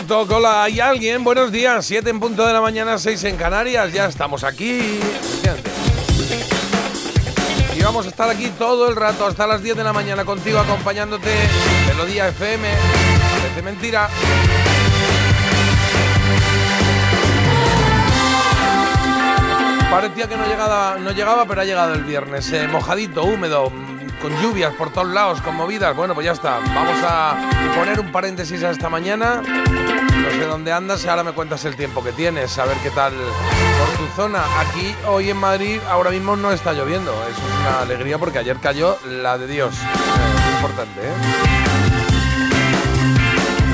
Toc, hola, ¿hay alguien? Buenos días, 7 en punto de la mañana, 6 en Canarias, ya estamos aquí. Y vamos a estar aquí todo el rato, hasta las 10 de la mañana contigo, acompañándote. Melodía FM, parece mentira. Parecía que no llegaba, no llegaba, pero ha llegado el viernes. eh, mojadito, húmedo, con lluvias por todos lados, con movidas. Bueno, pues ya está. Vamos a poner un paréntesis a esta mañana. No sé dónde andas y ahora me cuentas el tiempo que tienes, a ver qué tal por tu zona. Aquí, hoy en Madrid, ahora mismo no está lloviendo. Eso es una alegría porque ayer cayó la de Dios. Eh, importante, ¿eh?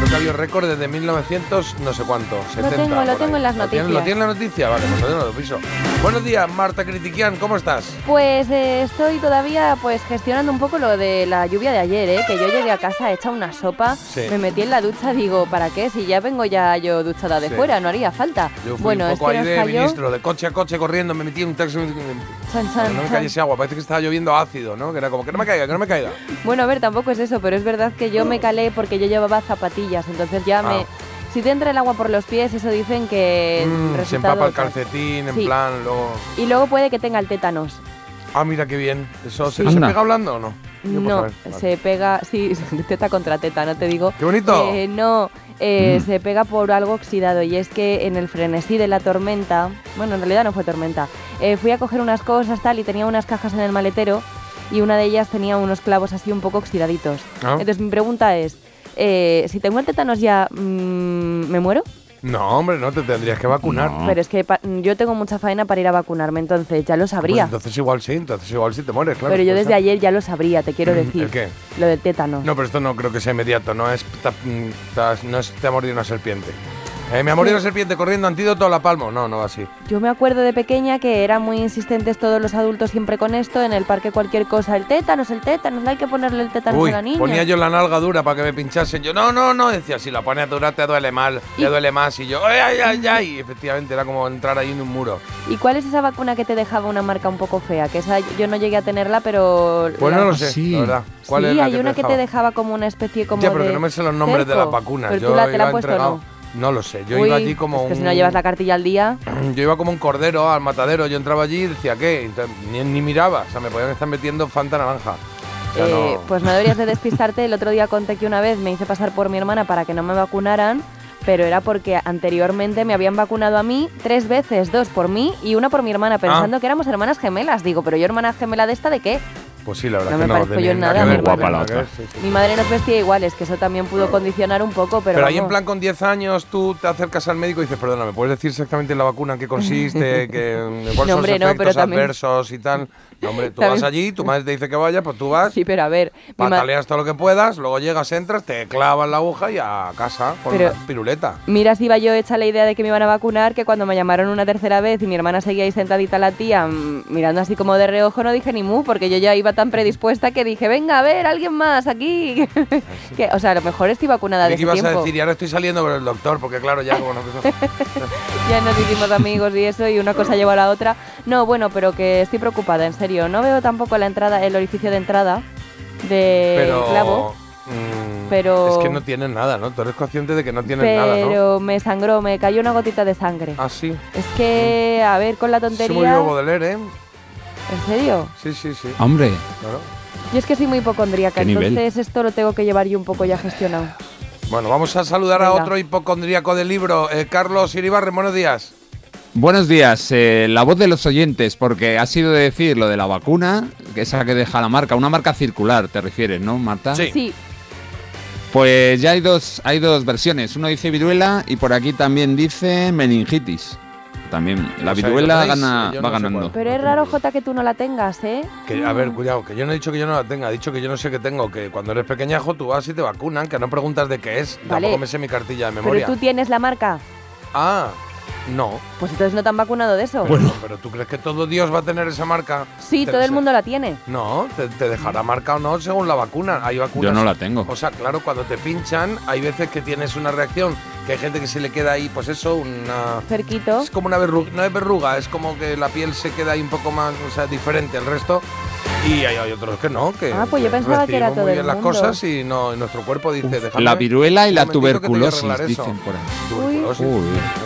Creo que había récord desde 1900, no sé cuánto. 70, tengo, lo tengo en las ¿Lo ¿Lo noticias. tienes en la noticia? Vale, pues lo piso. Buenos días, Marta Critiquian, ¿cómo estás? Pues eh, estoy todavía pues gestionando un poco lo de la lluvia de ayer, ¿eh? que yo llegué a casa hecha una sopa, Sí. me metí en la ducha, digo, ¿para qué? Si ya vengo ya yo duchada de Sí. fuera, no haría falta. Yo fui bueno, un es poco que ahí de cayó... ministro, de coche a coche corriendo, me metí en un taxi. Chan, chan, no me cayese agua, parece que estaba lloviendo ácido, ¿no? Que era como que no me caiga, que no me caiga. Bueno, a ver, tampoco es eso, pero es verdad que yo me calé porque yo llevaba zapatillas, entonces ya me... Ah. Si te entra el agua por los pies, eso dicen que... Mm, se empapa el calcetín, en Sí. plan, luego. Y luego puede que tenga el tétanos. Ah, mira qué bien. ¿Eso se, Sí. se Anda. pega hablando o no? Yo No. Vale. se pega, sí, teta contra teta, no te digo. ¡Qué bonito! Eh, no, eh, se pega por algo oxidado y es que en el frenesí de la tormenta, bueno, en realidad no fue tormenta, eh, fui a coger unas cosas tal y tenía unas cajas en el maletero y una de ellas tenía unos clavos así un poco oxidaditos. Ah. Entonces mi pregunta es, eh, si tengo el tétanos ya, mm, ¿me muero? No, hombre, no te tendrías que vacunar. No. Pero es que pa- yo tengo mucha faena para ir a vacunarme, entonces ya lo Pues sabría. entonces igual sí, entonces igual sí te mueres, claro. Pero yo desde ayer ya lo sabría, te quiero ¿El decir. qué? Lo del tétano. No, pero esto no creo que sea inmediato, no es, ta- mm, ta- no es te ha mordido una serpiente. Eh, me ha mordido una serpiente corriendo antídoto a la palmo. No, no va así. Yo me acuerdo de pequeña que eran muy insistentes todos los adultos siempre con esto, en el parque cualquier cosa, el tétanos, el tétanos, hay que ponerle el tétanos Uy, a la niña. ponía yo la nalga dura para que me pinchasen. Yo, no, no, no, decía, si la pones dura te duele mal, te Y- duele más. Y yo, ay, ay, ay, ay. Y efectivamente era como entrar ahí en un muro. ¿Y cuál es esa vacuna que te dejaba una marca un poco fea? Que esa yo no llegué a tenerla, pero... Pues la- no lo sé, Sí. la verdad. ¿Cuál sí, es la hay que una te que te dejaba? como una especie como Ya, pero de que no me sé los nombres de las vacunas. Pero yo tú la, te la han puesto no. No lo sé, yo Uy, iba allí como es que un... si no llevas la cartilla al día... Yo iba como un cordero al matadero, yo entraba allí y decía, ¿qué? Entonces, ni, ni miraba, o sea, me podían estar metiendo Fanta naranja. O sea, Eh, no- Pues no deberías de despistarte. El otro día conté que una vez me hice pasar por mi hermana para que no me vacunaran, pero era porque anteriormente me habían vacunado a mí tres veces, dos por mí y una por mi hermana, Ah. pensando que éramos hermanas gemelas. Digo, pero yo hermana gemela de esta de qué? Pues sí, la verdad No que me no. parezco yo en nada mi Guapa la otra. Mi madre nos vestía iguales, que eso también pudo condicionar un poco, pero, Pero ahí en plan con 10 años tú te acercas al médico y dices, perdona, ¿me puedes decir exactamente la vacuna en qué consiste? que, ¿Cuáles No, son los no, efectos también- adversos y tal? No, hombre, tú También- vas allí, tu madre te dice que vaya, pues tú vas, Sí, pero a ver, pataleas todo lo que puedas, luego llegas, entras, te clavas la aguja y a casa con Pero- una piruleta. Mira si iba yo hecha la idea de que me iban a vacunar, que cuando me llamaron una tercera vez y mi hermana seguía ahí sentadita la tía, mm, mirando así como de reojo, no dije ni mu, porque yo ya iba tan predispuesta que dije, venga, a ver, alguien más aquí. que, o sea, a lo mejor estoy vacunada ¿Y de qué ese ibas tiempo. a decir? Y ahora estoy saliendo con el doctor, porque claro, ya como no... Ya nos hicimos amigos y eso, y una cosa lleva a la otra. No, bueno, pero que estoy preocupada, en serio. No veo tampoco la entrada, el orificio de entrada de pero... clavo, mm, pero- Es que no tienes nada, ¿no? Tú eres consciente de que no tienes nada, ¿no? pero me sangró, me cayó una gotita de sangre. Ah, sí. Es que, a ver, con la Sí, muy tontería... bien Baudelaire, ¿eh? ¿En serio? Sí, sí, sí. Hombre, Claro. Yo es que soy muy hipocondríaca, entonces esto lo tengo que llevar yo un poco ya gestionado. Bueno, vamos a saludar a otro hipocondríaco del libro, eh, Carlos Iribarren, buenos días. Buenos días. eh, la voz de los oyentes, porque ha sido de decir lo de la vacuna, que esa que deja la marca, una marca circular, te refieres, ¿no, Marta? Sí. Sí, Pues ya hay dos, hay dos versiones. Uno dice viruela y por aquí también dice meningitis. también. La O sea, viruela Yo va no ganando. Pero es raro, Jota, que tú no la tengas, ¿eh? Que, a ver, cuidado, que yo no he dicho que yo no la tenga, he dicho que yo no sé qué tengo, que cuando eres pequeñajo tú vas y te vacunan, que no preguntas de qué es, Vale. tampoco me sé mi cartilla de Pero memoria. tú tienes la marca. Ah, no. Pues entonces no te han vacunado de eso. Pero, pero tú crees que todo Dios va a tener esa marca? sí, todo el mundo la tiene. No, te, te dejará marca o no según la vacuna. Hay vacunas. Yo no la tengo. O sea, claro, cuando te pinchan, hay veces que tienes una reacción, que hay gente que se le queda ahí, pues eso, una. Cerquito. Es como una verruga, no es verruga, es como que la piel se queda ahí un poco más, o sea, diferente al resto. Y hay, hay otros que no, que Ah, pues yo pensaba que era todo muy el bien las mundo. cosas y no, y nuestro cuerpo dice, déjame La viruela y la tuberculosis, arreglar eso". dicen por ahí. Tuberculosis. Uy.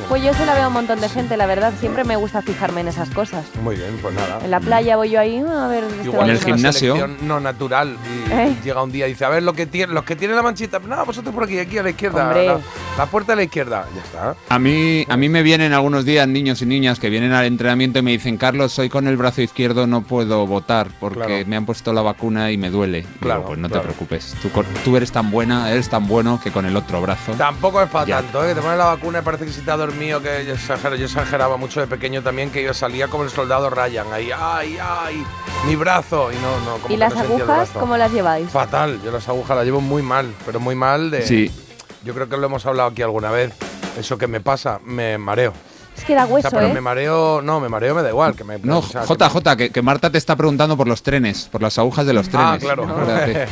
Pues yo se la veo a un montón de gente, la verdad. Siempre me gusta fijarme en esas cosas. Muy bien, pues nada. En la playa voy yo ahí a ver. este Igual En el gimnasio. no natural y ¿Eh? llega un día y dice, a ver, lo que tiene, los que tienen la manchita, no, vosotros por aquí, aquí a la izquierda, la, la puerta a la izquierda, ya está. A mí, a mí me vienen algunos días niños y niñas que vienen al entrenamiento y me dicen, Carlos, soy con el brazo izquierdo, no puedo votar porque Claro. Me han puesto la vacuna y me duele. Digo, Claro, pues no claro. te preocupes. Tú, tú eres tan buena, eres tan bueno que con el otro brazo. Tampoco es para Ya. tanto, ¿eh? que te pones la vacuna y parece que si te ha dormido, que yo, exagero, yo exageraba mucho de pequeño también, que yo salía como el soldado Ryan, ahí, ay, ay, mi brazo, y no, no, como ¿Y las no agujas cómo las lleváis? Fatal, yo las agujas las llevo muy mal, pero muy mal de... Sí, Yo creo que lo hemos hablado aquí alguna vez, eso que me pasa, me mareo. Es que da O hueso, sea, pero ¿eh? me mareo, no, me mareo me da igual, que me... no, o sea, que JJ, que, que Marta te está preguntando por los trenes, por las agujas de los trenes. Ah, claro.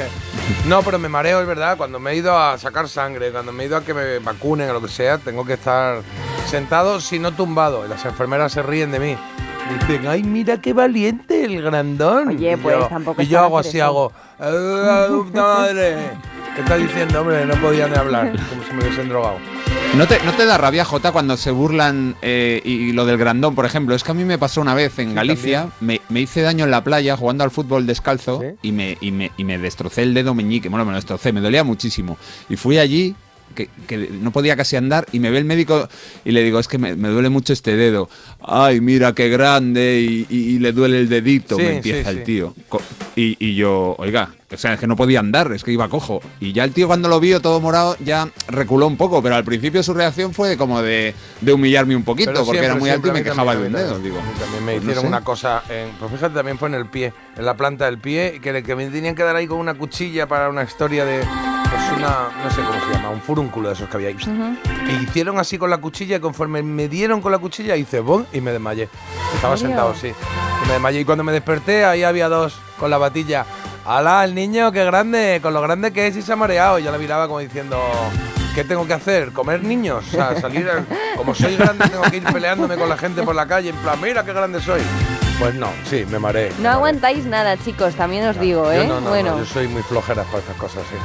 No, pero me mareo, es verdad. Cuando me he ido a sacar sangre, cuando me he ido a que me vacunen o lo que sea, tengo que estar sentado, si no tumbado. Y las enfermeras se ríen de mí. Dicen, ay, mira qué valiente el grandón. Oye, Y pues, yo- tampoco Y yo hago así, hago, "Ah, puta madre. ¿Qué está diciendo, hombre? No podía ni hablar, como si me hubiesen drogado. ¿No te, ¿No te da rabia, Jota, cuando se burlan eh, y, y lo del grandón, por ejemplo? Es que a mí me pasó una vez en Sí, Galicia, me, me hice daño en la playa jugando al fútbol descalzo ¿Sí? y, me, y, me, y me destrocé el dedo meñique. Bueno, me lo destrocé, me dolía muchísimo. Y fui allí, que, que no podía casi andar, y me ve el médico y le digo, es que me, me duele mucho este dedo. Ay, mira qué grande, y, y- y le duele el dedito, Sí, me empieza sí, el tío. Y, y yo, oiga, o sea, es que no podía andar, es que iba cojo. Y ya el tío cuando lo vio todo morado ya reculó un poco, pero al principio su reacción fue como de, de humillarme un poquito, Pero porque era siempre, muy alto y me quejaba de un también, dedo. Digo, también, me pues no hicieron sé. una cosa, en, pues fíjate, también fue en el pie, en la planta del pie, que, que me tenían que dar ahí con una cuchilla para una historia de, pues una, no sé cómo se llama, un furúnculo de esos que había ahí. Y hicieron así con la cuchilla y conforme me dieron con la cuchilla hice bom y me desmayé. Estaba sentado, sí. Y me desmayé y cuando me desperté ahí había dos con la batilla. ¡Hala, el niño, qué grande! Con lo grande que es y se ha mareado. Y yo la miraba como diciendo, ¿qué tengo que hacer? ¿Comer niños? O sea, salir, a- como soy grande tengo que ir peleándome con la gente por la calle en plan, mira qué grande soy. Pues no, sí, me mareé. me No mareé. aguantáis nada, chicos, también os digo, Yo ¿eh? no, no, no, bueno, yo soy muy flojera para estas cosas, sí.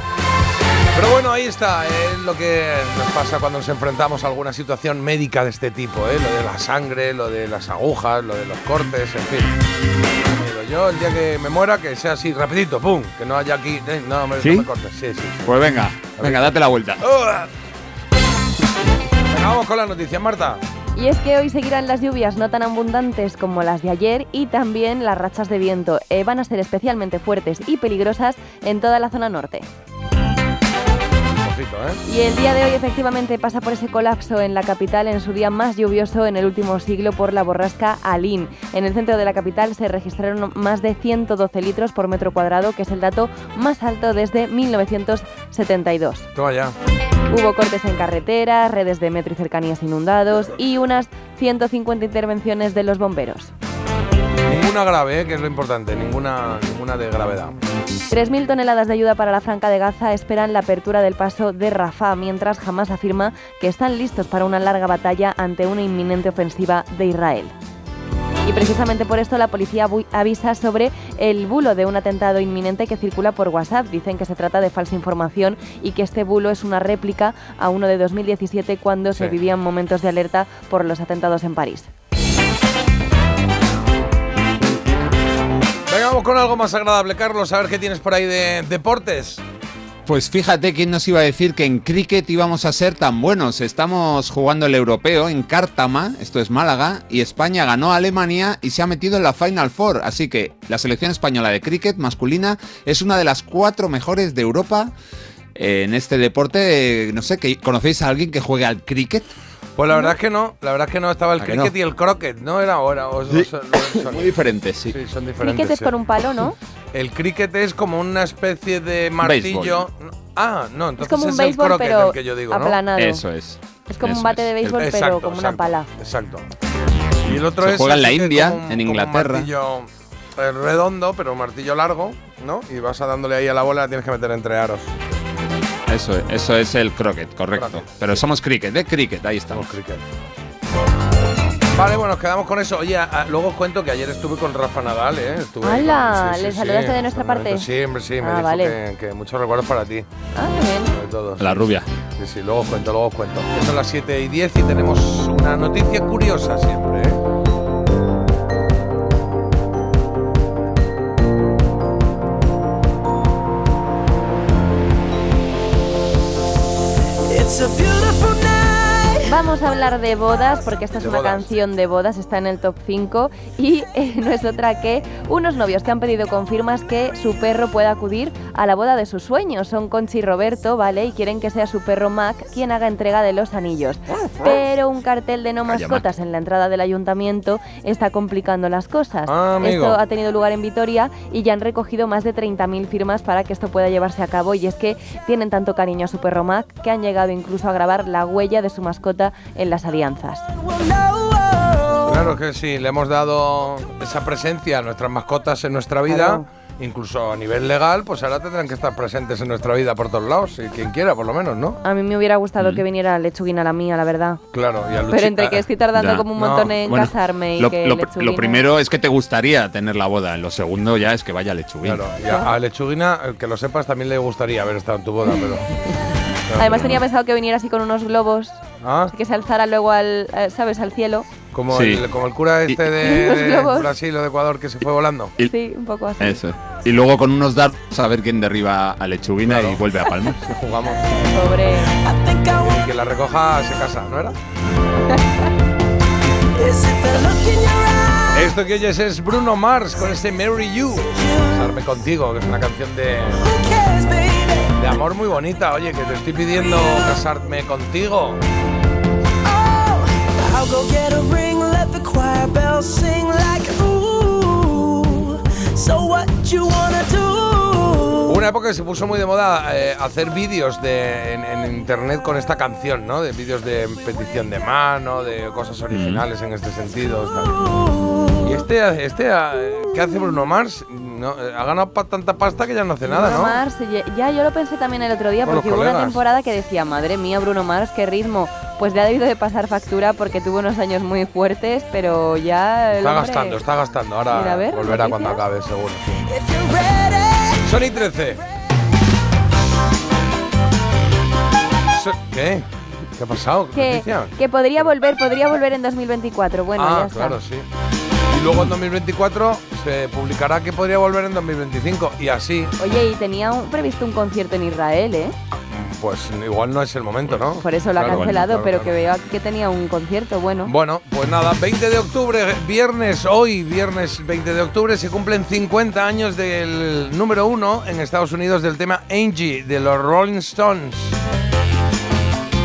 Pero bueno, ahí está, es lo que nos pasa cuando nos enfrentamos a alguna situación médica de este tipo, ¿eh? lo de la sangre, lo de las agujas, lo de los cortes, en fin. Yo el día que me muera, que sea así, rapidito, pum, que no haya aquí, eh, no, me, ¿Sí? no me cortes, sí, sí. sí. Pues venga, venga, date la vuelta. Venga, vamos con las noticias, Marta. Y es que hoy seguirán las lluvias no tan abundantes como las de ayer y también las rachas de viento. Eh, van a ser especialmente fuertes y peligrosas en toda la zona norte. ¿Eh? Y el día de hoy efectivamente pasa por ese colapso en la capital en su día más lluvioso en el último siglo por la borrasca Alin. En el centro de la capital se registraron más de 112 litros por metro cuadrado, que es el dato más alto desde 1972. Toma ya. Hubo cortes en carreteras, redes de metro y cercanías inundados y unas 150 intervenciones de los bomberos. Ninguna grave, ¿eh? que es lo importante, ninguna, ninguna de gravedad. 3.000 toneladas de ayuda para la Franca de Gaza esperan la apertura del paso de Rafah, mientras Hamas afirma que están listos para una larga batalla ante una inminente ofensiva de Israel. Y precisamente por esto la policía avisa sobre el bulo de un atentado inminente que circula por WhatsApp. Dicen que se trata de falsa información y que este bulo es una réplica a uno de 2017 cuando se vivían momentos de alerta por los atentados en París. Venga, vamos con algo más agradable, Carlos, a ver qué tienes por ahí de deportes. Pues fíjate quién nos iba a decir que en cricket íbamos a ser tan buenos. Estamos jugando el europeo en Cártama, esto es Málaga, y España ganó a Alemania y se ha metido en la Final Four. Así que la selección española de cricket masculina es una de las cuatro mejores de Europa en este deporte, no sé, ¿conocéis a alguien que juegue al cricket? Pues la verdad es que no, la verdad es que no estaba el ¿A que cricket no? y el croquet, ¿no? Era ahora. o- o Sí. son- no, son- Muy diferentes, sí. sí, son diferentes. Cricket es sí. con un palo, ¿no? El cricket es como una especie de martillo. Ah, no, Es entonces como un el béisbol, croquet pero el que yo digo, ¿no? aplanado. Eso es. Es como Eso un bate es. de béisbol, El- pero exacto, como una exacto, pala. Exacto. Y el otro Se es juega en la India, un- en como un Inglaterra. martillo eh, redondo, pero un martillo largo, ¿no? Y vas a dándole ahí a la bola, la tienes que meter entre aros. Eso, es- eso es el croquet, correcto. Croquet. Pero somos cricket, de cricket, ahí estamos. Estamos cricket. Vale, bueno, nos quedamos con eso. Oye, a- luego os cuento que ayer estuve con Rafa Nadal, ¿eh? Estuve ahí ¡Hala! con- ¿Le saludaste de nuestra parte? Sí, hombre, sí, me Ah, dijo vale. que, que muchos recuerdos para ti, Ah, bien. sobre todo. La sí. rubia. Sí, sí, luego os cuento, luego os cuento. Son las 7 y 10 y tenemos una noticia curiosa siempre, ¿eh? It's a beautiful. Vamos a hablar de bodas porque esta es De una bodas. canción de bodas, está en el top 5 y eh, no es otra que unos novios que han pedido con firmas que su perro pueda acudir a la boda de sus sueños. Son Conchi y Roberto, ¿vale? Y quieren que sea su perro Mac quien haga entrega de los anillos. Pero un cartel de no mascotas en la entrada del ayuntamiento está complicando las cosas. Ah. Esto ha tenido lugar en Vitoria y ya han recogido más de 30.000 firmas para que esto pueda llevarse a cabo y es que tienen tanto cariño a su perro Mac que han llegado incluso a grabar la huella de su mascota en las alianzas. Claro que sí, le hemos dado esa presencia a nuestras mascotas en nuestra vida. Claro. Incluso a nivel legal, pues ahora tendrán que estar presentes en nuestra vida por todos lados, y quien quiera, por lo menos, ¿no? A mí me hubiera gustado que viniera Lechuguina la mía, la verdad. Claro, y a Luchi- Pero entre que estoy tardando Ya. como un No, montón en Bueno, casarme y lo, que lo- Lechuguina- lo primero es que te gustaría tener la boda. Lo segundo ya es que vaya lechuguín. Claro, y a, a Lechuguina, que lo sepas, también le gustaría haber estado en tu boda, pero. Además tenía pensado que viniera así con unos globos, Ah, que se alzara luego al, eh, ¿sabes? Al cielo. como, Sí. el, como el cura Y- este de. Brasil o de Ecuador que se fue volando. Y- Sí, un poco así. Eso. Y luego con unos dardos a ver quién derriba a lechuguina Claro. y vuelve a palmar. Que jugamos. Pobre. Y quien la recoja se casa, ¿no era? Esto que oyes es Bruno Mars con este Marry You. Casarme contigo, que es una canción de, amor muy bonita. Oye, que te estoy pidiendo casarme contigo. Oh? Una época que se puso muy de moda eh, hacer vídeos de, en, en internet con esta canción, ¿no? De vídeos de petición de mano, de cosas originales en este sentido. tal. Y este, este eh, ¿qué hace Bruno Mars? No, ha ganado pa- tanta pasta que ya no hace nada, Bruno ¿no? Mars, ya, ya yo lo pensé también el otro día Con porque hubo una temporada que decía, madre mía, Bruno Mars, qué ritmo. Pues le ha debido de pasar factura porque tuvo unos años muy fuertes, pero ya Está hombre- gastando, está gastando. Ahora ver, volverá noticias. cuando acabe, seguro. Sony 13. So- ¿Qué? ¿Qué ha pasado? Que, ¿Noticia? que podría volver, podría volver en 2024. Bueno, ah, ya está. claro, sí. Y luego en 2024 se publicará que podría volver en 2025. Y así, Oye, y tenía un- previsto un concierto en Israel, ¿eh? pues igual no es el momento, ¿no? Por eso lo ha Claro, cancelado, claro, pero claro. que veo aquí que tenía un concierto bueno. Bueno, pues nada, 20 de octubre, viernes, hoy, viernes 20 de octubre, se cumplen 50 años del número uno en Estados Unidos del tema Angie de los Rolling Stones.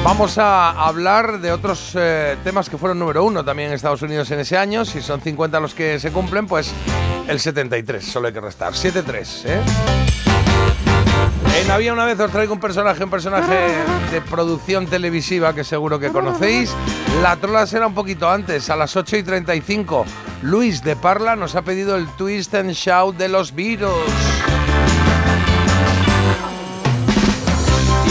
Vamos a hablar de otros eh, temas que fueron número uno también en Estados Unidos en ese año. Si son 50 los que se cumplen, pues el 73, solo hay que restar. 7-3, ¿eh? En Había una vez os traigo un personaje, un personaje de producción televisiva que seguro que conocéis. La trola será un poquito antes, a las 8 y 35. Luis de Parla nos ha pedido el Twist and Shout de los Beatles.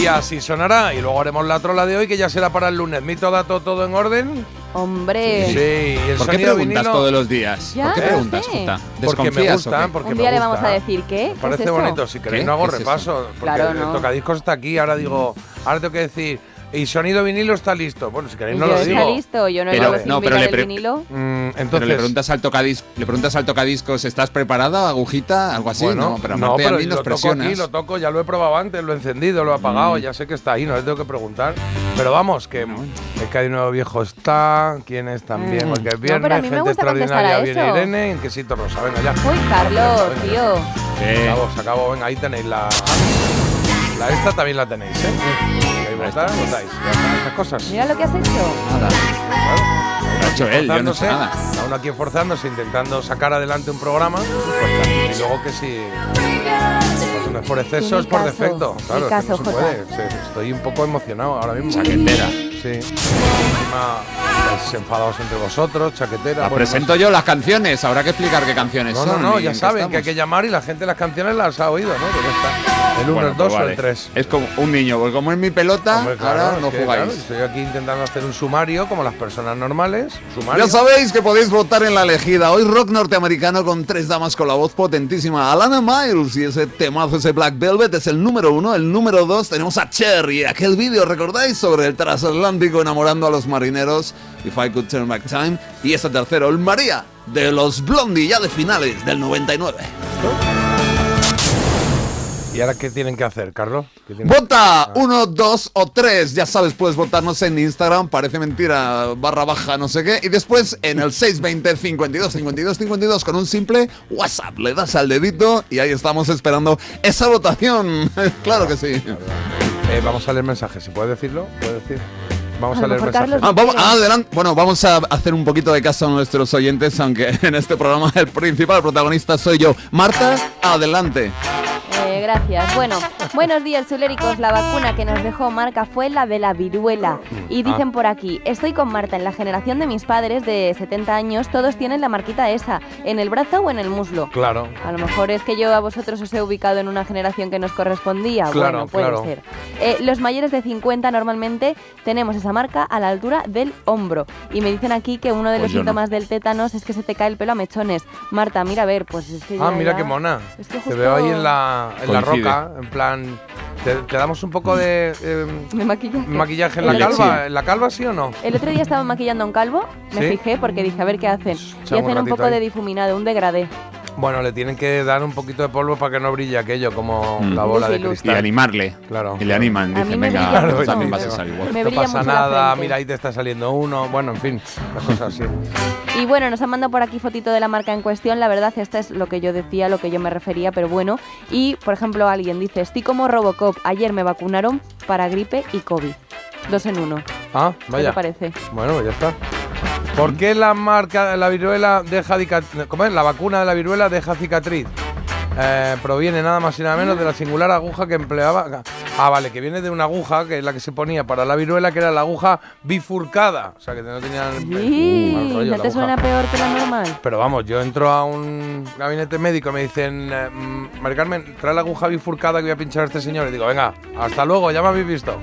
Y así sonará. Y luego haremos la trola de hoy, que ya será para el lunes. Mito, dato, todo en orden. Hombre, Sí, y el ¿Por qué preguntas vinilo, todos los días? Ya, ¿Por qué no preguntas, sé. Porque me ¿Desconfías o gusta, qué? porque un me día le gusta. vamos a decir qué. ¿Qué Parece es eso? bonito, si queréis ¿Qué? no hago ¿Qué es eso? repaso, porque Claro, el no. tocadiscos está aquí, ahora digo, ahora tengo que decir, y sonido vinilo está listo. Bueno, si queréis no Yo lo está digo. listo, yo no he Pero- no, pero le el vinilo. Mm, Pero entonces, le preguntas al tocadiscos, le preguntas al tocadiscos, ¿estás preparada, agujita? Algo así, bueno, ¿no? Pero no, pero a mí lo nos toco presionas. aquí, lo toco, ya lo he probado antes, lo he encendido, lo he apagado, Mm. ya sé que está ahí, no le tengo que preguntar. Pero vamos, que el que hay nuevo viejo está, quién es también, Mm. porque es No, viernes, pero a mí me gente gusta extraordinaria a viene. Irene, en quesito rosa, venga ya. Uy, Carlos, Venga, tío. Eh, Se acabó, se acabó, venga, ahí tenéis la... La esta también la tenéis, ¿eh? Están estas cosas. Mira lo que has hecho. Nada. Lo ha hecho él, yo no Esforzándose, nada. a uno aquí esforzándose, intentando sacar adelante un programa. Y luego que si pues no es por exceso, es por caso, defecto. Claro, es que caso, no se puede. Estoy un poco emocionado ahora mismo. Chaquetera. Sí. Encima, estáis enfadados entre vosotros, chaquetera. Bueno, presento yo las canciones, habrá que explicar qué canciones No, no, son. no, y ya saben que hay que llamar y la gente las canciones las ha oído, ¿no? Pues está. El 1, Bueno, el 2 pues o el 3. Es como un niño, porque como es mi pelota, Hombre, claro, ahora es no que, jugáis. claro, estoy aquí intentando hacer un sumario como las personas normales. Sumario. Ya sabéis que podéis votar en la elegida. Hoy rock norteamericano con tres damas con la voz potentísima. Alana Miles y ese temazo, Black Velvet es el número uno. El número dos tenemos a Cherry. Aquel vídeo, ¿recordáis? Sobre el transatlántico enamorando a los marineros. If I Could Turn Back Time. Y ese tercero, el María de los Blondie, ya de finales del 99. ¿Y ahora qué tienen que hacer, Carlos? ¿Qué tienen- Vota uno, dos o tres. Ya sabes, puedes votarnos en Instagram, parece mentira, barra baja, no sé qué. Y después en el 620 52 52 52 con un simple WhatsApp. Le das al dedito y ahí estamos esperando esa votación. claro que sí. Eh, vamos a leer mensajes, si puedes decirlo, puedes decir. Vamos A leer mensajes. Ah, vamos, adelante. Bueno, vamos a hacer un poquito de caso a nuestros oyentes, aunque en este programa el principal protagonista soy yo. Marta, adelante. Gracias. Bueno, buenos días, Zuléricos. La vacuna que nos dejó Marca fue la de la viruela. Y dicen por aquí, estoy con Marta. En la generación de mis padres de 70 años, todos tienen la marquita esa, en el brazo o en el muslo. Claro. A lo mejor es que yo a vosotros os he ubicado en una generación que nos correspondía. Claro, bueno, puede claro. ser. Eh, los mayores de 50 normalmente tenemos esa marca a la altura del hombro. Y me dicen aquí que uno de Pues los yo no. síntomas del tétanos es que se te cae el pelo a mechones. Marta, mira a ver, pues es que Ah, ya- mira ya- qué mona. Es que Te justo veo ahí en la, en la roca, en plan. Te, te damos un poco de eh, Me maquillaje. maquillaje en la calva. ¿En la calva sí o no? El otro día estaba maquillando a un calvo, me ¿Sí? fijé porque dije a ver qué hacen. Echamos Y hacen un poco ahí. de difuminado, un degradé. Bueno, le tienen que dar un poquito de polvo para que no brille aquello como Mm. la bola de Luz y cristal. animarle. Claro. Y le animan. A Dicen, mí me venga, mucho. también vas a Claro. salir igual. Me no pasa nada, mira, ahí te está saliendo uno. Bueno, en fin, las cosas así. Y bueno, nos han mandado por aquí fotito de la marca en cuestión. La verdad, esta es lo que yo decía, lo que yo me refería, pero bueno. Y, por ejemplo, alguien dice, estoy como Robocop. Ayer me vacunaron para gripe y COVID. Dos en uno. Ah, ¿Qué vaya. te parece? Bueno, pues ya está. ¿Por qué la marca de la viruela deja cicatriz? ¿Cómo es? La vacuna de la viruela deja cicatriz. Eh, proviene nada más y nada menos de la singular aguja que empleaba. Ah, vale, que viene de una aguja que es la que se ponía para la viruela, que era la aguja bifurcada. O sea, que no tenían. Sí, mal rollo ¿no la te suena peor que la normal? Pero vamos, yo entro a un gabinete médico y me dicen, eh, mm, Mari Carmen, trae la aguja bifurcada que voy a pinchar a este señor. Y digo, venga, hasta luego, ya me habéis visto.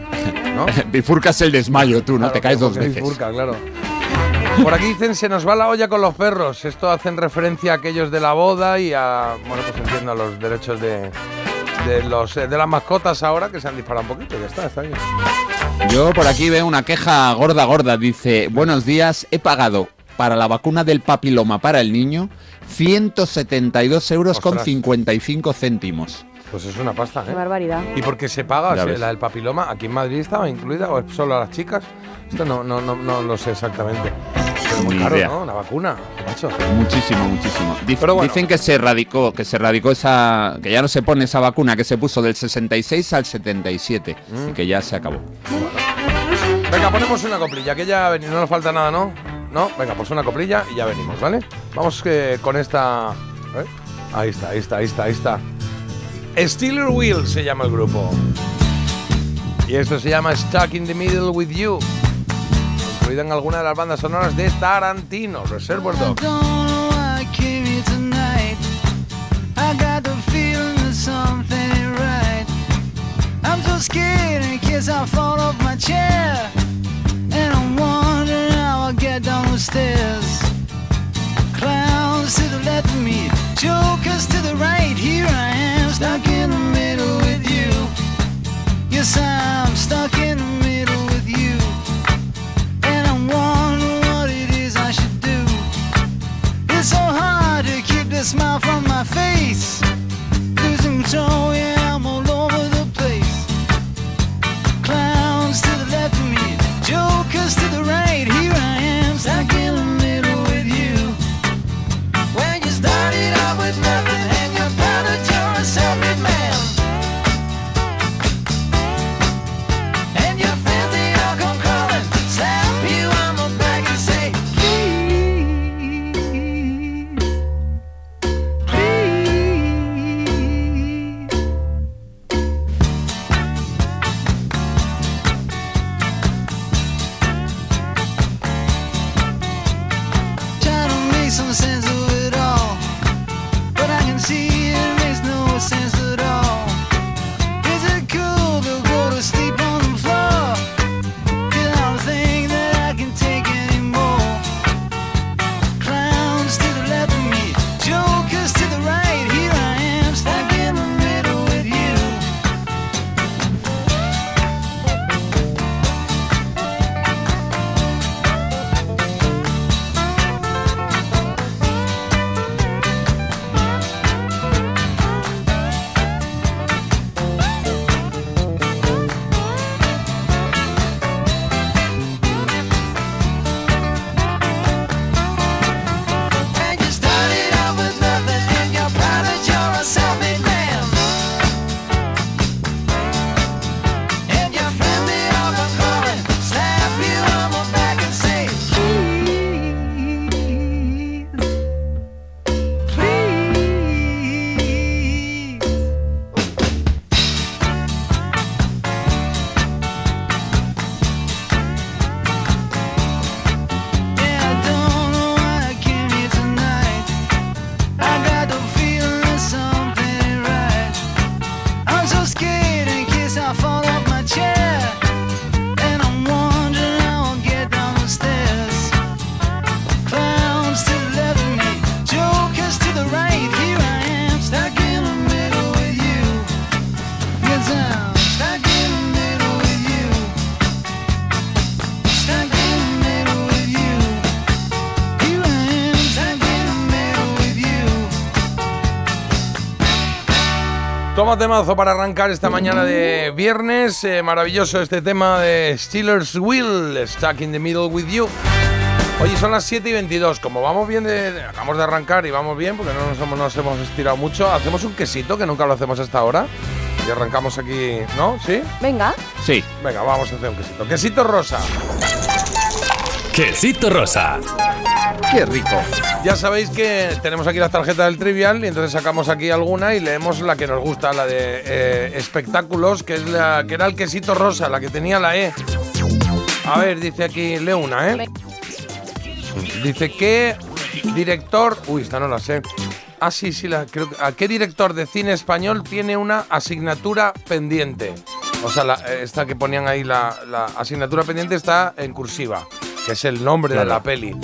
¿No? Bifurcas el desmayo tú, ¿no? Claro, Te caes dos veces. bifurca, claro. Por aquí dicen, se nos va la olla con los perros. Esto hacen referencia a aquellos de la boda y a, bueno, pues entiendo, a los derechos de, de, los, eh, de las mascotas ahora que se han disparado un poquito. Ya está, está bien. Yo por aquí veo una queja gorda, gorda. Dice, buenos días, he pagado para la vacuna del papiloma para el niño 172 euros con Ostras. 55 céntimos. Pues es una pasta, Qué ¿eh? barbaridad. ¿Y por qué se paga? Ya ¿Se- ves. ¿La del papiloma aquí en Madrid estaba incluida o es solo a las chicas? Esto no, no, no, no lo sé exactamente. Pero muy Ni caro, idea. ¿no? La vacuna, macho. Muchísimo, muchísimo. Dif- Pero bueno. Dicen que se erradicó, que se erradicó esa, que ya no se pone esa vacuna que se puso del 66 al 77 Mm. y que ya se acabó. Venga, ponemos una coplilla, que ya veni- no nos falta nada, ¿no? No, venga, pues una coplilla y ya venimos, ¿vale? Vamos eh, con esta... ¿eh? Ahí está, ahí está, ahí está, ahí está. Steeler Wheel se llama el grupo. Y esto se llama Stuck in the Middle with You. Incluida en alguna de las bandas sonoras de Tarantino, Reservoir Dogs. scared in case I fall off my chair. And I'm wondering how I'll get down the stairs. Clowns to the left of me, jokers to the right. Here I am, stuck in the middle with you. Yes, I'm stuck in the middle with you. And I'm wondering what it is I should do. It's so hard to keep the smile from my face. Losing control, Toma temazo para arrancar esta mañana de viernes. Eh, maravilloso este tema de Steelers Will, Stuck in the Middle with You. Oye, son las 7 y 22. Como vamos bien, de, de- acabamos de arrancar y vamos bien, porque no nos hemos, nos hemos estirado mucho, hacemos un quesito, que nunca lo hacemos hasta ahora. Y arrancamos aquí, ¿no? ¿Sí? Venga. Sí. Venga, vamos a hacer un quesito. Quesito rosa. Quesito rosa. Qué rico. Ya sabéis que tenemos aquí la tarjeta del trivial y entonces sacamos aquí alguna y leemos la que nos gusta, la de eh, espectáculos, que es la que era el quesito rosa, la que tenía la E. A ver, dice aquí, leo una, ¿eh? Dice que director, uy, esta no la sé. Ah, sí, sí, la, creo ¿a qué director de cine español tiene una asignatura pendiente? O sea, eh, esta que ponían ahí, la asignatura pendiente está en cursiva, que es el nombre de la peli.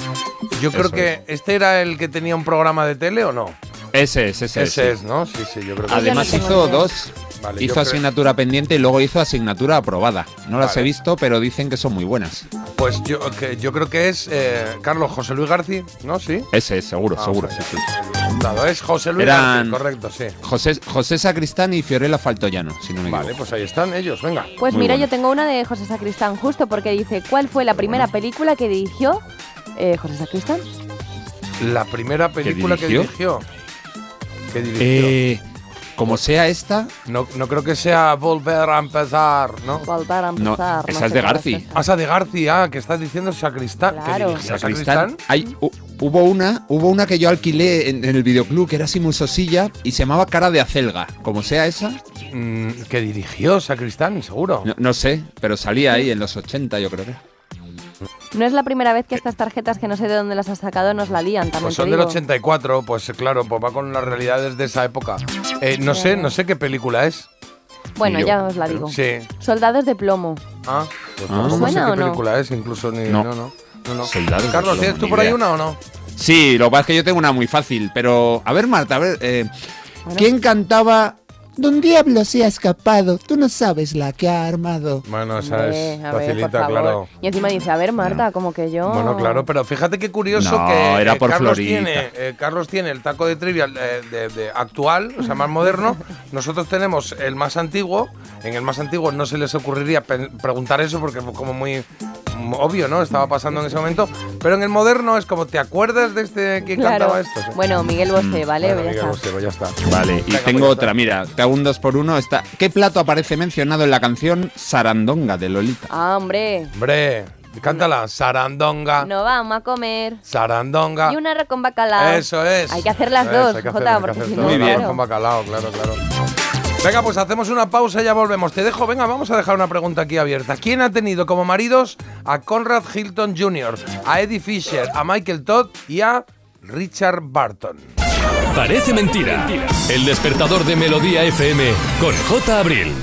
Yo creo Eso que este era el que tenía un programa de tele o no. Ese es, ese, Ese es. es, ¿no? Sí, sí, yo creo que Además hizo dos. Vale, hizo creo- asignatura pendiente y luego hizo asignatura aprobada. No las Vale. he visto, pero dicen que son muy buenas. Pues yo, que yo creo que es eh, Carlos José Luis García, ¿no? Sí. Ese es, seguro, Vamos seguro. sí, sí. Es José Luis Eran- García, correcto, sí. José, José Sacristán y Fiorella Faltoyano, si no me Vale, equivoco. pues ahí están ellos, venga. Pues Muy mira, bueno. yo tengo una de José Sacristán, justo porque dice, ¿cuál fue la primera película que dirigió eh, José Sacristán? La primera película que dirigió. dirigió? ¿Qué dirigió? Eh, como sea esta, No, no creo que sea Volver a empezar, ¿no? Volver a No, empezar. esa sé es de Garci. esa. Asa de García, que estás diciendo Sacristán. Claro. ¿Que dirigió Sacristán, Sacristán? hay, hu- hubo una, hubo una que yo alquilé en, en el videoclub que era así muy sosilla y se llamaba Cara de Acelga. Como sea esa, Mm, que dirigió Sacristán, seguro. no, no sé, pero salía ahí en los 80 yo creo que. No es la primera vez que estas tarjetas, que no sé de dónde las has sacado, nos la lían, también Pues te son del digo. 84, pues claro, pues va con las realidades de esa época. Eh, no sé, no sé qué película es. Bueno, yo, ya os la digo. Sí. Soldados de plomo. Ah, pues Ah. tampoco sé ¿Suena qué no? película es, incluso ni. No, No. no. no, no. Soldados de Carlos, plomo, ¿tienes tú por ahí una o no? Sí, lo que pasa es que yo tengo una muy fácil, pero a ver Marta, a ver, eh, Bueno. ¿quién cantaba Don Diablo se ha escapado, tú no sabes la que ha armado? Bueno, esa Hombre, es a ver, por facilita, favor. claro. Y encima dice, a ver, Marta, como que yo... Bueno, claro, pero fíjate qué curioso No, que era eh, por Carlos, Florita. tiene, eh, Carlos tiene el taco de trivial eh, de, de actual, o sea, más moderno. Nosotros tenemos el más antiguo. En el más antiguo no se les ocurriría pe- preguntar eso porque fue como muy obvio, ¿no? Estaba pasando en ese momento. Pero en el moderno es como, ¿te acuerdas de este quién Claro. cantaba esto? Sí. Bueno, Miguel Bosé, ¿vale? Bueno, Ya Miguel está. Bosé, pues ya está. Vale, y Venga, tengo pues ya otra, mira, te hago un dos por uno. Está, ¿Qué plato aparece mencionado en la canción Sarandonga de Lolita? Ah, hombre, Hombre, cántala. Sarandonga. no vamos a comer. Sarandonga. Y un arroz con bacalao. Eso es. Hay que hacer las Eso, dos, que Jota, que porque si no, Muy bien. claro. Con bacalao, claro, claro. Venga, pues hacemos una pausa y ya volvemos. Te dejo, venga, vamos a dejar una pregunta aquí abierta. ¿Quién ha tenido como maridos a Conrad Hilton Jr., a Eddie Fisher, a Michael Todd y a Richard Barton? Parece mentira. El despertador de Melodía FM con J. Abril.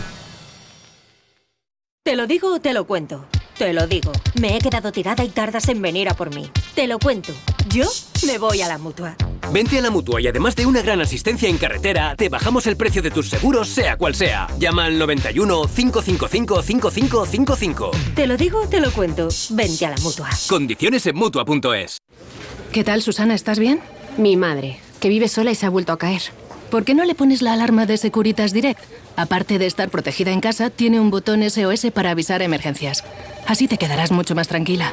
¿Te lo digo o te lo cuento? Te lo digo. Me he quedado tirada y tardas en venir a por mí. Te lo cuento. Yo me voy a la mutua. Vente a la mutua y además de una gran asistencia en carretera, te bajamos el precio de tus seguros, sea cual sea. Llama al 91 555 5555. Te lo digo o te lo cuento. Vente a la mutua. Condiciones en mutua.es. ¿Qué tal, Susana? ¿Estás bien? Mi madre, que vive sola y se ha vuelto a caer. ¿Por qué no le pones la alarma de Securitas Direct? Aparte de estar protegida en casa, tiene un botón SOS para avisar emergencias. Así te quedarás mucho más tranquila.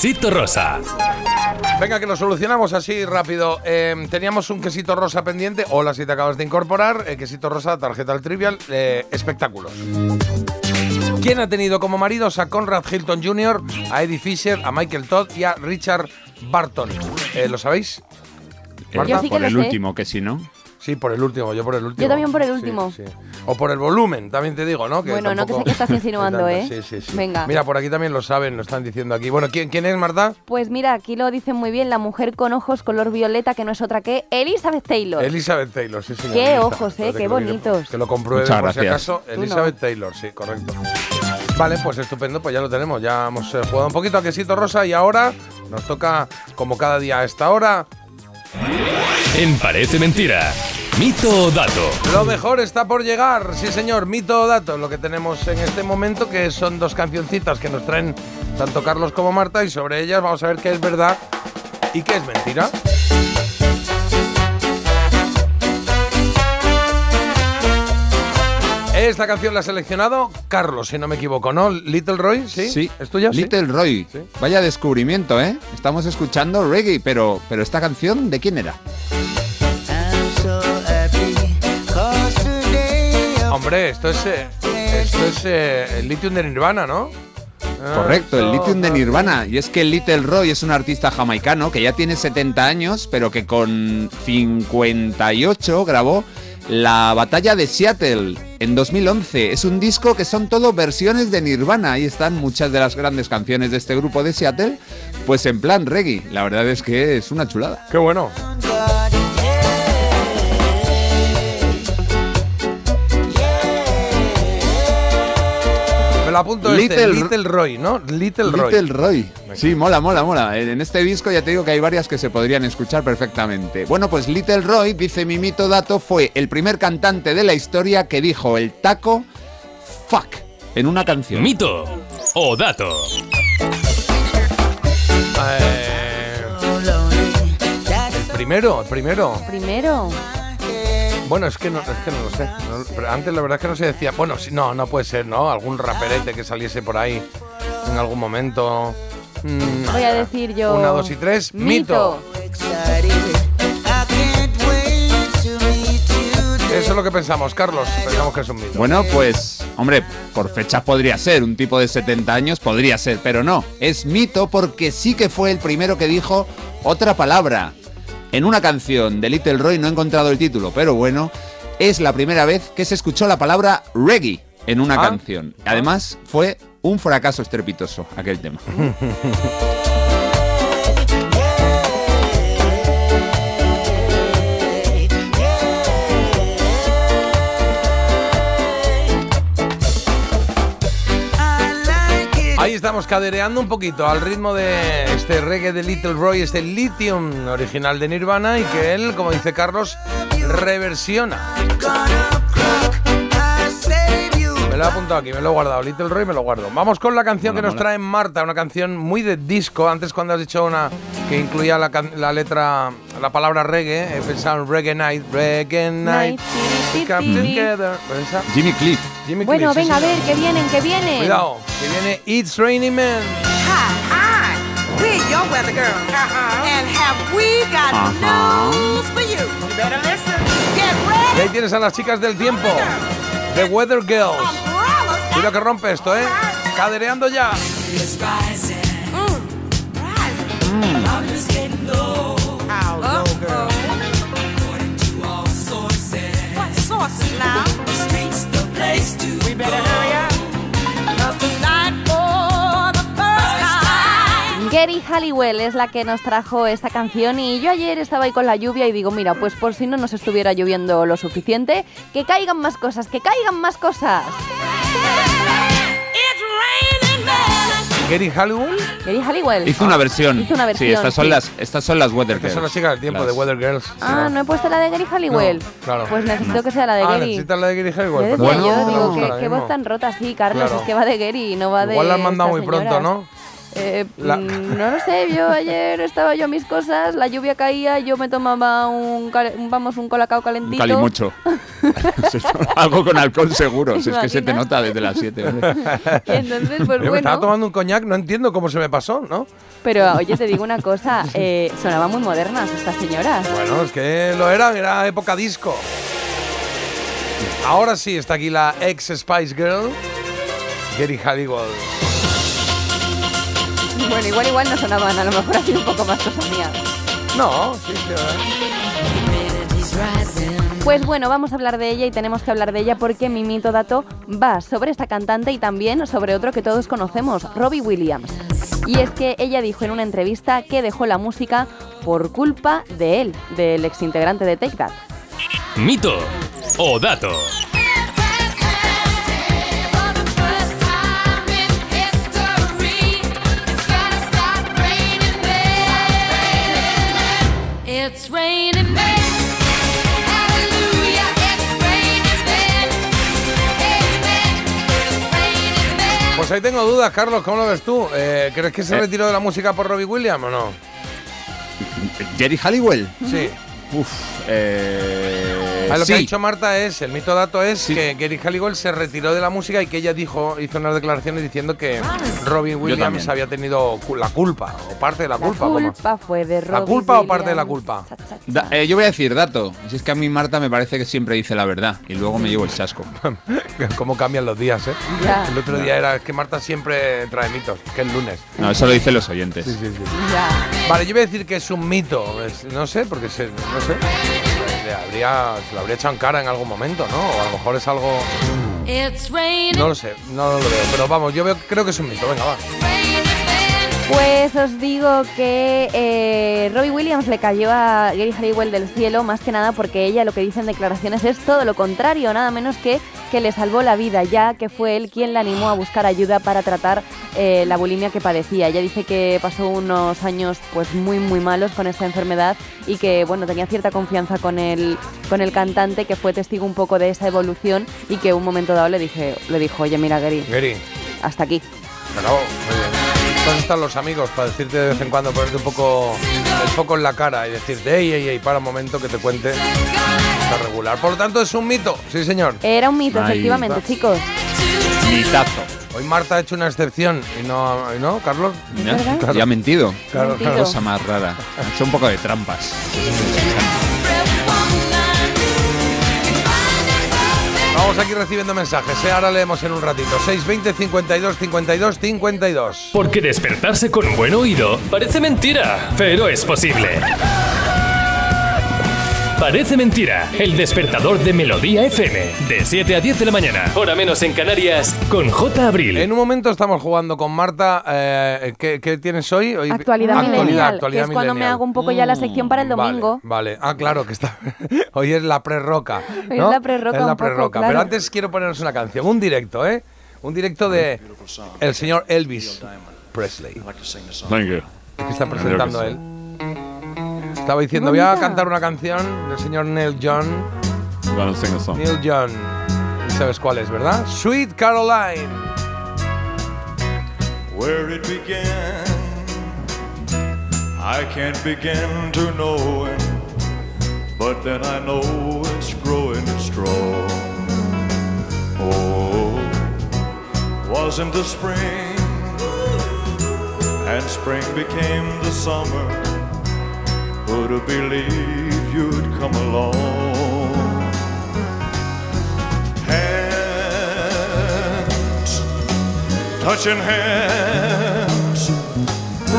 Quesito rosa. Venga, que lo solucionamos así rápido. Eh, teníamos un quesito rosa pendiente. Hola, si te acabas de incorporar. eh, quesito rosa, tarjeta al trivial. eh, espectáculos. ¿Quién ha tenido como maridos a Conrad Hilton Jr., a Eddie Fisher, a Michael Todd y a Richard Barton? Eh, ¿Lo sabéis? Eh, Yo sí que por lo el sé. último, que si no. Sí, por el último, yo por el último. Yo también por el Sí, último. sí. O por el volumen, también te digo, ¿no? Bueno, no, que sé que estás insinuando, ¿eh? Sí, sí, sí. Venga. Mira, por aquí también lo saben, lo están diciendo aquí. Bueno, ¿quién, quién es, Marta? Pues mira, aquí lo dicen muy bien, la mujer con ojos color violeta, que no es otra que Elizabeth Taylor. Elizabeth Taylor, sí, señor. Qué ojos, ¿eh? Qué que lo mire, bonitos. Que lo compruebe Muchas por si gracias. acaso. No. Elizabeth Taylor, sí, correcto. Vale, pues estupendo, pues ya lo tenemos. Ya hemos eh, jugado un poquito a quesito rosa y ahora nos toca, como cada día a esta hora, En Parece Mentira. Mito o dato. Lo mejor está por llegar, sí señor, mito o dato, lo que tenemos en este momento, que son dos cancioncitas que nos traen tanto Carlos como Marta, y sobre ellas vamos a ver qué es verdad y qué es mentira. Esta canción la ha seleccionado Carlos, si no me equivoco, ¿no? Little Roy, ¿sí? Sí. ¿Es tuya? Sí. Little Roy. Sí. Vaya descubrimiento, ¿eh? Estamos escuchando reggae, pero, pero esta canción, ¿de quién era? Hombre, esto es, eh, esto es eh, el Lithium de Nirvana, ¿no? Correcto, el Lithium de Nirvana. Y es que Little Roy es un artista jamaicano que ya tiene 70 años, pero que con 58 grabó La Batalla de Seattle en 2011. Es un disco que son todo versiones de Nirvana. Ahí están muchas de las grandes canciones de este grupo de Seattle, pues en plan reggae. La verdad es que es una chulada. Qué bueno. Lo apunto este, Little- Little Roy, ¿no? Little Roy. Little Roy. Sí, mola, mola, mola. En este disco ya te digo que hay varias que se podrían escuchar perfectamente. Bueno, pues Little Roy, dice mi mito dato, fue el primer cantante de la historia que dijo el taco fuck en una canción. Mito o dato. Eh, el primero, el primero. Primero. Bueno, es que no, es que no lo sé. No- pero antes la verdad es que no se decía. Bueno, sí, no, no puede ser, ¿no? Algún raperete que saliese por ahí en algún momento. Mm, Voy a decir yo. Una, dos y tres. Mito. Eso es lo que pensamos, Carlos. Pensamos que es un mito. Bueno, pues, hombre, por fechas podría ser, un tipo de 70 años podría ser, pero no, es mito porque sí que fue el primero que dijo otra palabra. En una canción de Little Roy, no he encontrado el título, pero bueno, es la primera vez que se escuchó la palabra reggae en una Ah. canción. Además, fue un fracaso estrepitoso aquel tema. Ahí estamos cadereando un poquito al ritmo de este reggae de Little Roy, este Lithium original de Nirvana y que él, como dice Carlos, reversiona. Me lo he apuntado aquí, me lo he guardado. Little Roy me lo guardo. Vamos con la canción que nos trae Marta, una canción muy de disco. Antes cuando has dicho una que incluía la, la letra, la palabra reggae, he pensado en Reggae Night, Reggae Night. we come together. Esa, Jimmy Cliff. Jimmy Bueno, Cliff, sí, venga, a ver, que vienen, que vienen. Cuidado, que viene It's Raining Men. Hi, hi. We're your weather girl. And have we got Ajá. news for you? You better listen. Get ready. Y ahí tienes a las chicas del tiempo. The Weather Girls. Mira que rompe esto, ¿eh? Cadereando ya. What Gary Halliwell es la que nos trajo esta canción y yo ayer estaba ahí con la lluvia y digo, mira, pues por si no nos estuviera lloviendo lo suficiente, que caigan más cosas, que caigan más cosas. Gary Halliwell. Gary Halliwell. Hizo una versión. Hizo una versión, Sí, estas son sí. las, estas son las Weather Que Girls. son las chicas del tiempo, Las- de Weather Girls. Ah, no he puesto la de Gary Halliwell. No, claro. Pues necesito que sea la de Ah, Gary. necesitas la de Gary Halliwell. Pues yo, bueno, digo, qué, qué voz tan rota, sí, Carlos, Claro. es que va de Gary, no va de Igual la han mandado estas muy pronto. ¿no? Eh, La- mm, no lo sé, yo ayer estaba yo a mis cosas, la lluvia caía, yo me tomaba un, cal- un- vamos, un colacao Un calentito. calimucho. Algo con alcohol seguro. Si es que se te nota desde las 7. hombre. Y entonces, pues Yo me estaba tomando un coñac, no entiendo cómo se me pasó, ¿no? pero oye, te digo una cosa, eh, sonaban muy modernas estas señoras. Bueno, es que lo eran, era época disco. Ahora sí, está aquí la ex Spice Girl, Gary Halliwell. Bueno, igual, igual no sonaban, a lo mejor ha sido un poco más cosa mía. No, sí, sí, ¿verdad? Pues bueno, vamos a hablar de ella y tenemos que hablar de ella porque mi mito dato va sobre esta cantante y también sobre otro que todos conocemos, Robbie Williams. Y es que ella dijo en una entrevista que dejó la música por culpa de él, del exintegrante de Take That. Mito o dato. It's raining men. Hallelujah, it's raining men. Amen. It's raining men. Pues ahí tengo dudas, Carlos, ¿cómo lo ves tú? Eh, ¿Crees que se Eh. retiró de la música por Robbie Williams o no? ¿Jerry Halliwell? Sí. Uf, eh, Ah, lo sí. que ha dicho Marta es, el mito dato es que Gary Halliwell se retiró de la música y que ella dijo, hizo unas declaraciones diciendo que Robin Williams también. había tenido la culpa, o parte de la, La culpa. ¿cómo? culpa fue de Robbie ¿La culpa o parte de la Williams. culpa? Da- eh, yo voy a decir dato. Si es que a mí Marta me parece que siempre dice la verdad y luego me llevo el chasco. Cómo cambian los días, ¿eh? Ya. El otro día era es que Marta siempre trae mitos, que es lunes. No, eso lo dicen los oyentes. Sí, sí, sí. Ya. Vale, yo voy a decir que es un mito. es- no sé, porque se, no sé. Le habría, se lo habría echado en cara en algún momento, ¿no? O a lo mejor es algo. No lo sé, no lo veo. Pero vamos, yo veo, creo que es un mito. Venga, va. Pues os digo que eh, Robbie Williams le cayó a Gary Halliwell del cielo más que nada porque ella lo que dice en declaraciones es todo lo contrario, nada menos que que le salvó la vida, ya que fue él quien la animó a buscar ayuda para tratar eh, la bulimia que padecía. Ella dice que pasó unos años pues muy muy malos con esta enfermedad y que bueno tenía cierta confianza con el con el cantante que fue testigo un poco de esa evolución y que un momento dado le dije le dijo oye mira Gary Gary, hasta aquí. Muy bien. ¿Dónde están los amigos para decirte de vez en cuando, ponerte un poco el foco en la cara y decirte, ey, ey, ey, para un momento que te cuente? Está regular. Por lo tanto, es un mito. Sí, señor. Era un mito Ahí efectivamente está. chicos. Mitazo. Hoy Marta ha hecho una excepción y no, y no Carlos. ¿Ya? verdad? Claro. Ya ha mentido. Claro, Mentido. Cosa más rara. Ha hecho un poco de trampas. Vamos aquí recibiendo mensajes. ¿eh? Ahora leemos en un ratito. 620 52 52 52. Porque despertarse con un buen oído parece mentira, pero es posible. Parece mentira, el despertador de Melodía FM, de 7 a 10 de la mañana, hora menos en Canarias, con J. Abril. En un momento estamos jugando con Marta. eh, ¿qué, qué tienes hoy? Hoy- Actualidad, actualidad, millennial, actualidad que es cuando me hago un poco ya la sección para el domingo. Vale, vale. Ah, claro, que está. Hoy es la pre-roca. Hoy ¿no? es la pre-roca Es la pre-roca. claro. Pero antes quiero poneros una canción, un directo, ¿eh? Un directo de el señor Elvis Presley. Thank you. que está presentando él. Estaba diciendo, voy a cantar una canción del señor Neil John. Gonna sing a song. Neil John. Y sabes cuál es, ¿verdad? Sweet Caroline. Where it began, I can't begin to know it, but then I know it's growing strong. Oh, wasn't the spring, and spring became the summer. Have believed you'd come along? Hands touching hands,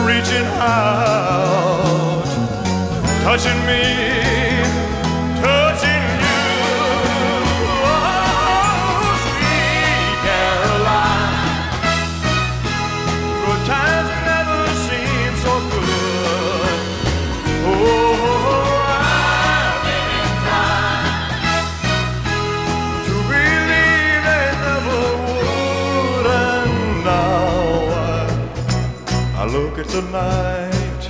reaching out, touching me, I, I look at the night,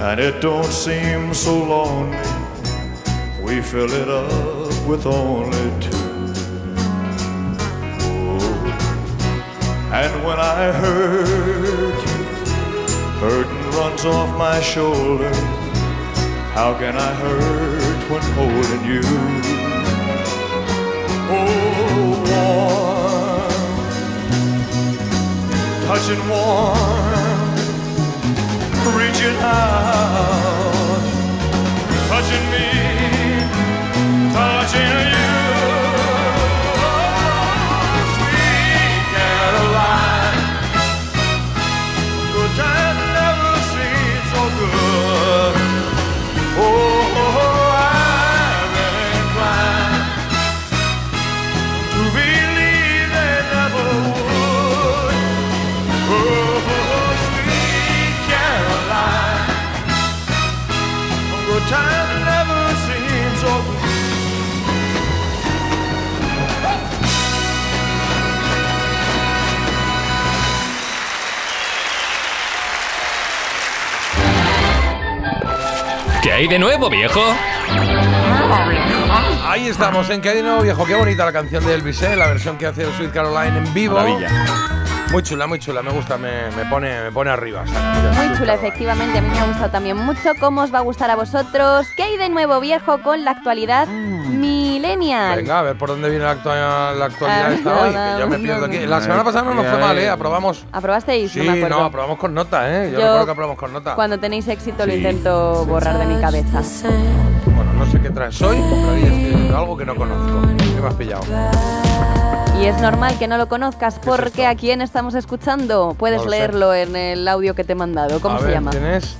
and it don't seem so lonely. We fill it up with only two. Oh, And when I hurt you, burden runs off my shoulder. How can I hurt when holding you? Oh, warm, touching warm, reaching out, touching me, touching you. Hay de nuevo, viejo? Ahí estamos, en que hay de nuevo viejo. Qué bonita la canción de Elvis, ¿eh? la versión que hace Sweet Caroline en vivo. Maravilla. Muy chula, muy chula, me gusta, me, me pone, me pone arriba. Muy chula, efectivamente. A mí me ha gustado también mucho. ¿Cómo os va a gustar a vosotros? ¿Qué hay de nuevo, viejo, con la actualidad millennial? Venga, a ver por dónde viene la, actua- la actualidad Ah, esta hoy, que yo me pierdo aquí. La semana pasada no nos fue mal, ¿eh? Aprobamos. ¿Aprobasteis? Sí, no me acuerdo. no, aprobamos con nota, ¿eh? Yo, Yo- recuerdo que aprobamos con nota. Cuando tenéis éxito lo intento borrar de mi cabeza. Bueno, no sé qué traes hoy, pero ahí es algo que no conozco. ¿Qué me has pillado? Y es normal que no lo conozcas porque a quién estamos escuchando. Puedes No lo sé. leerlo en el audio que te he mandado. ¿Cómo a se ver, llama? ¿Quién es?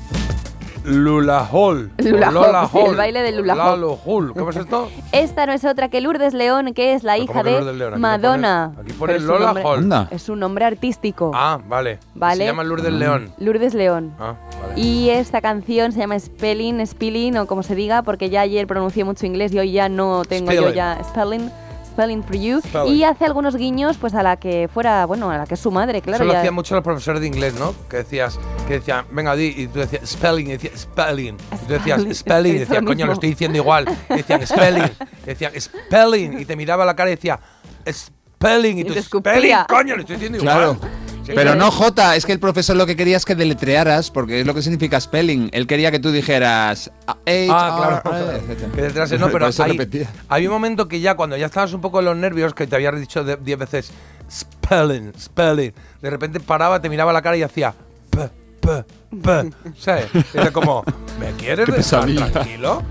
Lula Hall. Lula Lola Hall, sí, el baile de Lula Hall. Lalo Hall. ¿Cómo es esto? Esta no es otra que Lourdes León, que es la hija ¿cómo que de León? Aquí Madonna. pone- aquí pone Pero es un Lola nombre- Hall. Anda. Es un nombre artístico. Ah, vale. Vale. Se llama Lourdes León. Lourdes León. Ah, vale. Y esta canción se llama Spelling, Spelling o como se diga, porque ya ayer pronuncié mucho inglés y hoy ya no tengo yo Spelling. ya Spelling. Spelling for You Spelling. y hace algunos guiños pues a la que fuera, bueno, a la que es su madre, claro. Eso lo ya- hacían mucho los profesores de inglés, ¿no? Que decías, que decían, venga, di, y tú decías spelling, y decías spelling. Y tú decías Spelling. y decías, coño, lo estoy diciendo igual. Y decían spelling, y decían spelling, y te miraba a la cara y decía spelling, y tú spelling, coño, lo estoy diciendo igual. Pero no J, es que el profesor lo que quería es que deletrearas, porque es lo que significa spelling. Él quería que tú dijeras Ah, H, claro. Que detrás no, pero hay, repetía. había un momento que ya cuando ya estabas un poco en los nervios, que te había dicho de- diez veces spelling, spelling, de repente paraba, te miraba a la cara y hacía p, p, ¿sabes? Era como, ¿me quieres dejar tranquilo?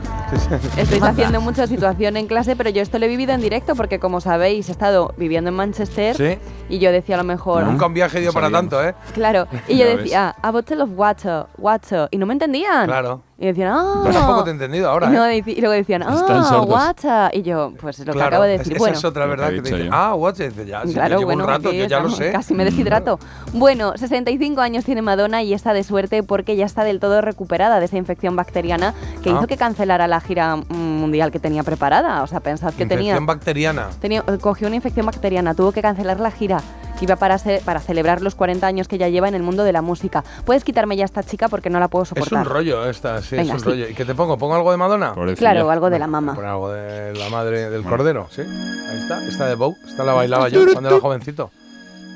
Estáis haciendo mucha situación en clase, pero yo esto lo he vivido en directo porque, como sabéis, he estado viviendo en Manchester Sí. y yo decía a lo mejor. Nunca un viaje dio para tanto, ¿eh? Claro, y yo decía, a bottle of water, water, y no me entendían. Claro. Y decían, ah. Yo tampoco te he entendido ahora, Y, no, ¿eh? dici- y luego decían, ah, sordos. water. Y yo, pues lo que Claro, acabo de es- decir. esa bueno, es otra Lo que verdad que te dicho dice, yo. ah? Y dice, ya, Claro, yo llevo bueno, un rato, yo ya lo estamos, sé. Casi me deshidrato. Bueno, 65 años tiene Madonna y está de suerte porque ya está del todo recuperada de esa infección bacteriana que Ah. hizo que cancelara la gira mm, mundial que tenía preparada. O sea, pensad que tenía, Infección bacteriana. tenía eh, cogió una infección bacteriana, tuvo que cancelar la gira que iba para, se- para celebrar los 40 años que ya lleva en el mundo de la música. Puedes quitarme ya esta chica porque no la puedo Es soportar. un rollo esta, sí, Venga, es un sí. rollo. ¿Y qué te pongo? ¿Pongo algo de Madonna? Claro, algo de la mama. Poner algo de la madre del cordero, ¿sí? Ahí está, esta de Bow, esta la bailaba yo cuando era jovencito.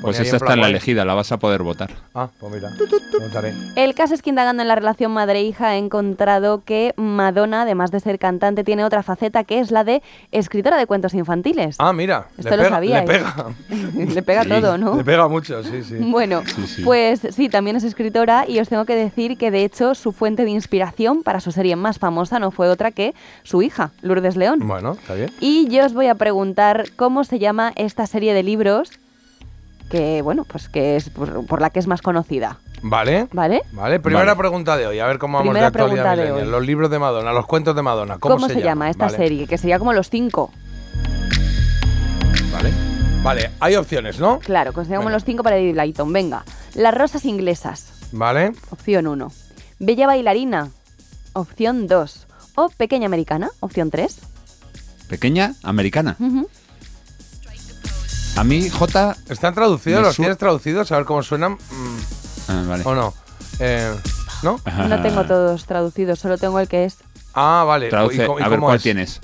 Pues en está en la elegida, la vas a poder votar. Ah, pues mira, votaré. El caso es que indagando en la relación madre-hija he encontrado que Madonna, además de ser cantante, tiene otra faceta que es la de escritora de cuentos infantiles. Ah, mira, Esto le lo pega, sabíais. le pega. Le pega todo, ¿no? Le pega mucho, sí, sí. Bueno, pues sí, también es escritora y os tengo que decir que de hecho su fuente de inspiración para su serie más famosa no fue otra que su hija, Lourdes León. Bueno, está bien. Y yo os voy a preguntar cómo se llama esta serie de libros que, bueno, pues que es por, por la que es más conocida. Vale. ¿Vale? Vale, primera Vale. pregunta de hoy, a ver cómo vamos Primera de actualidad de hoy. Los libros de Madonna, los cuentos de Madonna, ¿cómo, ¿Cómo, se, llama esta Vale, serie? Que sería como los cinco. Vale. Vale, hay opciones, ¿no? Claro, que sería como Venga. los cinco para David Layton. Venga. Las rosas inglesas. Vale. Opción 1. Bella bailarina. Opción 2. O pequeña americana. Opción 3. Pequeña, americana. A mí, J. ¿Están traducidos? ¿Los tienes traducidos? A ver cómo suenan. Mm, Ah, vale. ¿O no? Eh, ¿No? No tengo todos traducidos, solo tengo el que es. Ah, vale. Traduce, ¿Y cómo- y a ver cómo cuál es? tienes.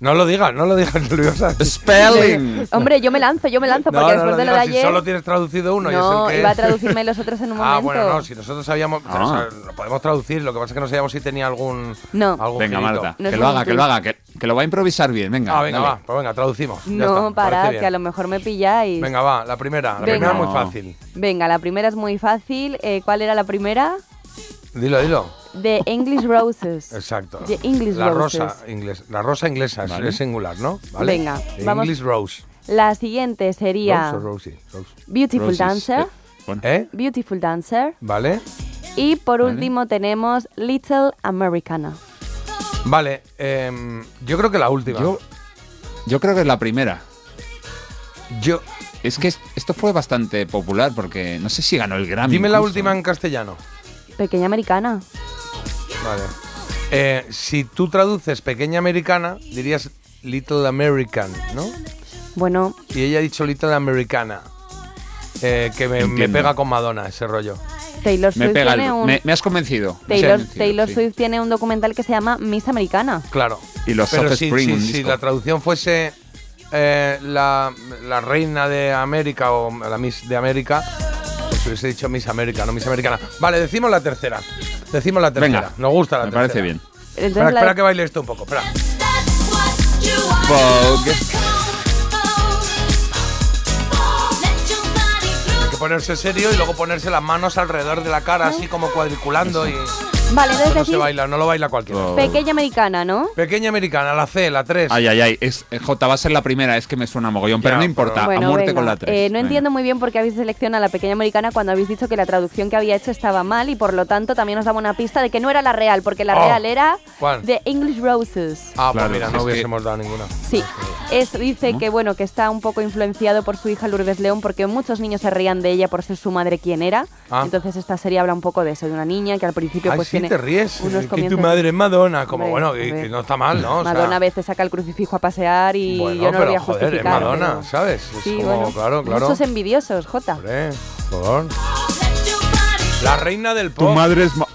No lo digas, no lo digas, nerviosa. Spelling. Hombre, yo me lanzo, yo me lanzo, porque No, no, después no de lo de si ayer. solo tienes traducido uno y es no, el que iba a traducirme los otros en un momento. Ah, bueno, no, si nosotros sabíamos, Ah. o sea, lo podemos traducir, lo que pasa es que no sabíamos si tenía algún, No. algún Venga. Marta, No que lo haga, que lo haga, que, que lo va a improvisar bien. Venga, Ah, venga, dale. va, pues venga, traducimos. No, bien. que a lo mejor me pilláis. Venga, va, la primera, la Venga. primera es muy No. fácil. Venga, la primera es muy fácil. Eh, ¿Cuál era la primera? Dilo, dilo. The English Roses. Exacto. The English la Roses. rosa inglés, la rosa inglesa es- Vale. es singular, ¿no? ¿Vale? Venga, The vamos. English Rose. La siguiente sería Rose Rose. Beautiful Roses. Dancer. Eh, bueno. ¿Eh? Beautiful Dancer. ¿Vale? Y por Vale. último tenemos Little Americana. Vale, em, yo creo que la última. Yo, yo creo que es la primera. Yo- Es que es- esto fue bastante popular porque no sé si ganó el Grammy. dime la última en castellano. Pequeña Americana. Vale. Eh, si tú traduces pequeña americana, dirías Little American, ¿no? Bueno, Y ella ha dicho Little Americana. Eh, que me, me pega con Madonna ese rollo. Taylor Me, Swift pega tiene el- un... me, me has convencido. me Taylor, convencido, Taylor sí. Swift tiene un documental que se llama Miss Americana. Claro. Y los Pero si, Spring, si- si la traducción fuese eh, la, la reina de América o la Miss de América, pues hubiese dicho Miss América, no Miss Americana. Vale, decimos la tercera. Decimos la tercera. Venga, Nos gusta la me tercera. parece bien. Entonces Espera, espera que baile esto un poco. Espera. Vogue. Hay que ponerse serio y luego ponerse las manos alrededor de la cara, así como cuadriculando y. Vale, entonces no se baila, no lo baila cualquiera. Vogue. Pequeña Americana, ¿no? Pequeña americana, la C, la 3. Ay, ay, ay. Es, eh, J va a ser la primera, es que me suena mogollón, pero Ya, no importa. Bueno, a muerte venga. con la 3. Eh, no entiendo muy bien por qué habéis seleccionado a la pequeña americana cuando habéis dicho que la traducción que había hecho estaba mal y por lo tanto también os daba una pista de que no era la real, porque la Oh, real era ¿cuál? The English Roses. Ah, pues Claro, mira, es no que- hubiésemos dado ninguna. Sí, es, dice que bueno que está un poco influenciado por su hija Lourdes León porque muchos niños se reían de ella por ser su madre quien era. Ah. Entonces esta serie habla un poco de eso, de una niña que al principio Ay, pues sí, tiene te ríes. unos Que tu madre es Madonna. Como Hombre, bueno, que, que no está mal, ¿no? O sea, Madonna a veces saca el crucifijo a pasear y Bueno, yo no pero lo voy a joder, es justificar. Madonna, pero- ¿sabes? Es Sí, como, bueno, claro, claro. Muchos envidiosos, Jota. Hombre, por favor. La reina del Tu pop. madre es. Ma-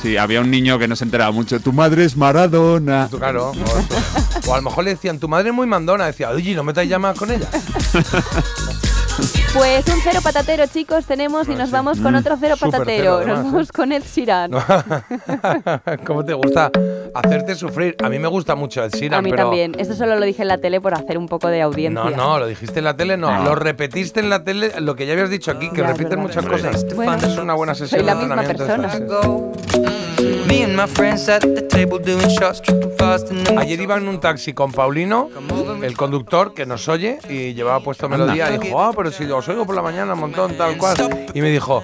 Sí, había un niño que no se enteraba mucho. Tu madre es Maradona. Claro. O, o a lo mejor le decían, tu madre es muy mandona. Decía, oye, no me te llamas con ella. Pues un cero patatero, chicos, tenemos y nos vamos con otro cero patatero. cero, nos ¿eh? vamos con Ed Sheeran. ¿Cómo te gusta hacerte sufrir? A mí me gusta mucho Ed Sheeran, A mí pero... también. Esto solo lo dije en la tele por hacer un poco de audiencia. No, no, lo dijiste en la tele, no. Ah. Lo repetiste en la tele, lo que ya habías dicho aquí, que Ya, es repites verdad. muchas cosas. Bueno, es una buena sesión soy la de misma entrenamiento persona. Ayer iba en un taxi con Paulino, el conductor que nos oye y llevaba puesto melodía y dijo, ah, pero si os oigo por la mañana un montón, tal cual. Y me dijo,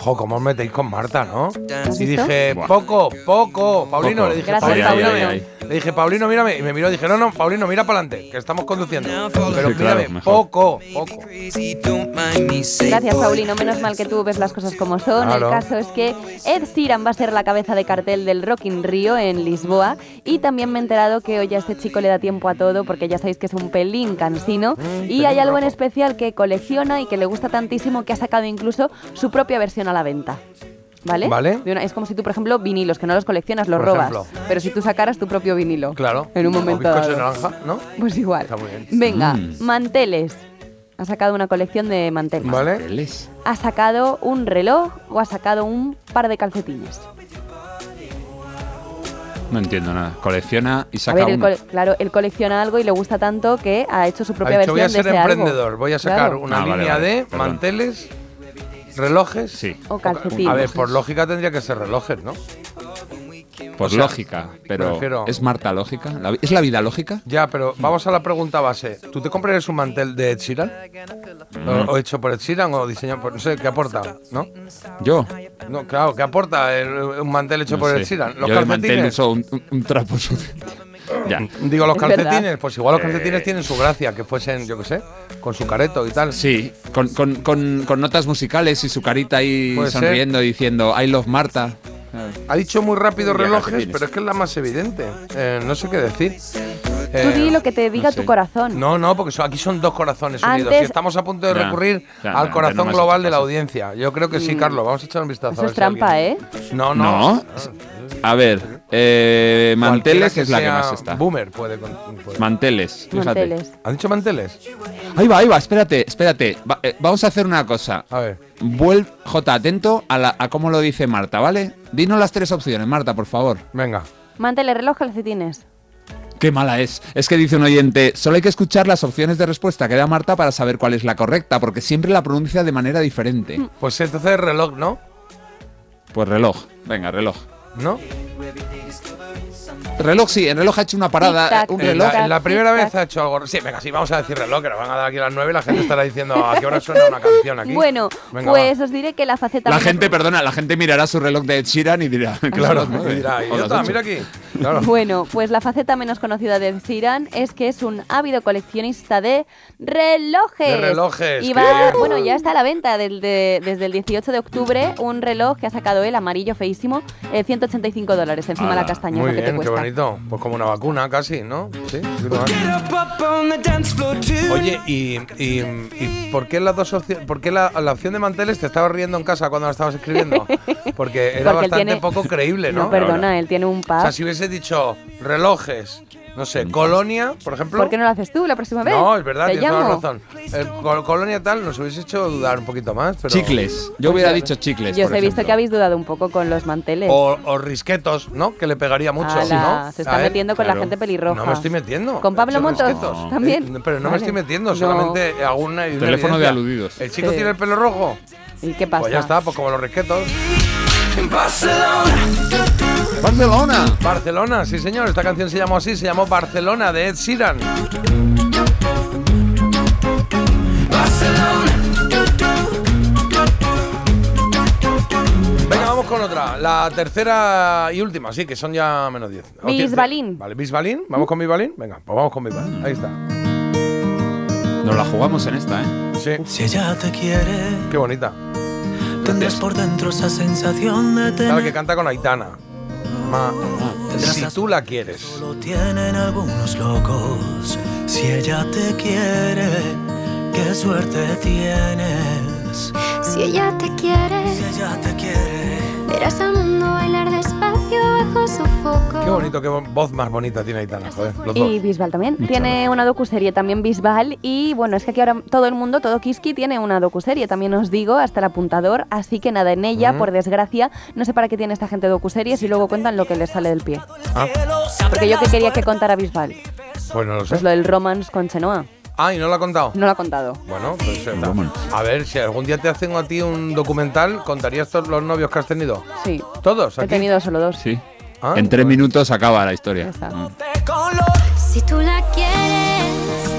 jo, ¿cómo os metéis con Marta, no? ¿Has Y dije, poco, poco. Paulino, Poco. le dije, Gracias, Paulino, Paulino. mírame. Ay, Le dije, Paulino, mírame. Y me miró y dije, no, no, Paulino, mira para adelante, que estamos conduciendo. Pero Sí, claro, mírame, mejor. poco, poco. Gracias, Paulino. Menos mal que tú ves las cosas como son. Claro. El caso es que Ed Sheeran va a ser la cabeza de cartel del Rock in Rio en Lisboa. Y también me he enterado que hoy a este chico le da tiempo a todo porque ya sabéis que es un pelín cansino. y hay algo en especial que colecciona y que le gusta tantísimo que ha sacado incluso su propia versión a la venta. ¿Vale? Vale. De una- es como si tú, por ejemplo, vinilos, que no los coleccionas, los Por robas. ejemplo. Pero si tú sacaras tu propio vinilo. Claro. En un momento de naranja, ¿no? Pues igual. Está muy bien. Venga, Mm. manteles. Ha sacado una colección de manteles. ¿Vale? ¿Ha sacado un reloj o ha sacado un par de calcetines? No entiendo nada. Colecciona y A saca ver, él uno. cole- claro, él colecciona algo y le gusta tanto que ha hecho su Ha propia dicho, voy a versión ser de ese emprendedor, algo. voy a sacar Claro. una Ah, vale, línea vale, de perdón. manteles, relojes. Sí. O calcetines. A ver, por lógica tendría que ser relojes, ¿no? Por o sea, lógica. Pero prefiero- ¿es Marta lógica? ¿La vi- ¿Es la vida lógica? Ya, pero vamos a la pregunta base. ¿Tú te comprarías un mantel de Ed Sheeran? Mm. O, o hecho por Ed Sheeran o diseñado por... No sé, ¿qué aporta? ¿No? Yo. No, claro, ¿qué aporta el- un mantel hecho no por sé. Ed Sheeran? ¿Los Yo mantel calcetines? uso un, un- un trapo sucio. ya. Digo, los verdad. calcetines, pues igual los Eh. calcetines tienen su gracia, que fuesen, yo qué sé, con su careto y tal. Sí, con, con- con- con notas musicales y su carita ahí ser. sonriendo diciendo I love Marta. Ha dicho muy rápido relojes, pero es que es la más evidente. Eh, no sé qué decir. Tú Eh, di lo que te diga no sé. tu corazón. No, no, porque son- aquí son dos corazones unidos. Antes- Y estamos a punto de recurrir ya, al corazón no global de la audiencia. Yo creo que sí, Mm. Carlos. Vamos a echar un vistazo. Eso a ver es si trampa, alguien- ¿eh? No, no. No. A ver, eh, manteles es la que más está. Boomer puede. puede. Manteles, fíjate. Manteles. ¿Han dicho manteles? Ahí va, ahí va, espérate, espérate. Va- eh, vamos a hacer una cosa. A ver. Vuelve, J, atento a, la- a cómo lo dice Marta, ¿vale? Dinos las tres opciones, Marta, por favor. Venga. Manteles, reloj, calcetines. Qué mala es. Es que dice un oyente, solo hay que escuchar las opciones de respuesta que da Marta para saber cuál es la correcta, porque siempre la pronuncia de manera diferente. Pues entonces reloj, ¿no? Pues reloj, venga, reloj. ¿No? Reloj sí, el reloj ha hecho una parada, un reloj. la, primera vez ha hecho algo. Sí, venga, sí, vamos a decir reloj, que nos van a dar aquí a las 9 y la gente estará diciendo a qué hora suena una canción aquí. Bueno, Venga, pues os diré que la faceta La gente, perdona, la gente mirará su reloj de Ed Sheeran y dirá, Claro, ¿no? y dirá, mira aquí. Claro. Bueno, pues la faceta menos conocida de Ed Sheeran es que es un ávido coleccionista de relojes. De relojes, Y va, bueno, ya está a la venta del- de- desde el 18 de octubre un reloj que ha sacado él, amarillo feísimo, eh, 185 dólares encima de la castaña, que te cuesta. Bonito. Pues como una vacuna casi, ¿no? Sí. Oye, y, y, y por qué las dos opciones, por qué la, la opción de manteles te estabas riendo en casa cuando la estabas escribiendo? Porque era Porque bastante tiene- poco creíble, ¿no? No, perdona, él tiene un O par. sea, si hubiese dicho relojes, no sé, colonia, por ejemplo. ¿Por qué no lo haces tú la próxima vez? No, es verdad, Te tienes toda la llamo. razón. Eh, col- colonia tal nos hubiese hecho dudar un poquito más. Pero... Chicles. Yo hubiera dicho chicles. Yo os por he visto ejemplo. que habéis dudado un poco con los manteles. O, o risquetos, ¿no? Que le pegaría mucho, Ala, ¿no? se está A él. metiendo con claro. la gente pelirroja. No me estoy metiendo. ¿Con Pablo Motos? risquetos. ¿También? Eh, pero no me Vale. estoy metiendo, No. solamente hago una, una Teléfono de evidencia. aludidos. ¿El chico Sí. tiene el pelo rojo? ¿Y qué pasa? Pues ya está, pues como los risquetos. Barcelona. Barcelona, sí señor, esta canción se llamó así, se llamó Barcelona de Ed Sheeran. Venga, vamos con otra. La tercera y última, sí, que son ya menos 10. O cien- Bisbalín. Vale, Bisbalín. ¿Vamos con Bisbalín? Venga, pues vamos con Bisbalín. Ahí está. Nos la jugamos en esta, ¿eh? Sí, Si ella te quiere, qué bonita. Tendrás por dentro esa sensación de Claro, que tener. canta con Aitana. Ma- si tú la quieres. Lo tienen algunos locos. Si ella te quiere, qué suerte tienes. Si ella te quiere, Si ella te quiere, verás al mundo bailar despacio bajo. Qué bonito, qué voz más bonita tiene Aitana, joder. Los Y dos. Bisbal también. Tiene una docuserie también Bisbal. Y bueno, es que aquí ahora todo el mundo, todo Kiski, tiene una docuserie. También os digo, hasta el apuntador. Así que nada, en ella, por desgracia, no sé para qué tiene esta gente docuseries y luego cuentan lo que les sale del pie. Ah, Porque yo que quería que contara Bisbal. pues no lo sé. Pues lo del romance con Chenoa. Ah, ¿y no lo ha contado? No lo ha contado. Bueno, pues eh, a ver, si algún día te hacen a ti un documental, ¿contarías todos los novios que has tenido? Sí. ¿Todos? He tenido solo dos. Sí. Ah, en tres minutos acaba la historia. Mm. Si tú la quieres,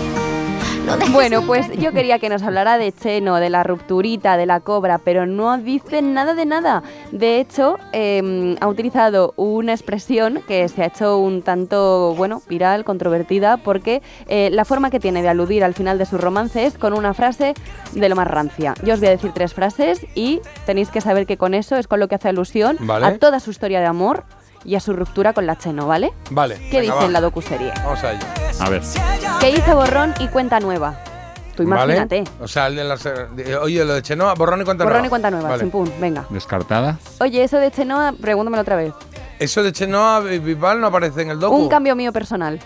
no dejes Bueno, pues yo quería que nos hablara de Cheno, de la rupturita, de la cobra, pero no dice nada de nada. De hecho, eh, ha utilizado una expresión que se ha hecho un tanto, bueno, viral, controvertida, porque eh, la forma que tiene de aludir al final de su romance es con una frase de lo más rancia. Yo os voy a decir tres frases y tenéis que saber que con eso es con lo que hace alusión Vale. a toda su historia de amor y a su ruptura con la Cheno, ¿vale? Vale. ¿Qué venga, dice va. en la docuserie? Vamos a ello. A ver. Que hizo borrón y cuenta nueva. Tú imagínate. ¿Vale? O sea, el de las, de- oye, lo de Chenoa, borrón y cuenta Borrón nueva. y cuenta nueva, Vale. chimpún, venga. Descartada. Oye, eso de Chenoa, pregúntamelo otra vez. Eso de Chenoa y Bisbal no aparece en el docu. Un cambio mío personal,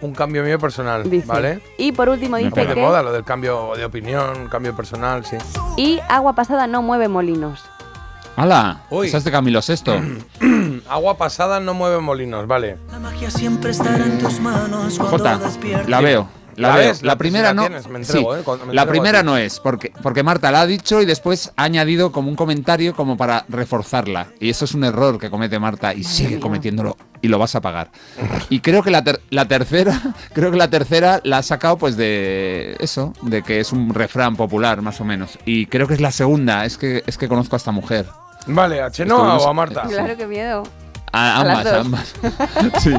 Un cambio mío personal, dice. ¿vale? Y por último Muy dice de que... moda lo del cambio de opinión, cambio personal, sí. Y agua pasada no mueve molinos. ¡Hala! Uy. Esa es de Camilo Sexto. Agua pasada no mueve molinos, vale. La magia siempre estará en tus manos cuando Jota, la veo. La, ¿La veo. ves? La La- primera si la no. tienes, me entrego, sí. ¿eh? Me La primera no es, porque, porque Marta la ha dicho y después ha añadido como un comentario como para reforzarla. Y eso es un error que comete Marta y sigue cometiéndolo y lo vas a pagar. Y creo que la, ter- la tercera, creo que la tercera la ha sacado pues de eso, de que es un refrán popular más o menos. Y creo que es la segunda, es que es que conozco a esta mujer. Vale, ¿a Chenoa o a Marta? Claro, qué miedo. A, ambas, a ambas. sí,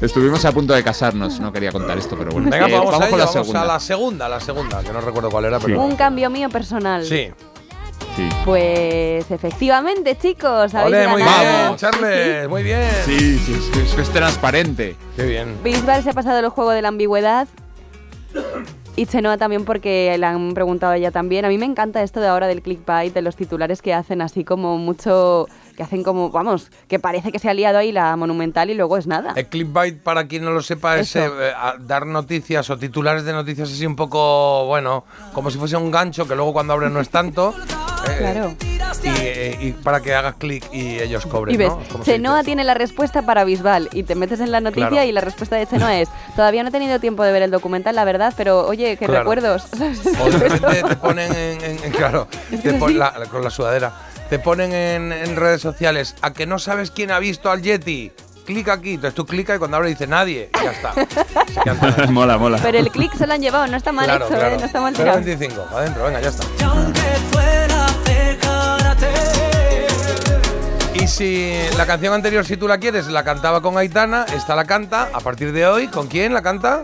estuvimos a punto de casarnos, no quería contar esto, pero bueno. Venga, Eh, vamos, a ello, con la vamos segunda. a la segunda, la segunda, que no recuerdo cuál era, pero... Un cambio mío personal. Sí. Sí. Pues efectivamente, chicos, habéis Ole, muy ganado. bien, Charles, muy bien. Sí, sí, es que es, que es transparente. Qué bien. Bisbal se ha pasado el juego de la ambigüedad. Y Chenoa también porque le han preguntado a ella también. A mí me encanta esto de ahora del clickbait, de los titulares que hacen así como mucho... que hacen como, vamos, que parece que se ha liado ahí la monumental y luego es nada. El clickbait, para quien no lo sepa, es eh, dar noticias o titulares de noticias así un poco, bueno, como si fuese un gancho que luego cuando abres no es tanto. eh, Claro. Y, eh, y para que hagas clic y ellos cobren, Y ves, ¿no? Chenoa tiene la respuesta para Bisbal y te metes en la noticia Claro. y la respuesta de Chenoa es, todavía no he tenido tiempo de ver el documental, la verdad, pero oye, qué Claro. recuerdos. O de repente te ponen en, en- en- claro, te pon- la- con la sudadera, te ponen en, en redes sociales a que no sabes quién ha visto al Yeti. Clica aquí, entonces tú clicas y cuando abre dice nadie, y ya está. Mola, mola. Pero el clic se lo han llevado, no está mal Claro, hecho, claro. ¿eh? no está mal tirado. 0.25, adentro, venga, ya está. Y si la canción anterior, si tú la quieres, la cantaba con Aitana, esta la canta, a partir de hoy, ¿con quién la canta?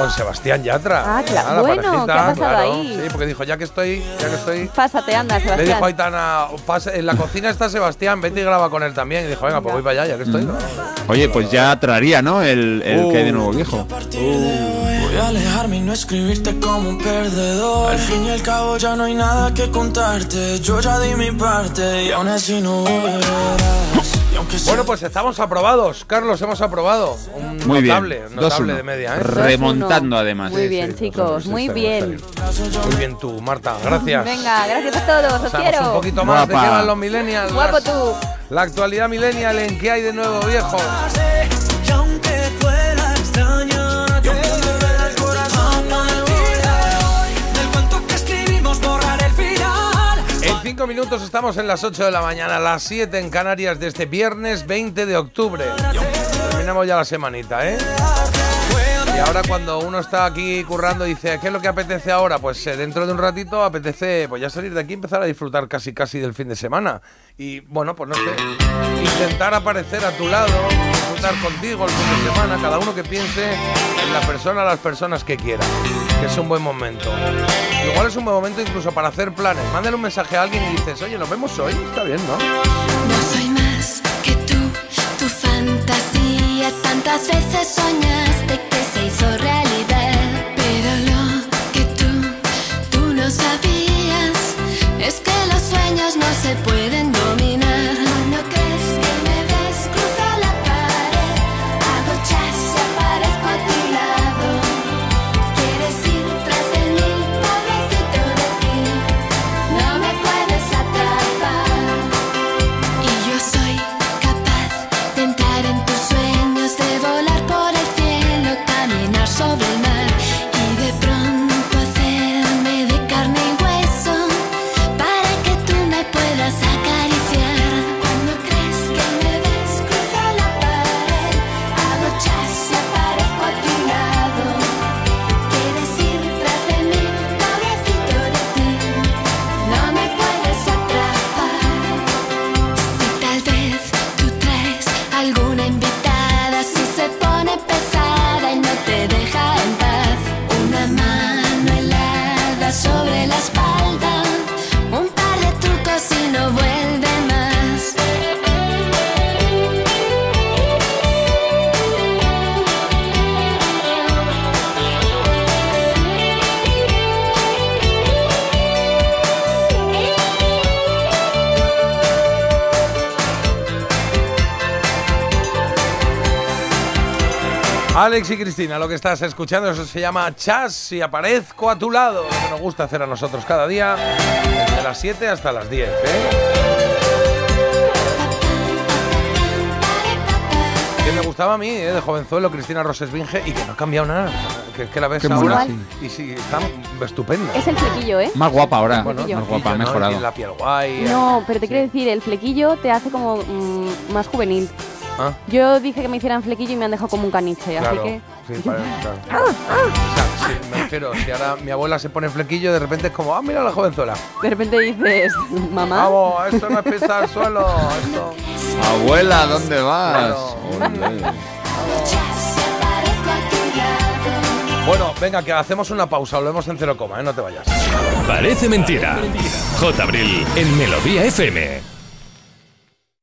Con Sebastián Yatra. Ah, claro. Ah, la Bueno, parejita, ¿qué ha pasado claro. ahí? Sí, porque dijo, ya que estoy, ya que estoy... Pásate, anda, Le dijo a Sebastián. Aitana, "Pasa- en la cocina está Sebastián, vete y graba con él también. Y dijo, venga, pues voy para allá, ya que estoy. Oye, pues ya traería, ¿no? El, el Uh. que hay de nuevo viejo. Voy a alejarme y no escribirte como un perdedor. Al fin y al cabo ya no hay nada que contarte. Yo ya di mi parte y aún así no volverás. Bueno, pues estamos aprobados, Carlos, hemos aprobado. Un Muy notable, bien. notable 2-1. de media, ¿eh? Remontando además. Muy bien, chicos, muy bien. Muy bien tú, Marta, gracias. Venga, gracias a todos, os quiero. un poquito más de Guapa. qué van los millennials. Guapo las- tú. La actualidad millennial en qué hay de nuevo, viejo. 5 minutos estamos en las 8 de la mañana, las 7 en Canarias de este viernes 20 de octubre. Terminamos ya la semanita, ¿eh? Y ahora cuando uno está aquí currando y dice, ¿qué es lo que apetece ahora? Pues eh, dentro de un ratito apetece pues ya salir de aquí y empezar a disfrutar casi casi del fin de semana. Y bueno, pues no sé, intentar aparecer a tu lado, disfrutar contigo el fin de semana, cada uno que piense en la persona, las personas que quiera, que es un buen momento. Igual es un buen momento incluso para hacer planes. Mándale un mensaje a alguien y dices, oye, nos vemos hoy, está bien, ¿no? No soy más que tú, tu fantasía. Tantas veces soñaste que se hizo realidad. Pero lo que tú, tú no sabías es que los sueños no se pueden Alex y Cristina, lo que estás escuchando eso se llama Chas y aparezco a tu lado, lo que nos gusta hacer a nosotros cada día, desde las 7 hasta las 10. ¿eh? Que me gustaba a mí, ¿eh? de jovenzuelo, Cristina Rosesvinge, y que no ha cambiado nada. Que, que la ves Qué ahora y sí, está estupenda. Es el flequillo, ¿eh? Más guapa ahora. Bueno, más guapa, ha ¿no? mejorado. La piel guay. No, pero te quiero decir, el flequillo te hace como mm, más juvenil. Ah, Yo dije que me hicieran flequillo y me han dejado como un caniche, así claro. que... Sí, pare- claro. O sea, sí, me refiero, si ahora mi abuela se pone flequillo, de repente es como, ah, mira la jovenzuela. De repente dices, mamá... Vamos, esto no es pisar suelo, esto... Abuela, ¿dónde vas? Bueno, venga, que hacemos una pausa, volvemos en cero coma, ¿eh? no te vayas. Parece mentira. J. Abril en Melodía FM.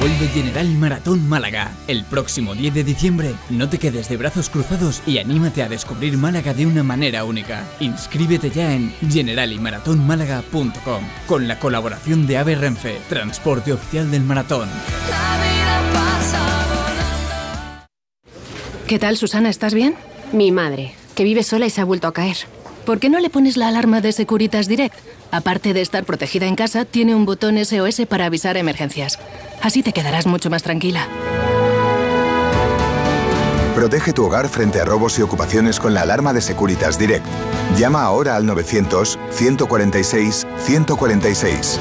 Vuelve General Maratón Málaga. El próximo 10 de diciembre, no te quedes de brazos cruzados y anímate a descubrir Málaga de una manera única. Inscríbete ya en generaliMaratónmálaga.com con la colaboración de AVE Renfe, transporte oficial del maratón. ¿Qué tal, Susana? ¿Estás bien? Mi madre, que vive sola y se ha vuelto a caer. ¿Por qué no le pones la alarma de Securitas Direct? Aparte de estar protegida en casa, tiene un botón SOS para avisar emergencias. Así te quedarás mucho más tranquila. Protege tu hogar frente a robos y ocupaciones con la alarma de Securitas Direct. Llama ahora al 900 146 146.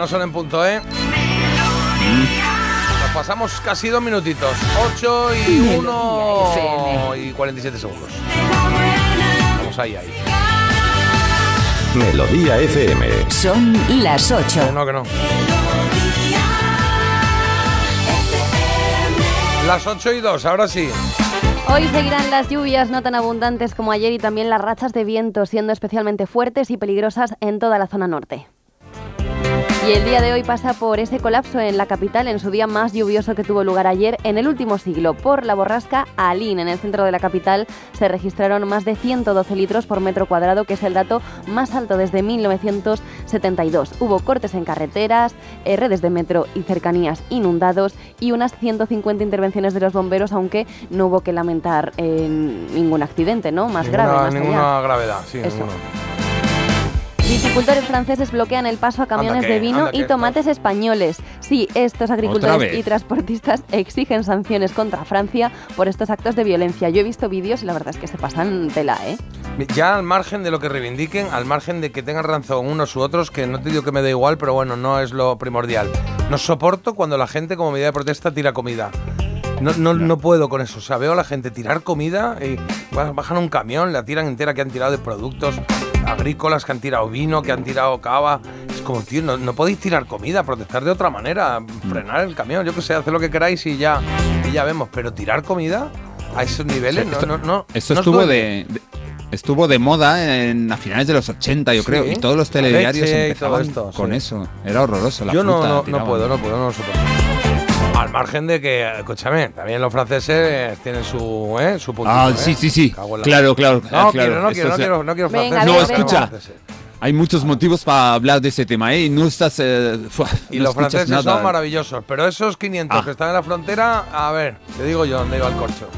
No son en punto, ¿eh? Nos pasamos casi dos minutitos. 8 y 1 y 47 segundos. Vamos ahí, ahí. Melodía FM. Son las 8. Que no, que no. Las 8 y 2, ahora sí. Hoy seguirán las lluvias no tan abundantes como ayer y también las rachas de viento, siendo especialmente fuertes y peligrosas en toda la zona norte. Y el día de hoy pasa por ese colapso en la capital, en su día más lluvioso que tuvo lugar ayer en el último siglo. Por la borrasca Alín, en el centro de la capital, se registraron más de 112 litros por metro cuadrado, que es el dato más alto desde 1972. Hubo cortes en carreteras, eh, redes de metro y cercanías inundados y unas 150 intervenciones de los bomberos, aunque no hubo que lamentar eh, ningún accidente, ¿no? Más Ninguna, grave. más allá. ninguna gravedad, sí, Eso. Viticultores franceses bloquean el paso a camiones que- de vino y tomates españoles. Sí, estos agricultores y transportistas exigen sanciones contra Francia por estos actos de violencia. Yo he visto vídeos y la verdad es que se pasan tela, ¿eh? Ya al margen de lo que reivindiquen, al margen de que tengan razón unos u otros, que no te digo que me da igual, pero bueno, no es lo primordial. No soporto cuando la gente como medida de protesta tira comida. No, no, no puedo con eso. O sea, veo a la gente tirar comida y ba- bajan un camión, la tiran entera que han tirado de productos agrícolas, que han tirado vino, que han tirado cava. Es como, tío, no, no podéis tirar comida, protestar de otra manera, frenar el camión, yo qué sé, hacer lo que queráis y ya, y ya vemos. Pero tirar comida a esos niveles, esto- no, no. Esto ¿no os estuvo de, de- estuvo de moda en, a finales de los 80, yo Sí, creo, y todos los telediarios empezaban esto, con sí. eso. Era horroroso. La Yo no, fruta, no, no puedo, no puedo, no lo soporto. Al margen de que, escúchame, también los franceses tienen su, ¿eh? su puntito, Ah, ¿eh? sí, sí, sí. Claro, claro. No, claro. quiero, no quiero, no quiero, no quiero Venga, franceses. No, venga, escucha. franceses. Hay muchos motivos para hablar de ese tema, ¿eh? Y no estás. eh, Y no los franceses nada. son maravillosos, pero esos 500 Ah. que están en la frontera, a ver, te digo yo dónde iba el corcho.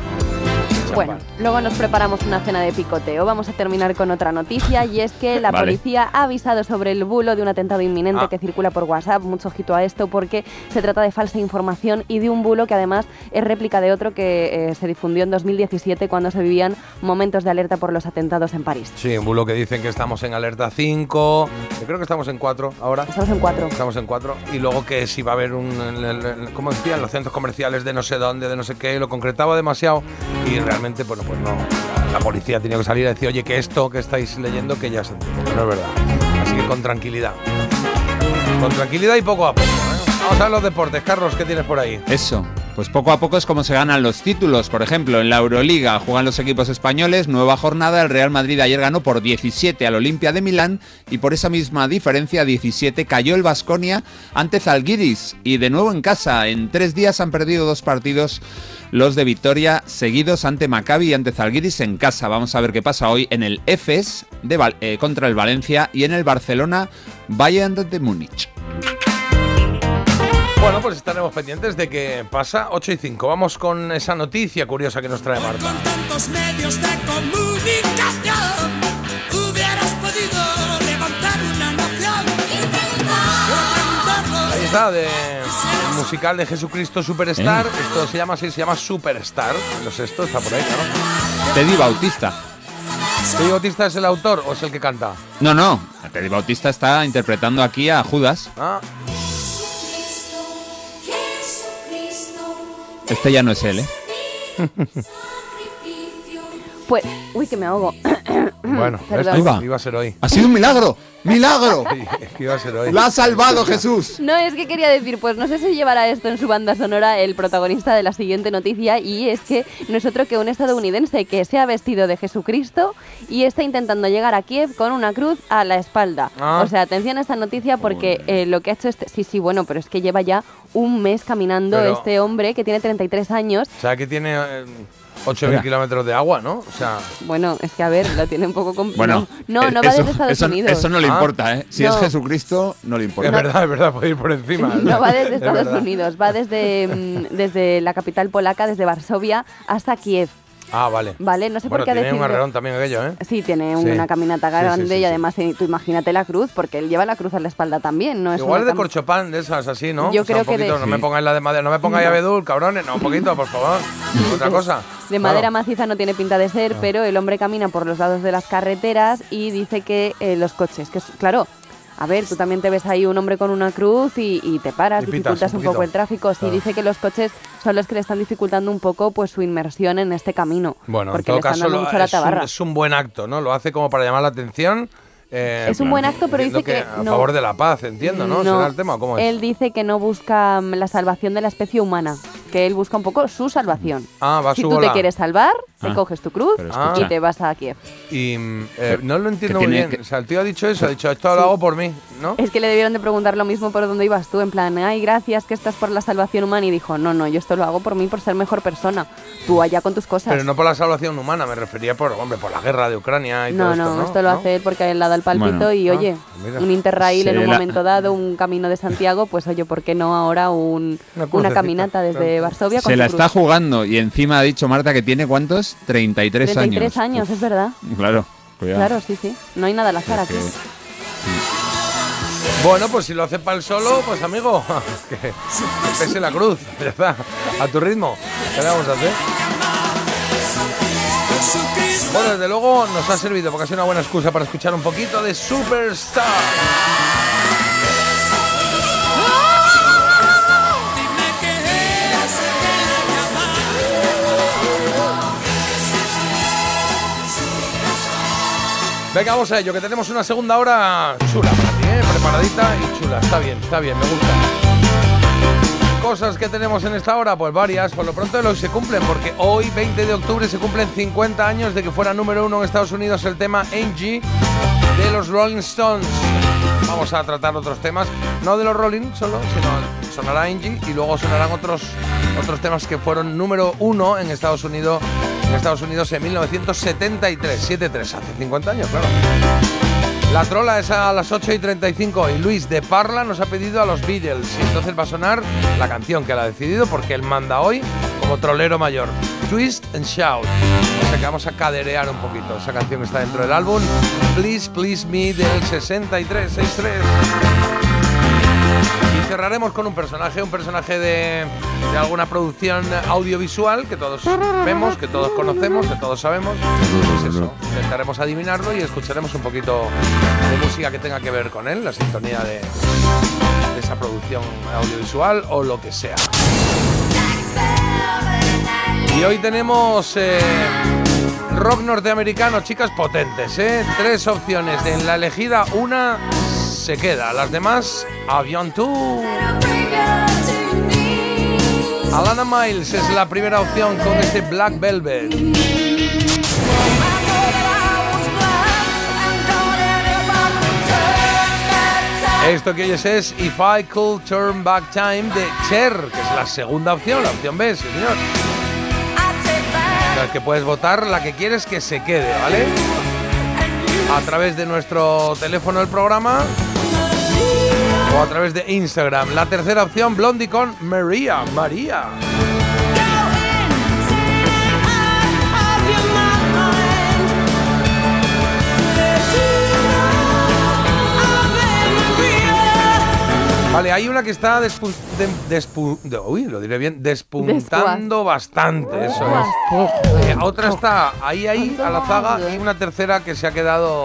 Bueno, luego nos preparamos una cena de picoteo. Vamos a terminar con otra noticia y es que la Vale. policía ha avisado sobre el bulo de un atentado inminente Ah. que circula por WhatsApp. Mucho ojito a esto porque se trata de falsa información y de un bulo que además es réplica de otro que eh, se difundió en 2017 cuando se vivían momentos de alerta por los atentados en París. Sí, un bulo que dicen que estamos en alerta 5, yo creo que estamos en 4 ahora. Estamos en cuatro. Estamos en 4 y luego que si va a haber un, el- el- el- ¿cómo decían? Los centros comerciales de no sé dónde, de no sé qué, lo concretaba demasiado y realmente, bueno, pues no, la, policía ha tenido que salir a decir, oye, que esto que estáis leyendo que ya se que no es verdad. Así que con tranquilidad. Con tranquilidad y poco a poco. ¿eh? Vamos a los deportes, Carlos, ¿qué tienes por ahí? Eso. Pues poco a poco es como se ganan los títulos. Por ejemplo, en la Euroliga juegan los equipos españoles. Nueva jornada. El Real Madrid ayer ganó por 17 al Olimpia de Milán. Y por esa misma diferencia, 17, cayó el Vasconia ante Zalgiris. Y de nuevo en casa. En tres días han perdido dos partidos los de Vitoria seguidos ante Maccabi y ante Zalgiris en casa. Vamos a ver qué pasa hoy en el EFES de eh, contra el Valencia y en el Barcelona Bayern de Múnich. Bueno, pues estaremos pendientes de que pasa 8 y 5. Vamos con esa noticia curiosa que nos trae Marta. tantos medios de comunicación hubieras podido de musical de Jesucristo Superstar. Esto se llama así, se llama Superstar. No sé, esto está por ahí, ¿no? Teddy Bautista. ¿Teddy Bautista es el autor o es el que canta? No, no. Teddy Bautista está interpretando aquí a Judas. Ah, Este ya no es él, ¿eh? Pues, uy, que me ahogo. bueno, esto iba a ser hoy. ¡Ha sido un milagro! ¡Milagro! Es que iba a ser hoy. ¡La ha salvado Jesús! No, es que quería decir, pues no sé si llevará esto en su banda sonora el protagonista de la siguiente noticia y es que no es otro que un estadounidense que se ha vestido de Jesucristo y está intentando llegar a Kiev con una cruz a la espalda. Ah. O sea, atención a esta noticia porque eh, lo que ha hecho este... Sí, sí, bueno, pero es que lleva ya un mes caminando Pero- este hombre que tiene 33 años. O sea, que tiene eh, 8.000 Espera. kilómetros de agua, ¿no? O sea, Bueno, es que a ver, lo tiene un poco complicado. Bueno, no, no, eh, no va eso, desde Estados eso- Unidos. eso no le Ah. importa, ¿eh? Si No. es Jesucristo, no le importa. es verdad, es verdad, puede ir por encima. No va desde Es Estados. Unidos, va desde, mm, desde la capital polaca, desde Varsovia hasta Kiev. Ah, vale. Vale, no sé bueno, por qué ha tiene un decidido- arreón también aquello, ¿eh? Sí, tiene Sí. una caminata Sí, sí, grande sí, y además eh, tú imagínate la cruz, porque él lleva la cruz a la espalda también, ¿no? Es Igual de corchopán, de esas así, ¿no? Yo O sea, creo un que de- No me pongáis la de madera, no me pongáis No. abedul, cabrones, no, un poquito, por favor. Otra cosa. De Claro. madera maciza no tiene pinta de ser, pero el hombre camina por los lados de las carreteras y dice que eh, los coches, que es- claro, a ver, tú también te ves ahí un hombre con una cruz y, y te paras, Y dificultas un un, poco el tráfico. Sí, Claro. dice que los coches son los que le están dificultando un poco pues su inmersión en este camino. Bueno, porque en todo le están caso dando lo- mucho la es, un, tabarra. es un buen acto, ¿no? Lo hace como para llamar la atención. eh, Es un buen acto, pero dice que A no- favor de la paz, entiendo, ¿no? ¿Será el tema? ¿Cómo es? Él dice que no busca mm, la salvación de la especie humana, que él busca un poco su salvación. Ah, va a si tú bola. te quieres salvar, te Ah. coges tu cruz y te vas a Kiev. Y eh, no lo entiendo muy bien. que- O sea, el tío ha dicho eso, ha dicho, esto lo hago por mí, ¿no? Es que le debieron de preguntar lo mismo por donde ibas tú, en plan, ay, gracias que estás por la salvación humana. Y dijo, no, no, yo esto lo hago por mí, por ser mejor persona. Tú allá con tus cosas. Pero no por la salvación humana, me refería por, hombre, por la guerra de Ucrania y no, todo esto, no, ¿no? esto lo ¿No? hace él porque a él le da el palpito Bueno. y Ah, oye, mira. un interrail en un la- momento dado, un camino de Santiago, pues oye, ¿por qué no ahora un- Una una, caminata desde claro. Varsovia con Se su la cruz? está jugando y encima ha dicho Marta que tiene ¿cuántos? 33, 33 años. años, es verdad. Claro, cuidado. Claro, sí, sí. No hay nada al azar aquí. Bueno, pues si lo hace para el solo, pues amigo, que, que pese la cruz, ya está, a tu ritmo. ¿Qué le vamos a hacer? Bueno, desde luego nos ha servido porque ha sido una buena excusa para escuchar un poquito de Superstar. Venga, vamos a ello, que tenemos una segunda hora chula para ti, ¿eh? preparadita y chula. Está bien, está bien, me gusta. cosas que tenemos en esta hora? Pues varias. Por lo pronto de lo que se cumplen, porque hoy, 20 de octubre, se cumplen 50 años de que fuera número uno en Estados Unidos el tema Angie de los Rolling Stones. Vamos a tratar otros temas, no de los Rolling solo, sino sonará Angie y luego sonarán otros, otros temas que fueron número uno en Estados Unidos, Estados Unidos en 1973, 73, hace 50 años, claro. La trola es a las 8 y 35 y Luis de Parla nos ha pedido a los Beatles y entonces va a sonar la canción que él ha decidido porque él manda hoy como trolero mayor. Twist and Shout. O sea que vamos a caderear un poquito. Esa canción que está dentro del álbum Please Please Me del 63, 63. Cerraremos con un personaje, un personaje de, alguna producción audiovisual que todos vemos, que todos conocemos, que todos sabemos. Pues eso, intentaremos adivinarlo y escucharemos un poquito de música que tenga que ver con él, la sintonía de, de esa producción audiovisual o lo que sea. Y hoy tenemos eh, rock norteamericano, chicas potentes, ¿eh? Tres opciones. En la elegida, una se queda. Las demás, Avion 2. Alana Miles es la primera opción con este Black Velvet. Esto que oyes es If I Could Turn Back Time de Cher, que es la segunda opción, la opción B, sí, señor. La que puedes votar la que quieres que se quede, ¿vale? A través de nuestro teléfono del programa o a través de Instagram. La tercera opción, Blondie con María, María. Vale, hay una que está despunt- de- despu- de- uy, lo diré bien, despuntando bastante, eso es. Eh, otra está ahí, ahí, a la zaga, y una tercera que se ha quedado.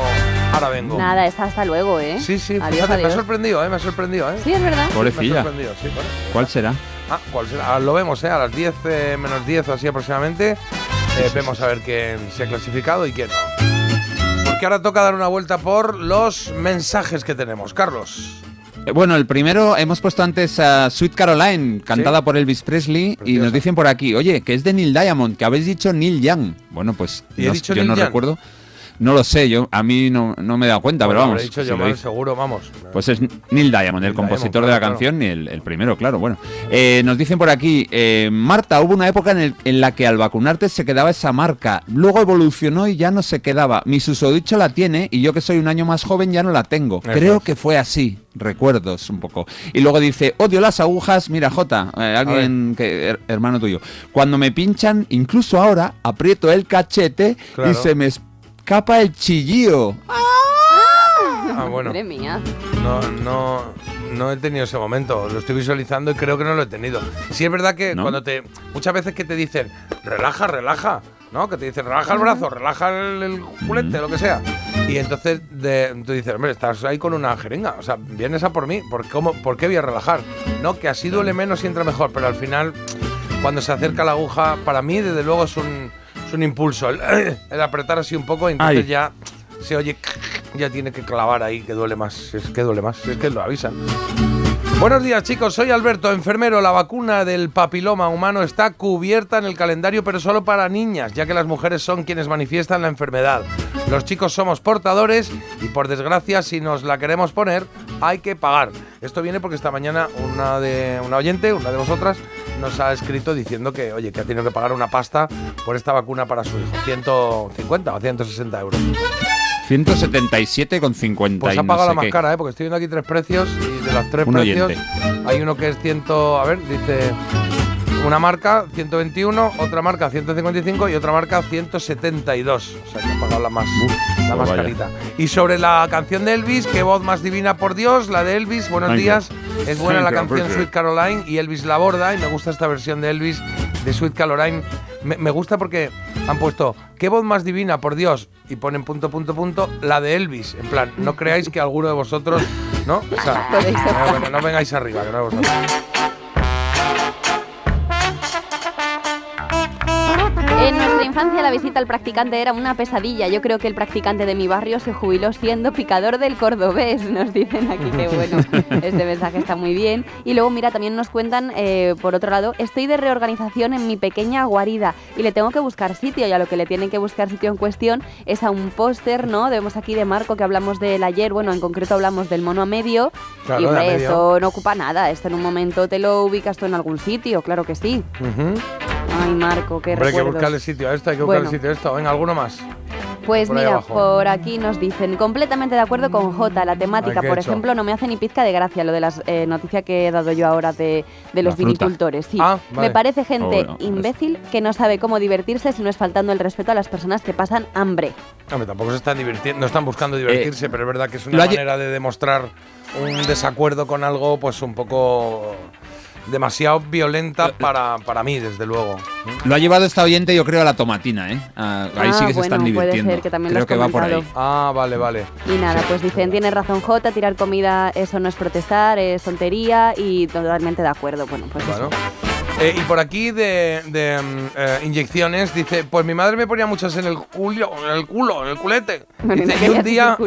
Ahora vengo. Nada, está hasta luego, ¿eh? Sí, sí, Adiós, fíjate, me ha sorprendido, ¿eh? Me ha sorprendido, ¿eh? Sí, es verdad. Me ha Pobrecilla. sorprendido, sí, bueno. ¿Cuál será? Ah, ¿cuál será? Ah, lo vemos, ¿eh? A las 10 eh, menos 10 o así aproximadamente. Eh, vemos a ver quién se ha clasificado y quién no. Porque ahora toca dar una vuelta por los mensajes que tenemos. Carlos. Eh, Bueno, el primero hemos puesto antes a Sweet Caroline, cantada por Elvis Presley, y nos dicen por aquí, oye, que es de Neil Diamond, que habéis dicho Neil Young. Bueno, pues ¿Y he no- dicho yo Neil no Young? recuerdo. No lo sé, yo a mí no, no me he dado cuenta, Bueno, pero vamos. dicho si yo lo mal, seguro, vamos. Pues es Neil Diamond, el compositor de la claro, canción y el, el primero, claro. Bueno, Eh, nos dicen por aquí, eh, Marta, hubo una época en, el- en la que al vacunarte se quedaba esa marca, luego evolucionó y ya no se quedaba. Mi susodicho la tiene y yo que soy un año más joven ya no la tengo. Eso Creo es. que fue así, recuerdos un poco. Y luego dice, odio las agujas, mira Jota, eh, alguien que her- hermano tuyo. Cuando me pinchan, incluso ahora, aprieto el cachete Claro. y se me escapa el chillío. Ah, bueno. Madre mía. No, no, no he tenido ese momento. Lo estoy visualizando y creo que no lo he tenido. Sí es verdad que ¿No? cuando te. Muchas veces que te dicen, relaja, relaja. ¿No? Que te dicen, relaja el brazo, relaja el, el culete, lo que sea. Y entonces de- tú dices, hombre, estás ahí con una jeringa. O sea, vienes a por mí. ¿Por, cómo, ¿Por qué voy a relajar? No, que así duele menos y entra mejor. Pero al final, cuando se acerca la aguja, para mí, desde luego, es un, es un impulso. El, el apretar así un poco y entonces Ay. ya se oye, ya tiene que clavar ahí, que duele más. Es que duele más, es que lo avisan. Buenos días chicos, soy Alberto, enfermero. La vacuna del papiloma humano está cubierta en el calendario, pero solo para niñas, ya que las mujeres son quienes manifiestan la enfermedad. Los chicos somos portadores y por desgracia si nos la queremos poner hay que pagar. Esto viene porque esta mañana una de una oyente, una de vosotras, nos ha escrito diciendo que oye que ha tenido que pagar una pasta por esta vacuna para su hijo, 150 o 160 euros. 177,50. Pues ha no pagado sé la más qué. cara, ¿eh? porque estoy viendo aquí tres precios y de los tres Un precios oyente. hay uno que es 100, a ver, dice una marca 121, otra marca 155 y otra marca 172. O sea que ha pagado la más, la pues más vaya. carita. Y sobre la canción de Elvis, qué voz más divina por Dios, la de Elvis, buenos Thank you. días. Es buena Thank la canción Sweet Caroline y Elvis la borda y me gusta esta versión de Elvis de Sweet Caroline. Me, me gusta porque han puesto qué voz más divina, por Dios, y ponen punto, punto, punto, la de Elvis. En plan, no creáis que alguno de vosotros, ¿no? O sea, no, bueno, no vengáis arriba, que no vosotros. Infancia la visita al practicante era una pesadilla. Yo creo que el practicante de mi barrio se jubiló siendo picador del cordobés, nos dicen aquí. Que bueno, este mensaje está muy bien. Y luego, mira, también nos cuentan, eh, por otro lado, estoy de reorganización en mi pequeña guarida y le tengo que buscar sitio. Y a lo que le tienen que buscar sitio en cuestión es a un póster, ¿no? Vemos aquí de Marco que hablamos del ayer. Bueno, en concreto hablamos del mono a medio. Claro, y hombre, medio. esto no ocupa nada. Esto en un momento te lo ubicas tú en algún sitio, claro que sí. Ujú. Ay, Marco, qué Hombre, hay que buscarle sitio a esto, hay que buscarle Bueno. sitio a esto. Venga, alguno más. Pues por mira, abajo. por aquí nos dicen, completamente de acuerdo con J, la temática, Ay, ¿qué por he ejemplo, no me hace ni pizca de gracia lo de las eh, noticias que he dado yo ahora de, de los vinicultores. Sí, Ah, vale. me parece gente Oh, bueno, imbécil que no sabe cómo divertirse si no es faltando el respeto a las personas que pasan hambre. Hombre, tampoco se están divirtiendo, no están buscando divertirse, pero es verdad que es una manera de demostrar un desacuerdo con algo, pues un poco demasiado violenta para, para mí, desde luego. Lo ha llevado esta oyente, yo creo, a la tomatina, ¿eh? Ah, ahí Ah, sí que se están puede divirtiendo. ser que también lo creo que va por ahí. Ah, vale, vale. Y nada, pues dicen, tiene razón J, tirar comida, eso no es protestar, es tontería y totalmente de acuerdo. Bueno, pues eso. Eh, y por aquí de, de, mm, eh, inyecciones dice, pues mi madre me ponía muchas en el culo, en el culo, en el culete. Dice, y un día...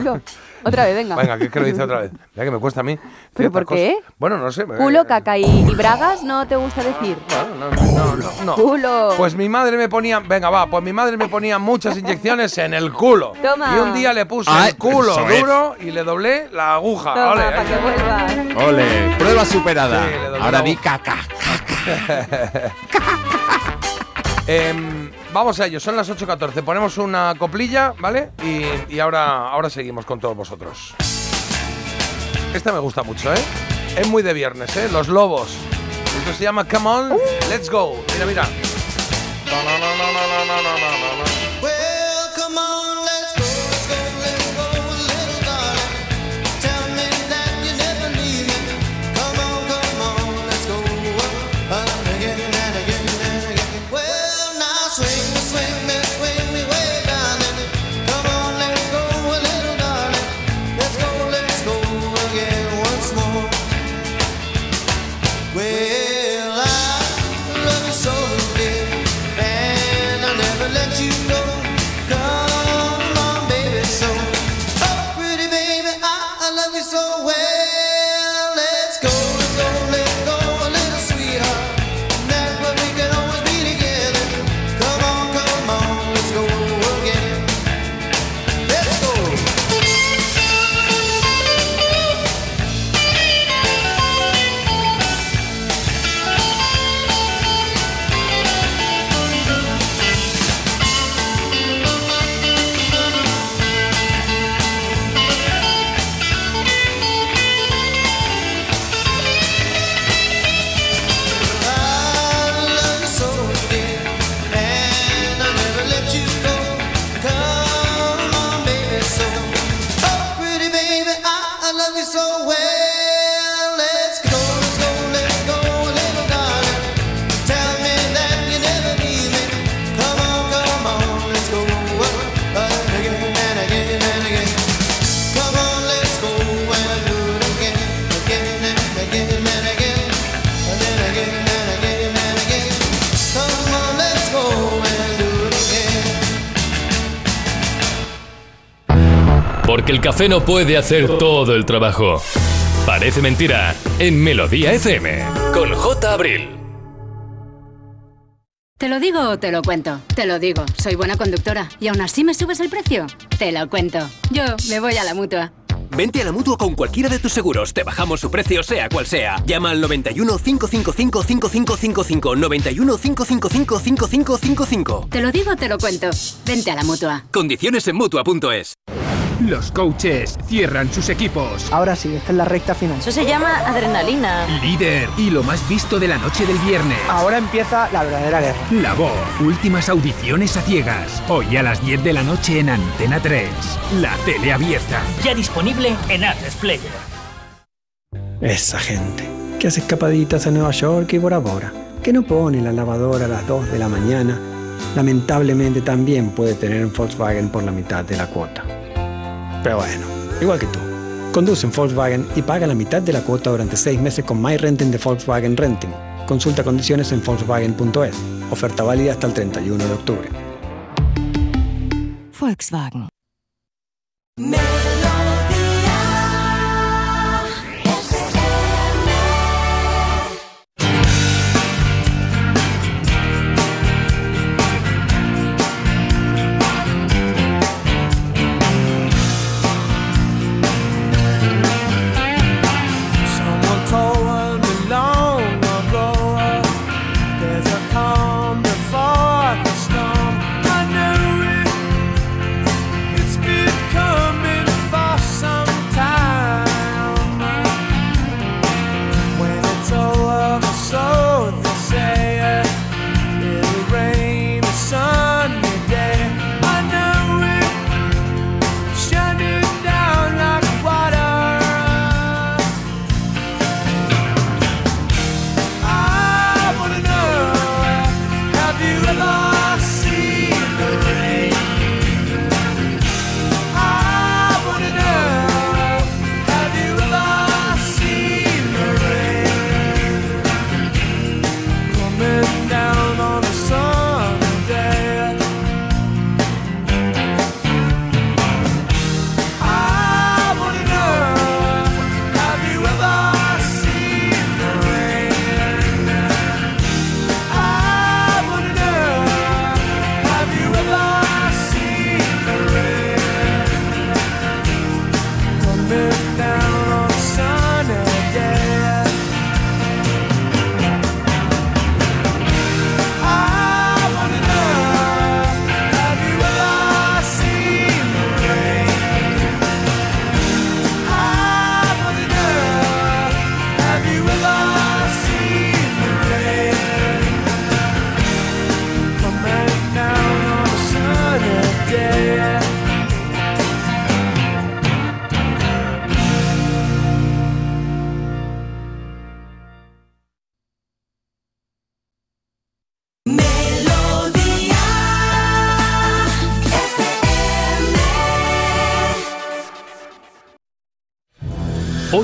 Otra vez, venga. Venga, que es que lo dice otra vez. Mira que me cuesta a mí. ¿Pero por qué? cosas. Bueno, no sé. me- Culo, caca y, y bragas, ¿no te gusta decir? No, no, no, no. Culo. Pues mi madre me ponía, venga, va, pues mi madre me ponía muchas inyecciones en el culo. Toma. Y un día le puse Ay, el culo es. duro y le doblé la aguja. Toma, Ole, para eh. que vuelvas. Ole, prueba superada. Sí, Ahora di voz. caca. Em, vamos a ello, son las 8.14. Ponemos una coplilla, ¿vale? Y, y ahora, ahora seguimos con todos vosotros. Esta me gusta mucho, ¿eh? Es muy de viernes, ¿eh? Los lobos. Esto se llama Come On, Let's Go. Mira, mira. Well, Porque el café no puede hacer todo el trabajo. Parece mentira en Melodía FM con J. Abril. ¿Te lo digo o te lo cuento? Te lo digo, soy buena conductora. ¿Y aún así me subes el precio? Te lo cuento. Yo me voy a la mutua. Vente a la mutua con cualquiera de tus seguros. Te bajamos su precio, sea cual sea. Llama al 91 555 5555. 91 555 5555. Te lo digo o te lo cuento. Vente a la mutua. Condiciones en mutua.es. Los coaches cierran sus equipos. Ahora sí, esta es la recta final. Eso se llama adrenalina. Líder y lo más visto de la noche del viernes. Ahora empieza la verdadera guerra. La voz. Últimas audiciones a ciegas. Hoy a las 10 de la noche en Antena 3. La tele abierta. Ya disponible en Atresplayer. Esa gente que hace escapaditas a Nueva York y Bora Bora, que no pone la lavadora a las 2 de la mañana, lamentablemente también puede tener un Volkswagen por la mitad de la cuota. Pero bueno, igual que tú. Conduce en Volkswagen y paga la mitad de la cuota durante 6 meses con My Renting de Volkswagen Renting. Consulta condiciones en Volkswagen.es. Oferta válida hasta el 31 de octubre. Volkswagen.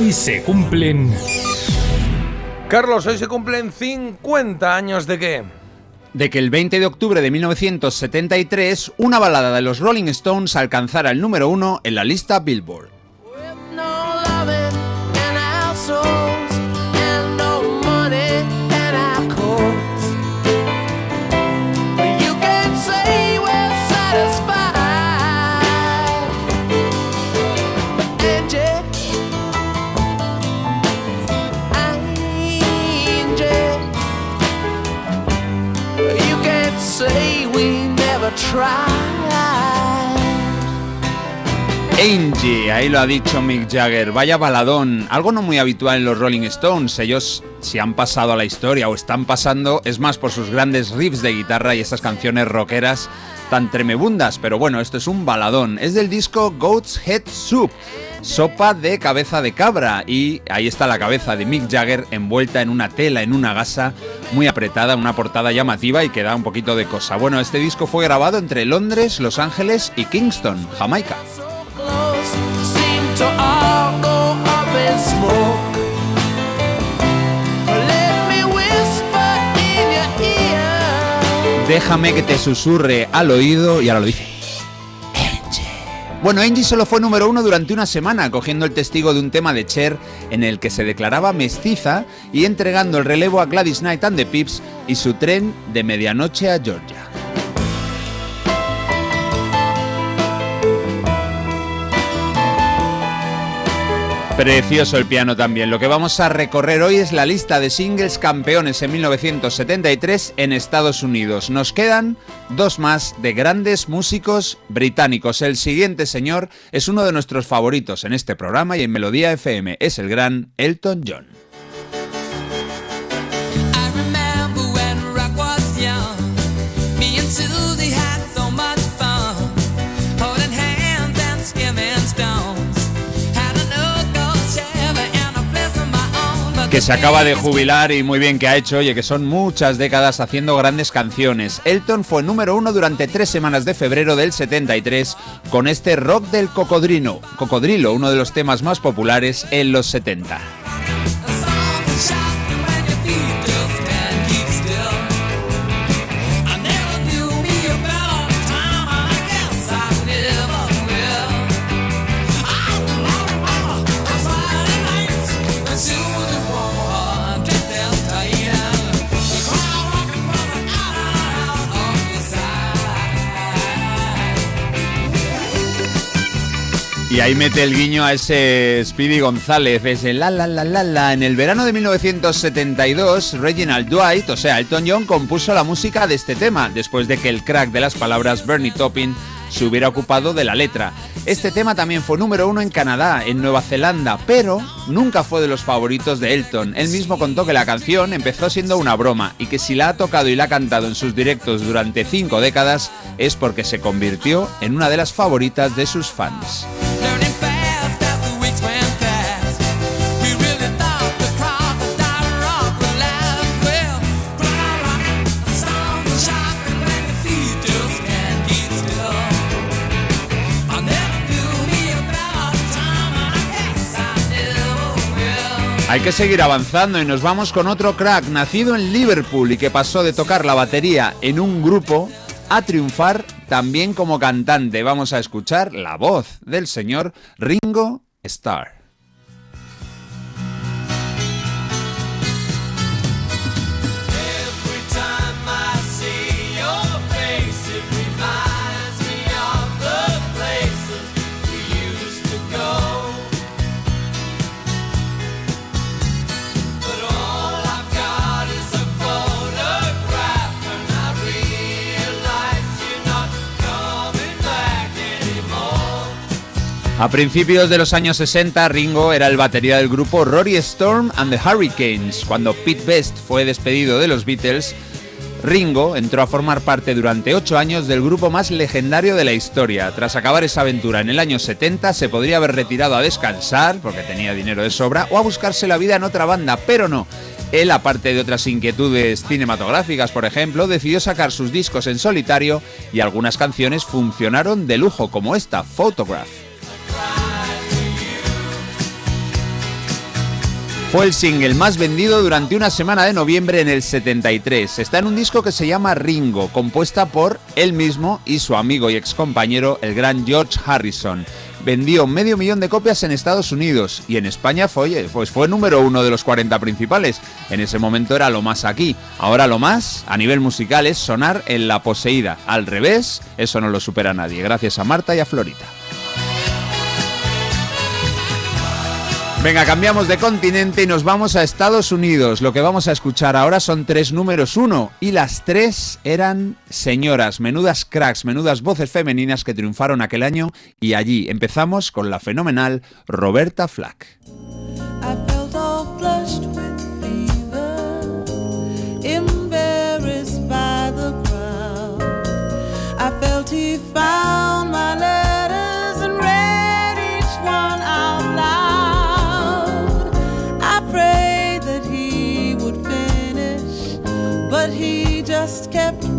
Hoy se cumplen Carlos, hoy se cumplen 50 años de qué? de que el 20 de octubre de 1973 una balada de los Rolling Stones alcanzara el número uno en la lista Billboard. Angie, ahí lo ha dicho Mick Jagger, vaya baladón, algo no muy habitual en los Rolling Stones, ellos si han pasado a la historia o están pasando es más por sus grandes riffs de guitarra y esas canciones rockeras tan tremebundas, pero bueno, esto es un baladón, es del disco Goat's Head Soup, sopa de cabeza de cabra. Y ahí está la cabeza de Mick Jagger envuelta en una tela, en una gasa muy apretada, una portada llamativa y que da un poquito de cosa. Bueno, este disco fue grabado entre Londres, Los Ángeles y Kingston, Jamaica. Déjame que te susurre al oído y ahora lo dice. Bueno, Angie solo fue número uno durante una semana, cogiendo el testigo de un tema de Cher en el que se declaraba mestiza y entregando el relevo a Gladys Knight and the Pips y su tren de medianoche a Georgia. Precioso el piano también. Lo que vamos a recorrer hoy es la lista de singles campeones en 1973 en Estados Unidos. Nos quedan dos más de grandes músicos británicos. El siguiente señor es uno de nuestros favoritos en este programa y en Melodía FM. Es el gran Elton John. Que se acaba de jubilar y muy bien que ha hecho, oye, que son muchas décadas haciendo grandes canciones. Elton fue número uno durante tres semanas de febrero del 73 con este rock del cocodrilo, cocodrilo, uno de los temas más populares en los 70. Y ahí mete el guiño a ese Speedy González, ese la la la la la. En el verano de 1972, Reginald Dwight, o sea, Elton John, compuso la música de este tema, después de que el crack de las palabras Bernie Taupin se hubiera ocupado de la letra. Este tema también fue número uno en Canadá, en Nueva Zelanda, pero nunca fue de los favoritos de Elton. Él mismo contó que la canción empezó siendo una broma y que si la ha tocado y la ha cantado en sus directos durante cinco décadas es porque se convirtió en una de las favoritas de sus fans. Hay que seguir avanzando y nos vamos con otro crack nacido en Liverpool y que pasó de tocar la batería en un grupo a triunfar también como cantante. Vamos a escuchar la voz del señor Ringo Starr. A principios de los años 60, Ringo era el batería del grupo Rory Storm and the Hurricanes. Cuando Pete Best fue despedido de los Beatles, Ringo entró a formar parte durante ocho años del grupo más legendario de la historia. Tras acabar esa aventura en el año 70, se podría haber retirado a descansar, porque tenía dinero de sobra, o a buscarse la vida en otra banda, pero no. Él, aparte de otras inquietudes cinematográficas, por ejemplo, decidió sacar sus discos en solitario y algunas canciones funcionaron de lujo, como esta, Photograph. Fue el single más vendido durante una semana de noviembre en el 73. Está en un disco que se llama Ringo, compuesta por él mismo y su amigo y excompañero, el gran George Harrison. Vendió medio millón de copias en Estados Unidos y en España fue, pues fue número uno de los 40 principales. En ese momento era lo más aquí. Ahora lo más, a nivel musical, es sonar en La Poseída. Al revés, eso no lo supera nadie. Gracias a Marta y a Florita. Venga, cambiamos de continente y nos vamos a Estados Unidos. Lo que vamos a escuchar ahora son tres números uno y las tres eran señoras, menudas cracks, menudas voces femeninas que triunfaron aquel año y allí empezamos con la fenomenal Roberta Flack.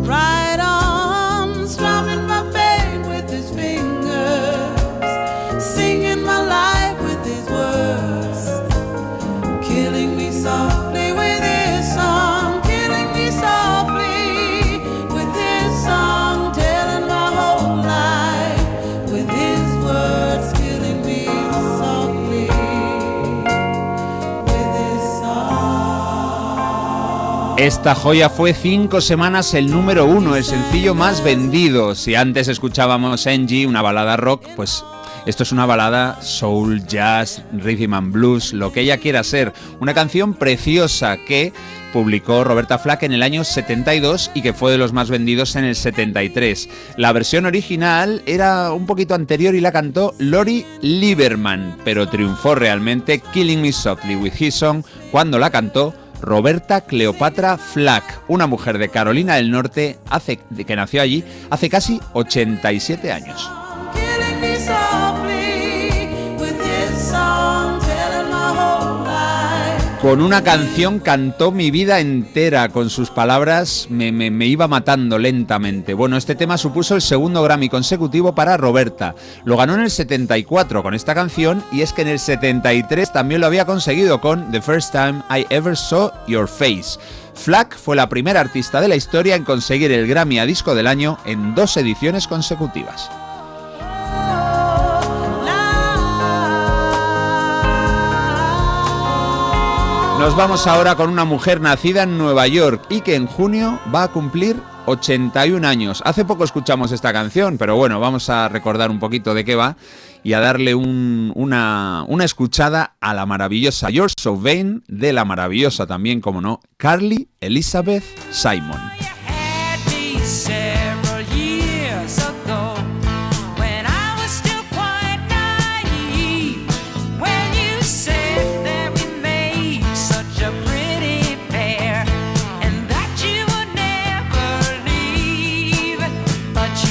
Right Esta joya fue cinco semanas el número uno, el sencillo más vendido. Si antes escuchábamos Angie, una balada rock, pues esto es una balada soul, jazz, rhythm and blues, lo que ella quiera ser. Una canción preciosa que publicó Roberta Flack en el año 72 y que fue de los más vendidos en el 73. La versión original era un poquito anterior y la cantó Lori Lieberman, pero triunfó realmente Killing Me Softly with His Song cuando la cantó Roberta Cleopatra Flack, una mujer de Carolina del Norte hace, que nació allí hace casi 87 años. Con una canción cantó mi vida entera, con sus palabras me, me- iba matando lentamente. Bueno, este tema supuso el segundo Grammy consecutivo para Roberta. Lo ganó en el 74 con esta canción y es que en el 73 también lo había conseguido con The First Time I Ever Saw Your Face. Flack fue la primera artista de la historia en conseguir el Grammy a Disco del Año en dos ediciones consecutivas. Nos vamos ahora con una mujer nacida en Nueva York y que en junio va a cumplir 81 años. Hace poco escuchamos esta canción, pero bueno, vamos a recordar un poquito de qué va y a darle un- una, una escuchada a la maravillosa You're So Vain, de la maravillosa también, como no, Carly Elizabeth Simon.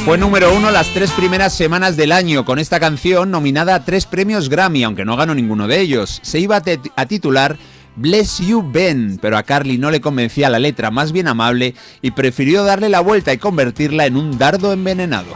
Fue número uno las tres primeras semanas del año con esta canción nominada a tres premios Grammy, aunque no ganó ninguno de ellos. Se iba a, titular Bless You Ben, pero a Carly no le convencía la letra más bien amable y prefirió darle la vuelta y convertirla en un dardo envenenado.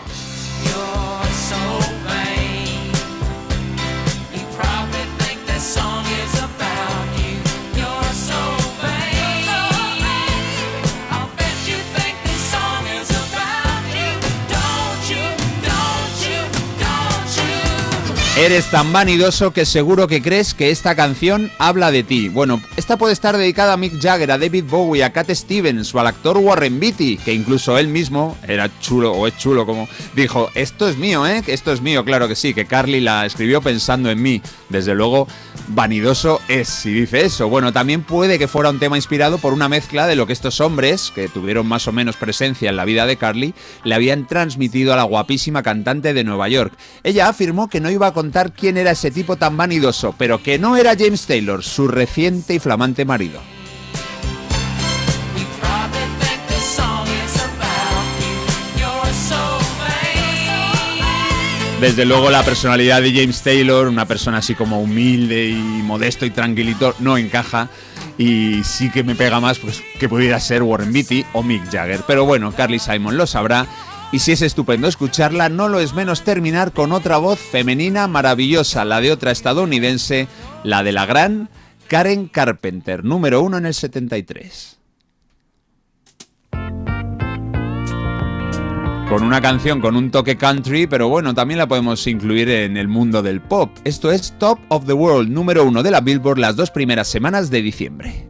Eres tan vanidoso que seguro que crees que esta canción habla de ti. Bueno, esta puede estar dedicada a Mick Jagger, a David Bowie, a Cat Stevens o al actor Warren Beatty, que incluso él mismo era chulo o es chulo como dijo, esto es mío, ¿eh? Esto es mío, claro que sí, que Carly la escribió pensando en mí. Desde luego, vanidoso es si dice eso. Bueno, también puede que fuera un tema inspirado por una mezcla de lo que estos hombres, que tuvieron más o menos presencia en la vida de Carly, le habían transmitido a la guapísima cantante de Nueva York. Ella afirmó que no iba a quién era ese tipo tan vanidoso, pero que no era James Taylor, su reciente y flamante marido. Desde luego la personalidad de James Taylor, una persona así como humilde y modesto y tranquilito, no encaja. Y sí que me pega más pues, que pudiera ser Warren Beatty o Mick Jagger. Pero bueno, Carly Simon lo sabrá. Y si es estupendo escucharla, no lo es menos terminar con otra voz femenina maravillosa, la de otra estadounidense, la de la gran Karen Carpenter, número uno en el 73. con una canción con un toque country, pero bueno, también la podemos incluir en el mundo del pop. Esto es Top of the World, número uno de la Billboard las dos primeras semanas de diciembre.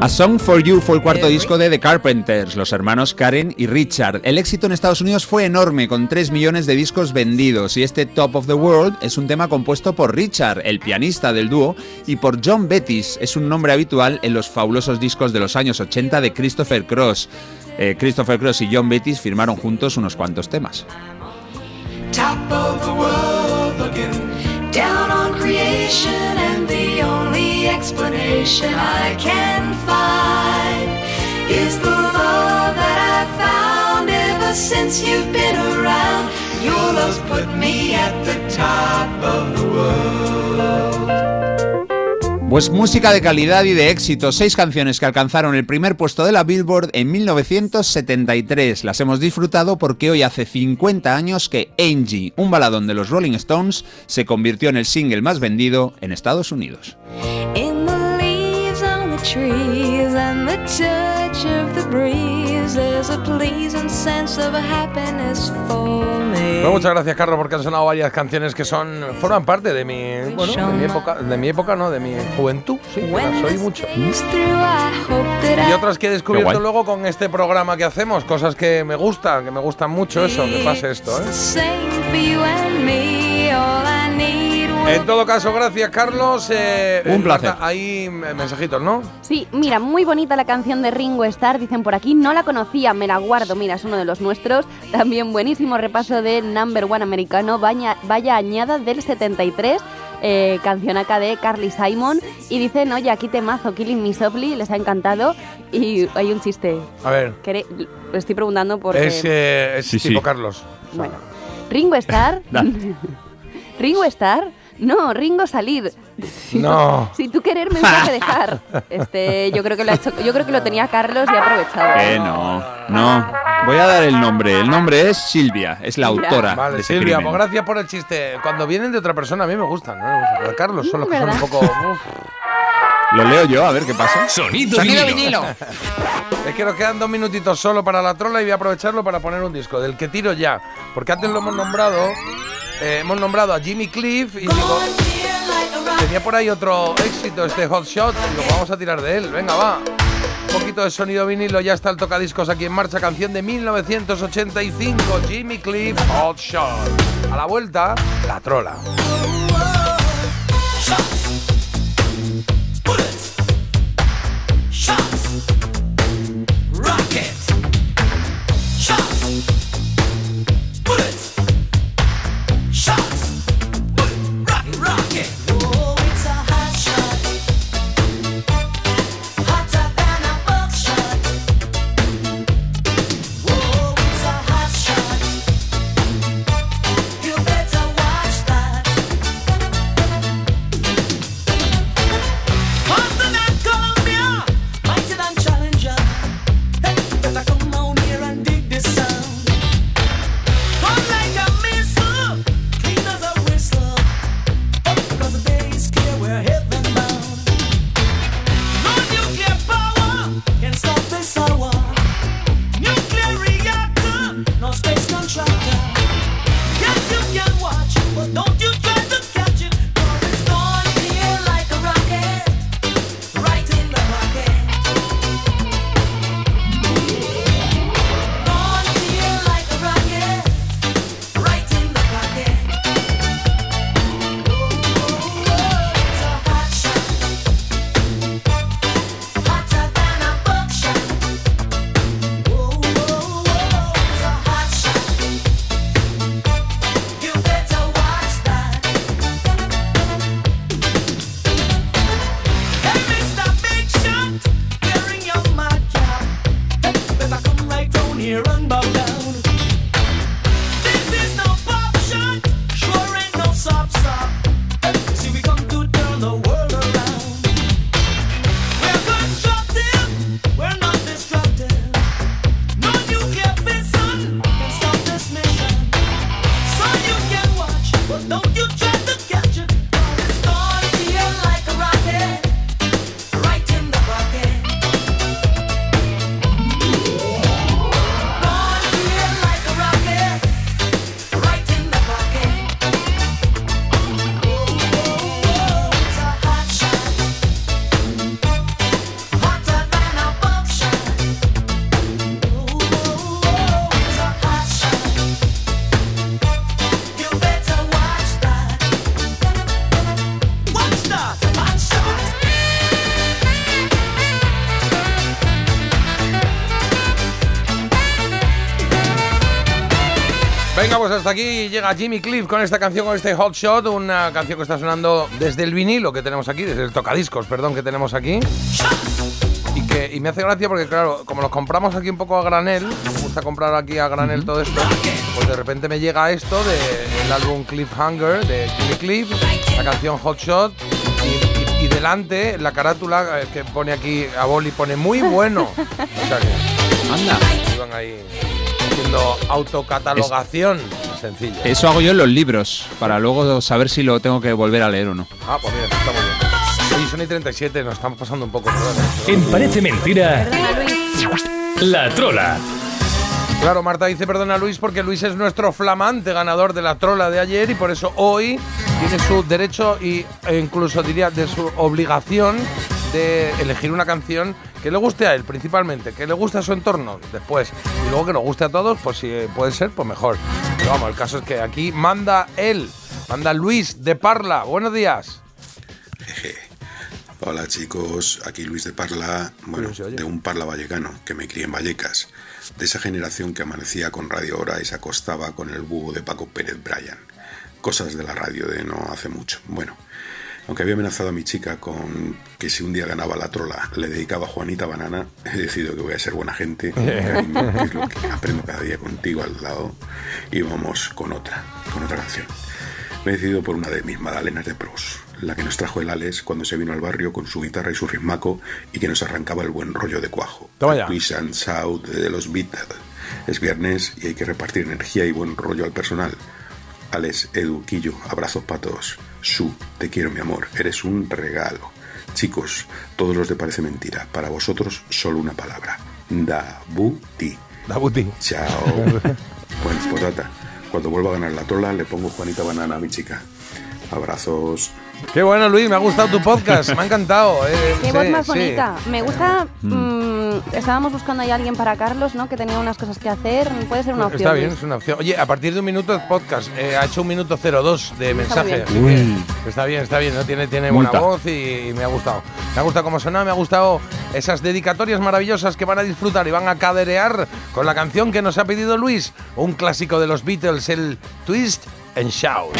A Song for You fue el cuarto disco de The Carpenters, los hermanos Karen y Richard. El éxito en Estados Unidos fue enorme, con 3 millones de discos vendidos, y este Top of the World es un tema compuesto por Richard, el pianista del dúo, y por John Bettis, es un nombre habitual en los fabulosos discos de los años 80 de Christopher Cross. Eh, Christopher Cross y John Bettis firmaron juntos unos cuantos temas. Top of the world, looking down on creation, and the only explanation I can find is the love that I've found ever since you've been around. Your love's put me at the top of the world. Pues música de calidad y de éxito, seis canciones que alcanzaron el primer puesto de la Billboard en 1973. Las hemos disfrutado porque hoy hace 50 años que Angie, un baladón de los Rolling Stones, se convirtió en el single más vendido en Estados Unidos. Bueno, muchas gracias, Carlos, porque han sonado varias canciones que son forman parte de mi, bueno, de mi época, de mi época, no, de mi juventud, sí, que las oí mucho. Y otras que he descubierto luego con este programa que hacemos, cosas que me gustan, que me gustan mucho eso, que pase esto, ¿eh? En todo caso, gracias, Carlos. Eh, Un eh, placer. Marta, Hay mensajitos, ¿no? Sí, mira, muy bonita la canción de Ringo Starr, dicen por aquí, no la conocía, me la guardo, mira, es uno de los nuestros. También buenísimo repaso de Number One americano, vaya, vaya añada del 73, eh, canción acá de Carly Simon. Y dicen, oye, aquí temazo, Killing Me Softly, les ha encantado. Y hay un chiste. A ver, Lo estoy preguntando porque... es, eh, es Sí, tipo sí. Carlos. Bueno, Ringo Starr... Ringo Starr... No, Ringo salir. Si No. tú- si tú querer mensaje dejar. Este, yo creo que lo ha hecho, yo creo que lo tenía Carlos y ha aprovechado. Que no, no, Voy a dar el nombre. El nombre es Silvia, es la autora Vale, de ese Silvia, crimen. pues gracias por el chiste. Cuando vienen de otra persona, a mí me gustan. ¿no? De Carlos son los que son un poco. uf. Lo leo yo, a ver qué pasa. Sonido, Sonido vinilo. vinilo. Es que nos quedan dos minutitos solo para la trola y voy a aprovecharlo para poner un disco, del que tiro ya. Porque antes lo hemos nombrado. Eh, hemos nombrado a Jimmy Cliff y digo. Tenía por ahí otro éxito, este Hot Shot. Y digo, vamos a tirar de él. Venga, va. Un poquito de sonido vinilo, ya está el tocadiscos aquí en marcha. Canción de 1985, Jimmy Cliff, Hot Shot. A la vuelta, la trola. Llega Jimmy Cliff con esta canción, con este Hot Shot, una canción que está sonando desde el vinilo que tenemos aquí, desde el tocadiscos, perdón, que tenemos aquí. Y, que, y me hace gracia porque, claro, como los compramos aquí un poco a granel, me gusta comprar aquí a granel todo esto, pues de repente me llega esto del álbum Cliffhanger de Jimmy Cliff, la canción Hot Shot, y, y- y delante la carátula eh, que pone aquí a Boli pone muy bueno. O sea que, Anda. Iban ahí haciendo autocatalogación sencilla. Eso hago yo en los libros, para luego saber si lo tengo que volver a leer o no. Ah, pues mira, está muy bien. Oye, son y 37, nos estamos pasando un poco. ¿eh? En Parece Mentira, La Trola. Claro, Marta dice perdona Luis porque Luis es nuestro flamante ganador de la trola de ayer y por eso hoy tiene su derecho y, e incluso diría de su obligación de elegir una canción que le guste a él principalmente, que le guste a su entorno después y luego que nos guste a todos, pues si puede ser, pues mejor. Pero vamos, el caso es que aquí manda él, manda Luis de Parla. Buenos días. Hola chicos, aquí Luis de Parla, bueno, de un Parla vallecano que me crié en Vallecas, de esa generación que amanecía con Radio Hora y se acostaba con el búho de Paco Pérez Bryan. Cosas de la radio de no hace mucho. Bueno, aunque había amenazado a mi chica con que si un día ganaba la trola le dedicaba a Juanita Banana, he decidido que voy a ser buena gente, cariño, que es lo que aprendo cada día contigo al lado, y vamos con otra, con otra canción. Me he decidido por una de mis magdalenas de pros, la que nos trajo el Alex cuando se vino al barrio con su guitarra y su ritmaco y que nos arrancaba el buen rollo de cuajo. Twist and Shout de los Beatles. Es viernes y hay que repartir energía y buen rollo al personal. Alex, Edu, Quillo, abrazos para todos. Su, te quiero mi amor, eres un regalo. Chicos, todos los de Parece Mentira, para vosotros solo una palabra. Dabuti. Dabuti. Chao. bueno, potata. Cuando vuelva a ganar la trola le pongo Juanita Banana a mi chica. Abrazos. Qué bueno, Luis, me ha gustado tu podcast, me ha encantado. eh, Qué sí, voz más sí. bonita. Me gusta. Mm. estábamos buscando ahí a alguien para Carlos, ¿no? Que tenía unas cosas que hacer. Puede ser una opción. Está bien, Luis. es una opción. Oye, a partir de un minuto de podcast, eh, ha hecho un minuto 02 de mensaje. bien. así que está bien, está bien, ¿no? Tiene, tiene buena voz y, y me ha gustado. Me ha gustado cómo sonaba, me ha gustado esas dedicatorias maravillosas que van a disfrutar y van a caderear con la canción que nos ha pedido Luis, un clásico de los Beatles, el Twist and Shout.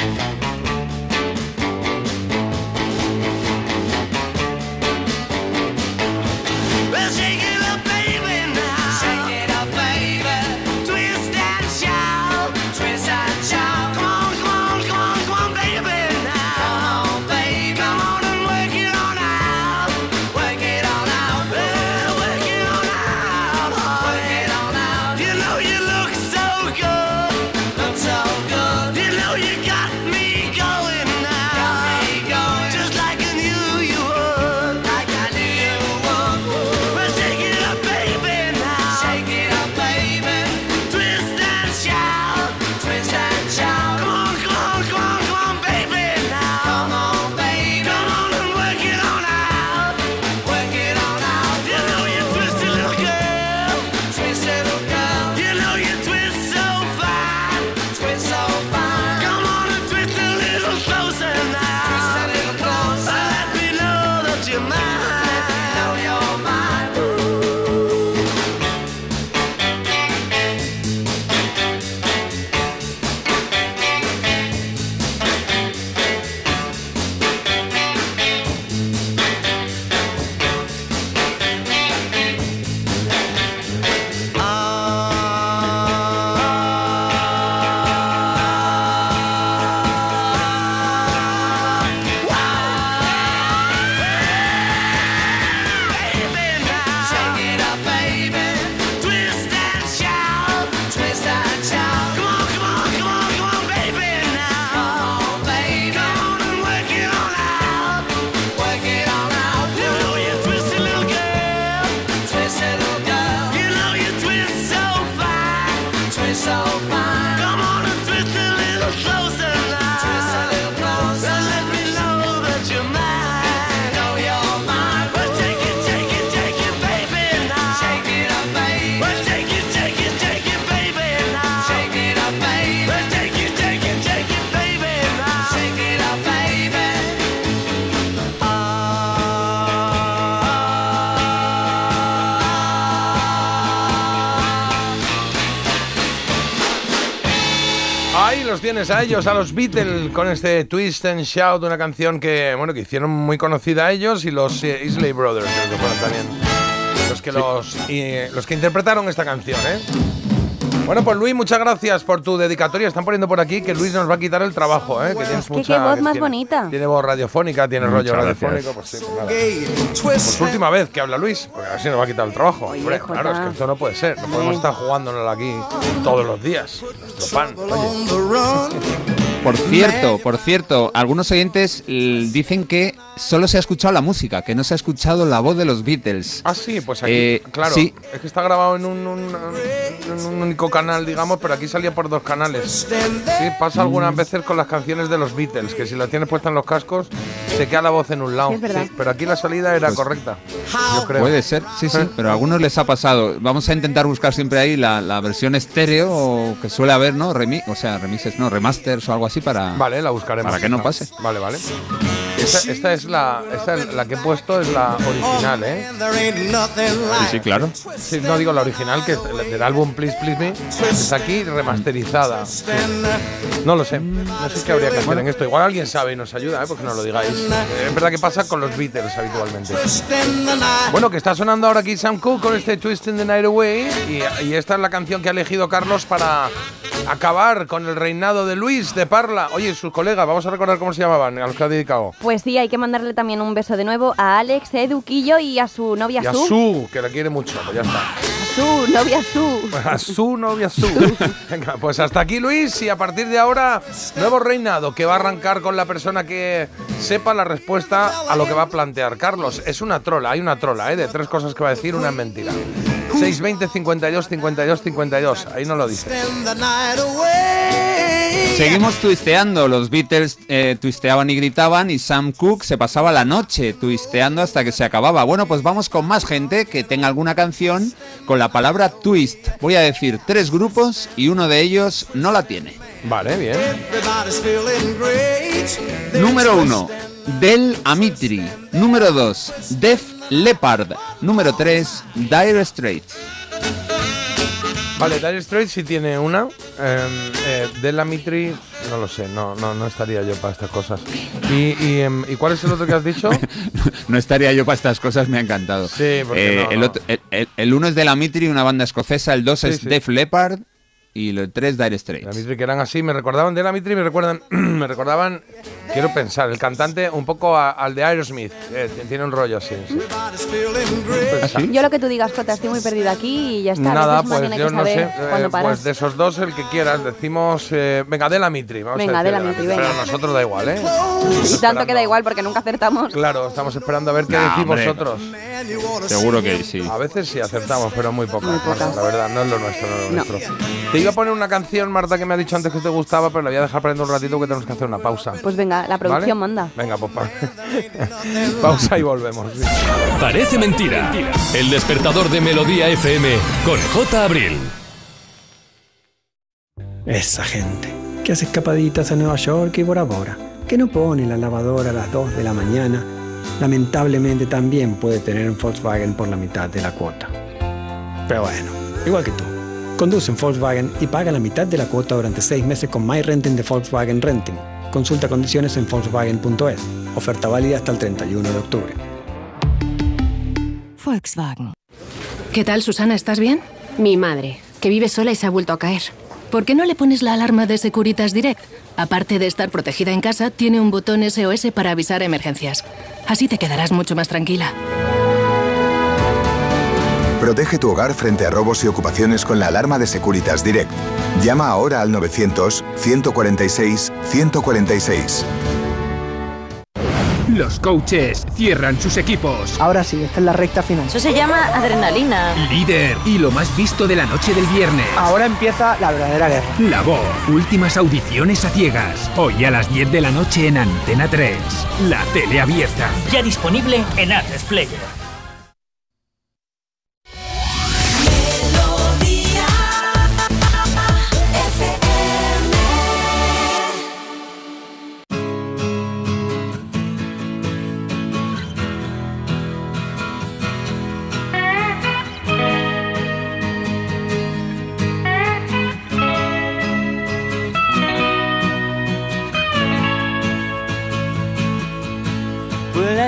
Los tienes a ellos, a los Beatles, con este Twist and Shout, una canción que, bueno, que hicieron muy conocida a ellos y los eh, Isley Brothers, creo que fueron también los que, los, y, los que interpretaron esta canción, ¿eh? Bueno, pues Luis, muchas gracias por tu dedicatoria. Están poniendo por aquí que Luis nos va a quitar el trabajo, ¿eh? Que tienes que mucha, qué voz más tiene- bonita. Tiene voz radiofónica, tiene Muchas rollo gracias. radiofónico. Pues sí, pues nada. Pues última vez que habla Luis, porque así nos va a quitar el trabajo. Hombre, claro, es que esto no puede ser. No podemos estar jugándonos aquí todos los días. Nuestro pan. Oye. Por cierto, por cierto, algunos oyentes dicen que solo se ha escuchado la música, que no se ha escuchado la voz de los Beatles. Ah, sí, pues aquí, Eh, claro. sí. Es que está grabado en un, un- en un único canal, digamos, pero aquí salía por dos canales. Sí, pasa algunas veces con las canciones de los Beatles, que si la tienes puesta en los cascos, se queda la voz en un lado. Sí, es verdad. pero aquí la salida era Pues- correcta. Yo creo. Puede ser, sí, sí, pero a algunos les ha pasado. Vamos a intentar buscar siempre ahí la, la versión estéreo que suele haber, ¿no? Remi o sea, remixes, no, remasters o algo así para, Vale, la buscaremos. para que no pase. Vale, vale. Esta, esta es la, esta es la que he puesto, es la original, ¿eh? Sí, sí, claro. Sí, no digo la original, que es del álbum Please Please Me, está aquí remasterizada. Sí. No lo sé, no sé qué habría que hacer en esto. Igual alguien sabe y nos ayuda, ¿eh? porque no lo digáis. Eh, Es verdad que pasa con los Beatles habitualmente. Bueno, que está sonando ahora aquí Sam Cooke con este Twist in the Night Away y, y esta es la canción que ha elegido Carlos para acabar con el reinado de Luis de Parla. Oye, sus colegas, vamos a recordar cómo se llamaban, a los que ha dedicado. Pues sí, hay que mandarle también un beso de nuevo a Alex, Edu, Quillo y a su novia Y a Su. Su, que la quiere mucho, pues ya está. Su, novia Su. A su novia Su. Venga, pues hasta aquí Luis y a partir de ahora, nuevo reinado que va a arrancar con la persona que sepa la respuesta a lo que va a plantear. Carlos, es una trola, hay una trola, ¿eh? De tres cosas que va a decir, una es mentira. 620 52 52 52, ahí no lo dice. Seguimos twisteando. Los Beatles eh, twisteaban y gritaban y Sam Cooke se pasaba la noche twisteando hasta que se acababa. Bueno, pues vamos con más gente que tenga alguna canción con la palabra twist. Voy a decir tres grupos y uno de ellos no la tiene. Vale, bien. Número 1, Del Amitri. Número 2, Def Leppard. Número 3, Dire Straits. Vale, Dire Straits sí tiene una. Eh, eh, de la Mitri, no lo sé, no, no, no estaría yo para estas cosas. ¿Y, y, em, ¿y cuál es el otro que has dicho? No estaría yo para estas cosas, me ha encantado. Sí, porque Eh, no, el, no. otro- el- el- el uno es de la Mitri, una banda escocesa. El dos Sí, es sí. Def Leppard. Y el tres, Dire La Straits. Mitri que eran así, me recordaban de la Mitri, me recuerdan, me recordaban, quiero pensar, el cantante un poco a- al de Aerosmith, eh, tiene un rollo así. sí. Yo lo que tú digas, Jota, estoy muy perdida aquí y ya está. A Nada, pues yo no sé, eh, pues de esos dos el que quieras, decimos, eh, venga, de la Mitri, vamos Venga, a de la Mitri, venga. Pero a nosotros da igual, ¿eh? y tanto que da igual porque nunca acertamos. Claro, estamos esperando a ver qué No, decís hombre. vosotros. Seguro que sí. A veces sí acertamos, pero muy pocas. pocas. La verdad, no es lo nuestro, no es lo No. nuestro. Te iba a poner una canción, Marta, que me ha dicho antes que te gustaba, pero la voy a dejar prender un ratito que tenemos que hacer una pausa. Pues venga, la producción ¿Vale? manda. Venga, pues pa- pausa y volvemos. sí. Parece mentira. El despertador de Melodía FM con J. Abril. Esa gente que hace escapaditas a Nueva York y Bora Bora, que no pone la lavadora a las 2 de la mañana, lamentablemente también puede tener un Volkswagen por la mitad de la cuota. Pero bueno, igual que tú. Conduce en Volkswagen y paga la mitad de la cuota durante 6 meses con My Renting de Volkswagen Renting. Consulta condiciones en Volkswagen.es. Oferta válida hasta el 31 de octubre. Volkswagen. ¿Qué tal, Susana? ¿Estás bien? Mi madre, que vive sola y se ha vuelto a caer. ¿Por qué no le pones la alarma de Securitas Direct? Aparte de estar protegida en casa, tiene un botón SOS para avisar emergencias. Así te quedarás mucho más tranquila. Protege tu hogar frente a robos y ocupaciones con la alarma de Securitas Direct. Llama ahora al 900-146-146. Los coaches cierran sus equipos. Ahora sí, esta es la recta final. Eso se llama adrenalina. Líder y lo más visto de la noche del viernes. Ahora empieza la verdadera guerra. La voz. Últimas audiciones a ciegas. Hoy a las 10 de la noche en Antena 3. La tele abierta. Ya disponible en Artes Player.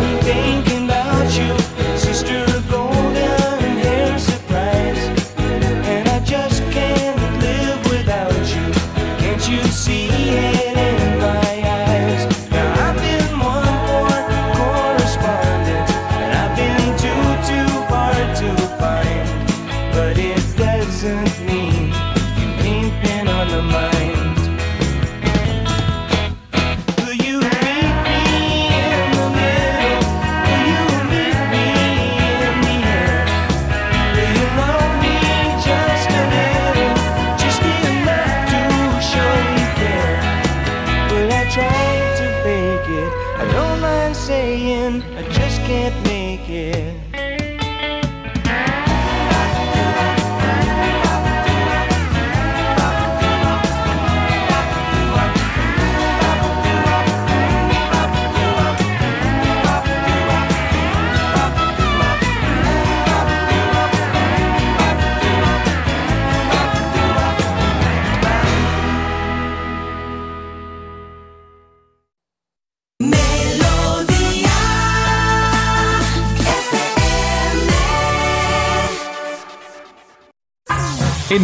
On thinking about you,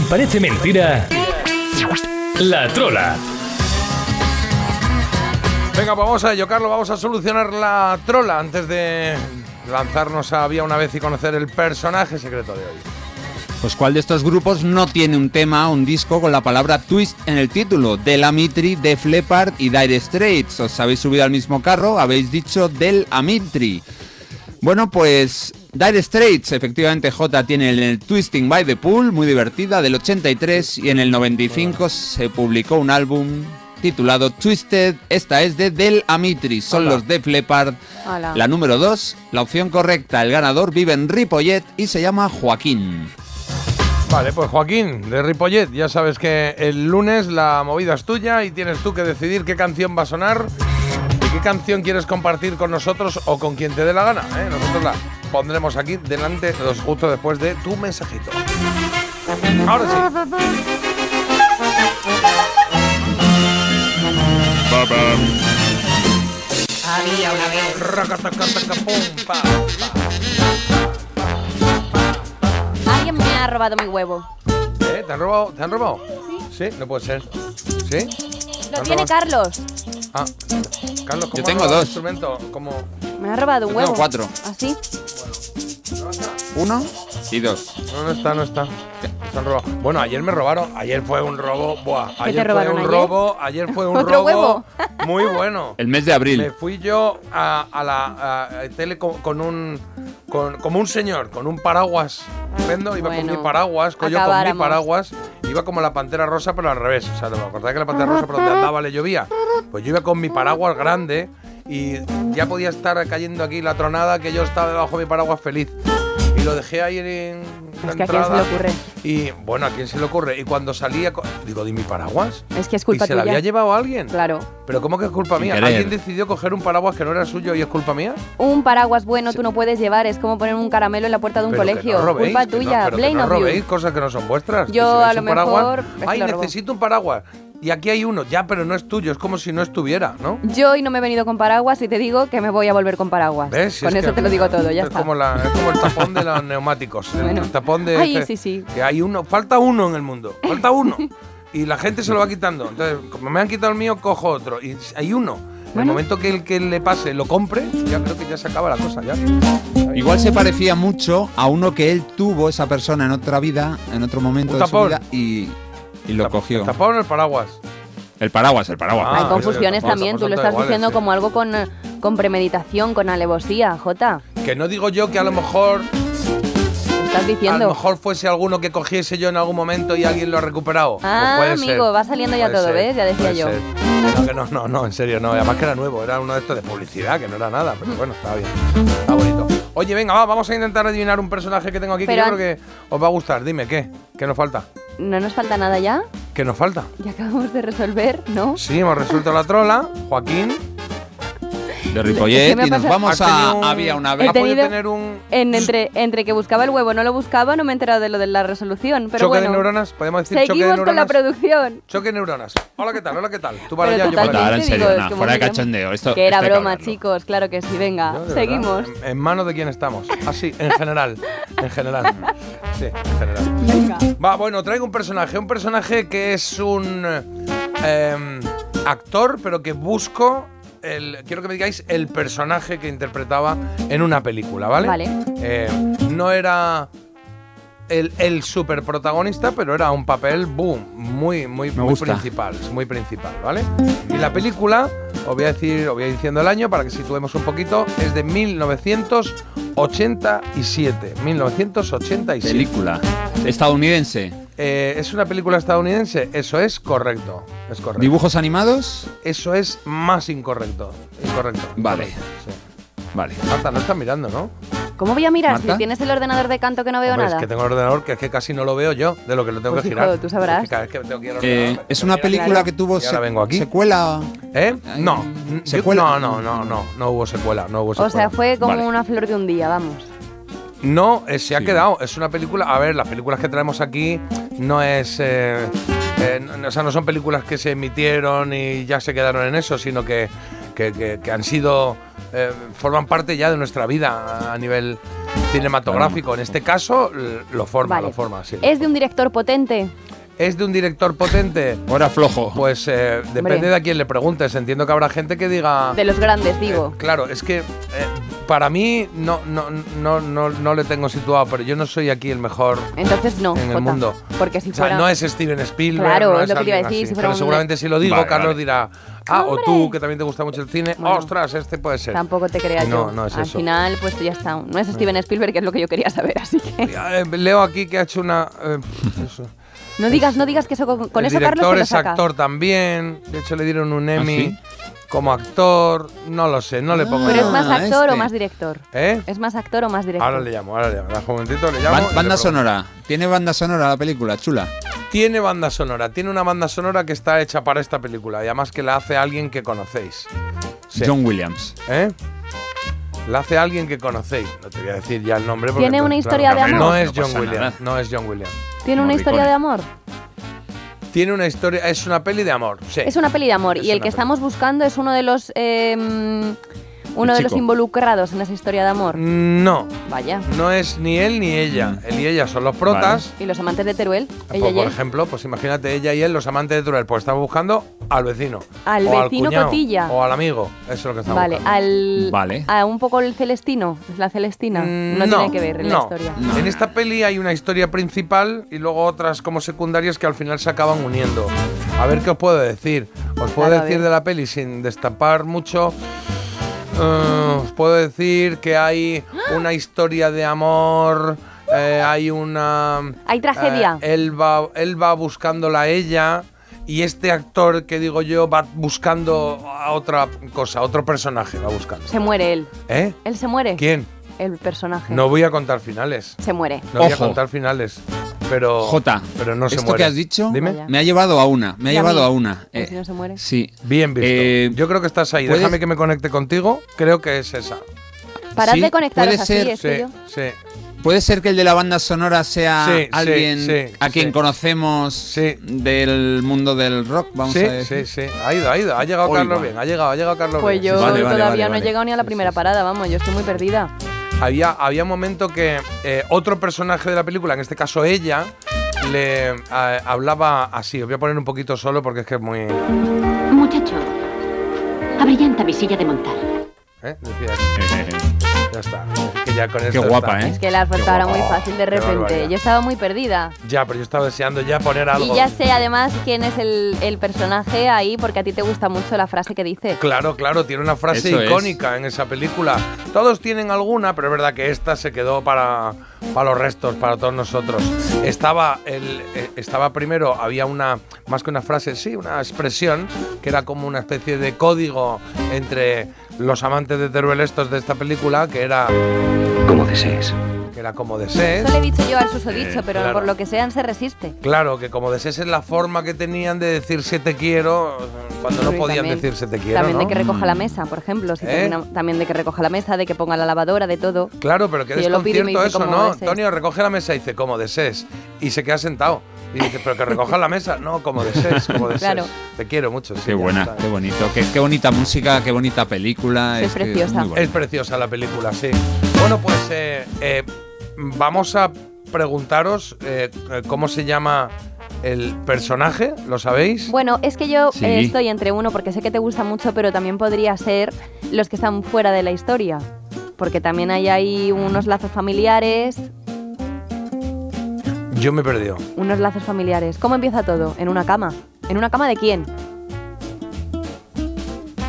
Parece Mentira, La Trola. Venga, pues vamos a ello, Carlos. Vamos a solucionar la trola antes de lanzarnos a Había una vez y conocer el personaje secreto de hoy. Pues cuál de estos grupos no tiene un tema, un disco con la palabra twist en el título. Del Amitri, Def Leppard y Dire Straits. Os habéis subido al mismo carro, habéis dicho Del Amitri. Bueno, pues Dire Straits, efectivamente J tiene el, Twisting by the Pool, muy divertida, del 83 y en el 95 se publicó un álbum titulado Twisted. Esta es de Del Amitri, son Hola. los Def Leppard. Hola. La número 2, la opción correcta, el ganador vive en Ripollet y se llama Joaquín. Vale, pues Joaquín, de Ripollet, ya sabes que el lunes la movida es tuya y tienes tú que decidir qué canción va a sonar y qué canción quieres compartir con nosotros o con quien te dé la gana. ¿eh? Nosotros la pondremos aquí delante, los justo después de tu mensajito. Ahora sí. Había una vez. Alguien me ha robado mi huevo. ¿Eh? ¿Te han robado? ¿Te han robado? Sí. no puede ser. ¿Sí? Lo tiene Carlos. Ah, Carlos, ¿cómo Yo tengo dos. el instrumento? ¿Cómo? Me ha robado un Yo huevo. tengo cuatro. ¿Así? Uno y dos. No, no está, no está. Se han robado. Bueno, ayer me robaron. Ayer fue un robo. Buah. te Ayer fue robaron un ayer? robo. Ayer fue un ¿Otro robo huevo? muy bueno. El mes de Me abril. fui yo a, a la a- tele con, con un. Con, como un señor, con un paraguas. Vendo, iba con Bueno, mi paraguas, con, yo con mi paraguas. Iba como la pantera rosa, pero al revés. O sea, ¿te acordáis que la pantera rosa por donde andaba le llovía? Pues yo iba con mi paraguas grande y ya podía estar cayendo aquí la tronada que yo estaba debajo de mi paraguas feliz. Y lo dejé ahí en la Es que a quién se le entrada. ocurre. Y bueno, ¿a quién se le ocurre? Y cuando salía, digo, ¿di mi paraguas? Es que es culpa ¿Y se tuya. la había llevado alguien? Claro. ¿Pero cómo que es culpa Sin mía? querer. ¿Alguien decidió coger un paraguas que no era suyo y es culpa mía? Un paraguas bueno tú no puedes llevar, es como poner un caramelo en la puerta de un Pero que colegio. no robéis, Culpa que no- tuya, pero que no robéis you. cosas que no son vuestras. Yo, si a lo un paraguas, mejor, es que Ay, lo robó". necesito un paraguas. Y aquí hay uno. Ya, pero no es tuyo. Es como si no estuviera, ¿no? Yo hoy no me he venido con paraguas y te digo que me voy a volver con paraguas. ¿Ves? Si Con es eso que te lo digo todo, ya es está. Como la- es como el tapón de los neumáticos. el- Bueno. El tapón de. Ay, este- sí, sí. Que hay uno. Falta uno en el mundo. Falta uno. y la gente se lo va quitando. Entonces, como me han quitado el mío, cojo otro. Y hay uno. En el momento que el que le pase lo compre, ya creo que ya se acaba la cosa. Ya. Igual se parecía mucho a uno que él tuvo, esa persona, en otra vida, en otro momento Un de su vida, y, y lo cogió. El tapón o el paraguas. El paraguas, el paraguas. Ah, Hay sí, confusiones sí, también, tú lo estás iguales, diciendo sí. como algo con, eh, con premeditación, con alevosía, Jota. Que no digo yo que a lo mejor estás a lo diciendo. mejor fuese alguno que cogiese yo en algún momento y alguien lo ha recuperado. Ah, Pues amigo, ser. va saliendo ya Puede todo, ser, ¿ves? Ya decía puede yo. No, que no, no, no, en serio, no. Además que era nuevo, era uno de estos de publicidad, que no era nada, pero bueno, estaba bien. Está bonito. Oye, venga, va, vamos a intentar adivinar un personaje que tengo aquí Pero que yo an- creo que os va a gustar. Dime, ¿qué? ¿Qué nos falta? ¿No nos falta nada ya? ¿Qué nos falta? Ya acabamos de resolver, ¿no? Sí, hemos resuelto la trola. Joaquín. De Ripollet, ¿Qué me y nos vamos a un- Había una vez. ¿Ha podido tenido- tener un En, entre, entre que buscaba el huevo no lo buscaba, no me he enterado de lo de la resolución. Pero choque bueno, de neuronas? ¿Podemos decir choque de seguimos con la neuronas? producción. Choque de neuronas. Hola, ¿qué tal? Hola, ¿qué tal? Tú para Pero allá, yo para allá. En serio, digo, que fuera de cachondeo. Esto, que era broma, chicos, claro que sí, venga, seguimos. verdad, en, en manos de quién estamos. Así, en general. En general. Sí, en general. Venga. Va, bueno, traigo un personaje. Un personaje que es un eh, actor, pero que busco. El, quiero que me digáis el personaje que interpretaba en una película, ¿vale? Vale. Eh, no era el, el super protagonista, pero era un papel, boom, muy, muy, Me muy gusta. principal, muy principal, ¿vale? Y la película, os voy a decir, os voy a ir diciendo el año para que situemos un poquito, es de 1987. 1987. Película. Estadounidense. Eh, ¿Es una película estadounidense? Eso es correcto. Es correcto. ¿Dibujos animados? Eso es más incorrecto. Incorrecto. Vale. Sí. Vale. Marta, no estás mirando, ¿no? ¿Cómo voy a mirar? ¿Marta? Si tienes el ordenador de canto que no veo Hombre, nada. Es que tengo el ordenador que es que casi no lo veo yo, de lo que lo tengo Pues, que hijo, girar. tú sabrás. Es que vez que tengo que ir Eh, es una película que tuvo se- vengo aquí. secuela. ¿Eh? No. Secuela. No, no, no, no. No hubo secuela. No hubo secuela. o sea, fue como Vale. una flor de un día, vamos. No, eh, se ha Sí. quedado. Es una película. A ver, las películas que traemos aquí no es. eh, eh, no- o sea, no son películas que se emitieron y ya se quedaron en eso, sino que, que, que- que han sido. eh, forman parte ya de nuestra vida a nivel cinematográfico. En este caso, l- lo forma, Vale. lo forma, sí. ¿Es de un director potente? ¿Es de un director potente? Ahora flojo. Pues eh, depende Hombre. de a quién le preguntes. Entiendo que habrá gente que diga... De los grandes, digo. Claro, es que eh, para mí no, no, no, no, no le tengo situado, pero yo no soy aquí el mejor Entonces no, en el Jota. mundo. Porque si O sea, fuera... no es Steven Spielberg. Claro, no es lo que te iba a decir, si fuera Pero un- seguramente si lo digo, Vale, Carlos vale. dirá, ah, o tú, que también te gusta mucho el cine, Bueno. ostras, este puede ser. Tampoco te creas No, yo. no es Al eso. final, pues ya está. No es Steven Spielberg, que es lo que yo quería saber, así que... Eh, Leo aquí que ha hecho una... eh, eso. No digas, no digas que eso con, con el eso Carlos director es saca. actor también. De hecho, le dieron un Emmy ¿sí? como actor. No lo sé, no le pongo Pero es más actor o este. más director. ¿Eh? Es más actor o más director. Ahora le llamo, ahora le llamo. Un momentito, le llamo. Ban- y le banda sonora. ¿Tiene banda sonora la película? Chula. Tiene banda sonora. Tiene una banda sonora que está hecha para esta película. Y además que la hace alguien que conocéis. Sí. John Williams. ¿Eh? La hace alguien que conocéis. No te voy a decir ya el nombre. porque ¿Tiene una entonces, historia de amor? No es No John pasa Williams. No es John Williams. ¿Tiene una historia de amor? Tiene una historia. Es una peli de amor. Sí. Es una peli de amor. Es y el que peli. estamos buscando es uno de los... eh, mm, uno de los involucrados en esa historia de amor. No. Vaya. No es ni él ni ella. Él y ella son los protas. ¿Y los amantes de Teruel? Pues, Ella y por él. ejemplo, pues imagínate ella y él, los amantes de Teruel, pues estamos buscando al vecino. Al o vecino cuñado, cotilla. O al amigo. Eso es lo que estamos Vale, buscando. al... Vale. A un poco el celestino, la celestina. Mm, no, tiene que ver en la no. historia. En esta peli hay una historia principal y luego otras como secundarias que al final se acaban uniendo. A ver qué os puedo decir. Os puedo Claro, decir de la peli sin destapar mucho. Os puedo decir que hay una historia de amor. eh, hay una. Hay tragedia. eh, él, va, él va buscándola a ella. Y este actor que digo yo va buscando a otra cosa, a otro personaje va buscando. Se muere él. ¿Eh? Él se muere. ¿Quién? El personaje. No voy a contar finales. Se muere. No voy a contar finales. Pero. Jota, Pero no se esto muere. que has dicho Dime. Me ha llevado a una. Me ha Y a llevado mí. a una. ¿Y Eh, si no se muere? sí. Bien visto. Eh, Yo creo que estás ahí. ¿puedes- Déjame que me conecte contigo. Creo que es esa. Parad Sí, de conectaros puede así, ser, es que Sí, yo- sí. ¿Puede ser que el de la banda sonora sea Sí, alguien sí, a quien sí. conocemos Sí. del mundo del rock? Vamos Sí, a decir. sí, sí. Ha ido, ha ido. Ha llegado. Carlos bien. Ha llegado, ha llegado Carlos Pues bien. yo. Vale, vale, todavía vale, no he llegado ni a la primera parada, vamos, yo estoy muy perdida. Había, había un momento que eh, otro personaje de la película, en este caso ella, le eh, hablaba así. Os voy a poner un poquito solo porque es que es muy. Muchacho, abrillanta mi silla de montar. ¿eh? Decía así. Ya está. Es que ya con Qué esto guapa, está. ¿eh? Es que la has puesto ahora muy fácil de repente. barbaridad. Yo estaba muy perdida. Ya, pero yo estaba deseando ya poner algo. Y ya sé además quién es el, el personaje ahí, porque a ti te gusta mucho la frase que dice. Claro, claro, tiene una frase Eso es. icónica en esa película. Todos tienen alguna, pero es verdad que esta se quedó para, para los restos, para todos nosotros. Estaba, el, eh, estaba primero, había una, más que una frase, sí, una expresión, que era como una especie de código entre los amantes de Teruel estos de esta película, que era, Como desees. que era como desees. Eso le he dicho yo al susodicho, pero claro. por lo que sean se resiste. Claro, que como desees es la forma que tenían de decirse te quiero cuando no podían también- decirse te quiero. También de ¿no? que recoja la mesa, por ejemplo. Si ¿Eh? termina- también de que recoja la mesa, de que ponga la lavadora, de todo. Claro, pero que Si desconcierto eso, ¿no? desees. Antonio recoge la mesa y dice, como desees. Y se queda sentado. Y dice, pero que recoja la mesa. No, como desees, como desees. Claro. Te quiero mucho. sí, Qué buena, está. qué bonito. Qué, qué bonita música, qué bonita película. Es preciosa. Es preciosa la película, sí. Bueno, pues eh, eh, vamos a preguntaros eh, eh, cómo se llama el personaje, ¿lo sabéis? Bueno, es que yo Sí. eh, estoy entre uno porque sé que te gusta mucho, pero también podría ser los que están fuera de la historia. Porque también hay ahí unos lazos familiares. Yo me he perdido. Unos lazos familiares. ¿Cómo empieza todo? En una cama. ¿En una cama de quién?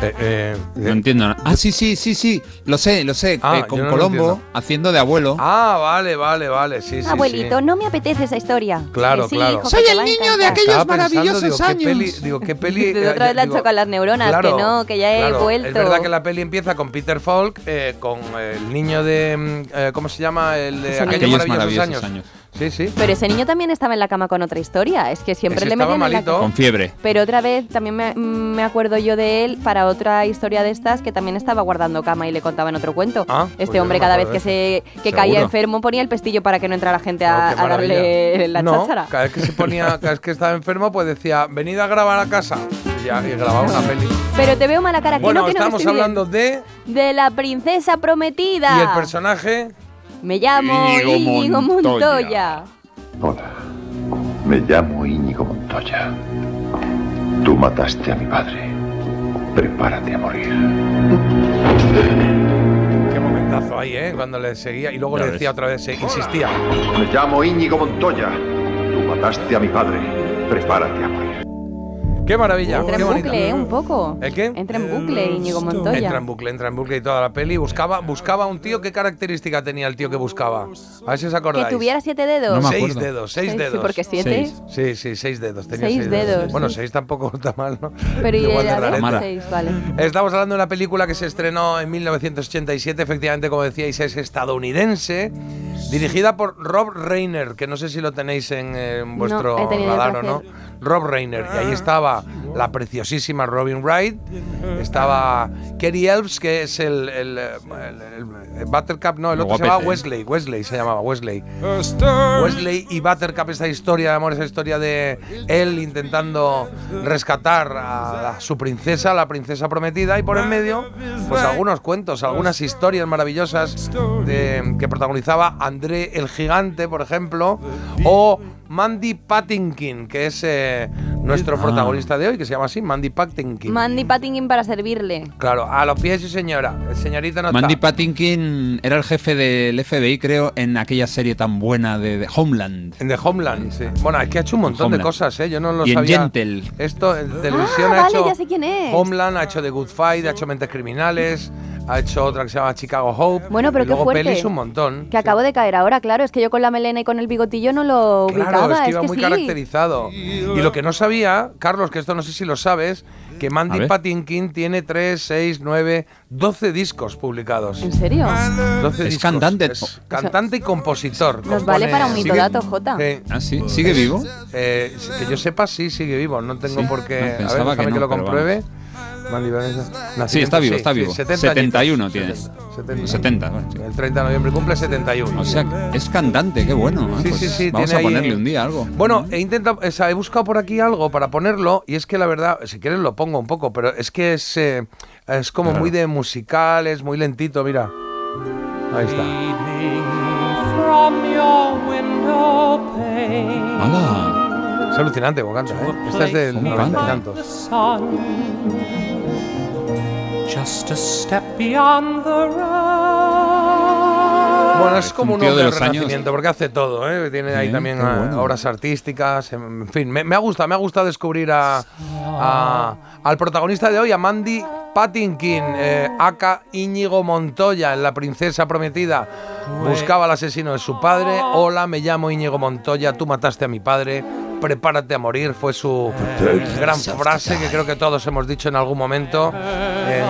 Eh, eh, No entiendo. Ah, sí, sí, sí, sí. Lo sé, lo sé. Ah, Eh, con no Colombo haciendo de abuelo. Ah, vale, vale, vale. Sí, sí, Abuelito, sí. no me apetece esa historia. Claro, sí, claro. hijo, Soy el niño de aquellos Estaba pensando, maravillosos digo, ¿qué años. peli- digo, ¿qué peli- eh, otra vez le han digo, chocado las neuronas, Claro, que no, que ya he claro. vuelto. Es verdad que la peli empieza con Peter Falk, eh, con el niño de. mm, eh, ¿Cómo se llama? El de aquellos Aquellos maravillosos, maravillosos años. Sí, sí. Pero ese niño también estaba en la cama con otra historia. Es que siempre Ese le metían en la cama. Con fiebre. Pero otra vez también me, me acuerdo yo de él para otra historia de estas que también estaba guardando cama y le contaban otro cuento. Ah, pues este yo hombre no cada vez que se que caía enfermo ponía el pestillo para que no entrara gente a, Oh, darle la no, cháchara. Cada vez que se ponía, cada vez que estaba enfermo, pues decía, venid a grabar a casa. Y, grababa una peli. Pero te veo mala cara. que Bueno, no, que no, que estamos bien. hablando de. de la princesa prometida. Y el personaje. Me llamo Íñigo Íñigo Montoya. Montoya. Hola, me llamo Íñigo Montoya. Tú mataste a mi padre. Prepárate a morir. Qué momentazo ahí, ¿eh? Cuando le seguía y luego Ya le decía ves. otra vez, eh, insistía. Me llamo Íñigo Montoya. Tú mataste a mi padre. Prepárate a morir. Qué maravilla. Entra qué en bonito. bucle, ¿eh? Un poco. ¿El qué? Entra en bucle Íñigo Montoya. Entra en bucle, entra en bucle y toda la peli. Buscaba, buscaba un tío. ¿Qué característica tenía el tío que buscaba? A ver si os Que acordáis. tuviera siete dedos. seis dedos, seis, dedos. Sí, porque siete. Sí, sí, seis dedos. Tenía Seis dedos, Bueno, seis tampoco está mal, ¿no? Pero y Igual de era seis, vale. Estamos hablando de una película que se estrenó en 1987, efectivamente, como decíais, es estadounidense, dirigida por Rob Reiner, que no sé si lo tenéis en, en vuestro el radar o no. Rob Reiner. Y ahí estaba la preciosísima Robin Wright, estaba Kerry Elves, que es el, el, eh, el- el Buttercup, no, el otro se llamaba Wesley, Wesley se llamaba Wesley. Wesley y Buttercup, esta historia de amor, esa historia de él intentando rescatar a, a su princesa, la princesa prometida, y por en medio, pues algunos cuentos, algunas historias maravillosas de- que protagonizaba André el Gigante, por ejemplo, o Mandy Patinkin, que es eh, nuestro Ah. protagonista de hoy, que se llama así, Mandy Patinkin. Mandy Patinkin para servirle. claro, a los pies y señora. Señorita no Mandy está. Patinkin era el jefe del FBI, creo, en aquella serie tan buena de, de Homeland. En The Homeland, sí. Bueno, es que ha hecho un montón de cosas, ¿eh? Yo no lo Y en sabía. Gentle. Esto en televisión Ah, ha vale, hecho ya sé quién es. Homeland, ha hecho The Good Fight, ha hecho Mentes Criminales, ha hecho otra que se llama Chicago Hope. Bueno, pero y qué luego fuerte. pelis un montón. Que acabo de caer ahora, claro. Es que yo con la melena y con el bigotillo no lo Claro, ubicaba. es que iba muy sí. caracterizado. Y lo que no sabía, Carlos, que esto no sé si lo sabes, que Mandy. Patinkin tiene 3, 6, 9, 12 discos publicados. ¿En serio? 12 Es discos. cantante. Es cantante y compositor. Nos vale para un Sigue- mitodato, Jota. Sí. Ah, sí. ¿Sigue vivo? Eh, que yo sepa, sí, sigue vivo. No tengo Sí. por qué. No, a ver, pensaba déjame que lo compruebe. Mandy Vanessa. Sí, está vivo, está vivo. 70 71 añitos, tiene. 70, 70. 70, bueno, sí. El 30 de noviembre cumple 71. O sea, es cantante, qué bueno. Ah, Sí, pues sí, sí, Vamos a ahí- ponerle un día algo. Bueno, he intentado, o sea, he buscado por aquí algo para ponerlo y es que la verdad, si quieres lo pongo un poco, pero es que es, eh, es como Claro. muy de musical, es muy lentito, mira. Ahí está. ¡Hala! Es alucinante como canta, ¿eh? Esta es del ¿Cómo 90 y tantos. Just a step beyond the Bueno, es como un hombre de los años. renacimiento, porque hace todo, ¿eh? Tiene ahí también bueno. obras artísticas, en fin, me, me ha gustado, me ha gustado descubrir a, a- al protagonista de hoy, a Mandy Patinkin, eh, aka Íñigo Montoya, en La Princesa Prometida. Buscaba al asesino de su padre. Hola, me llamo Íñigo Montoya, tú mataste a mi padre. Prepárate a morir, fue su gran frase que creo que todos hemos dicho en algún momento. eh,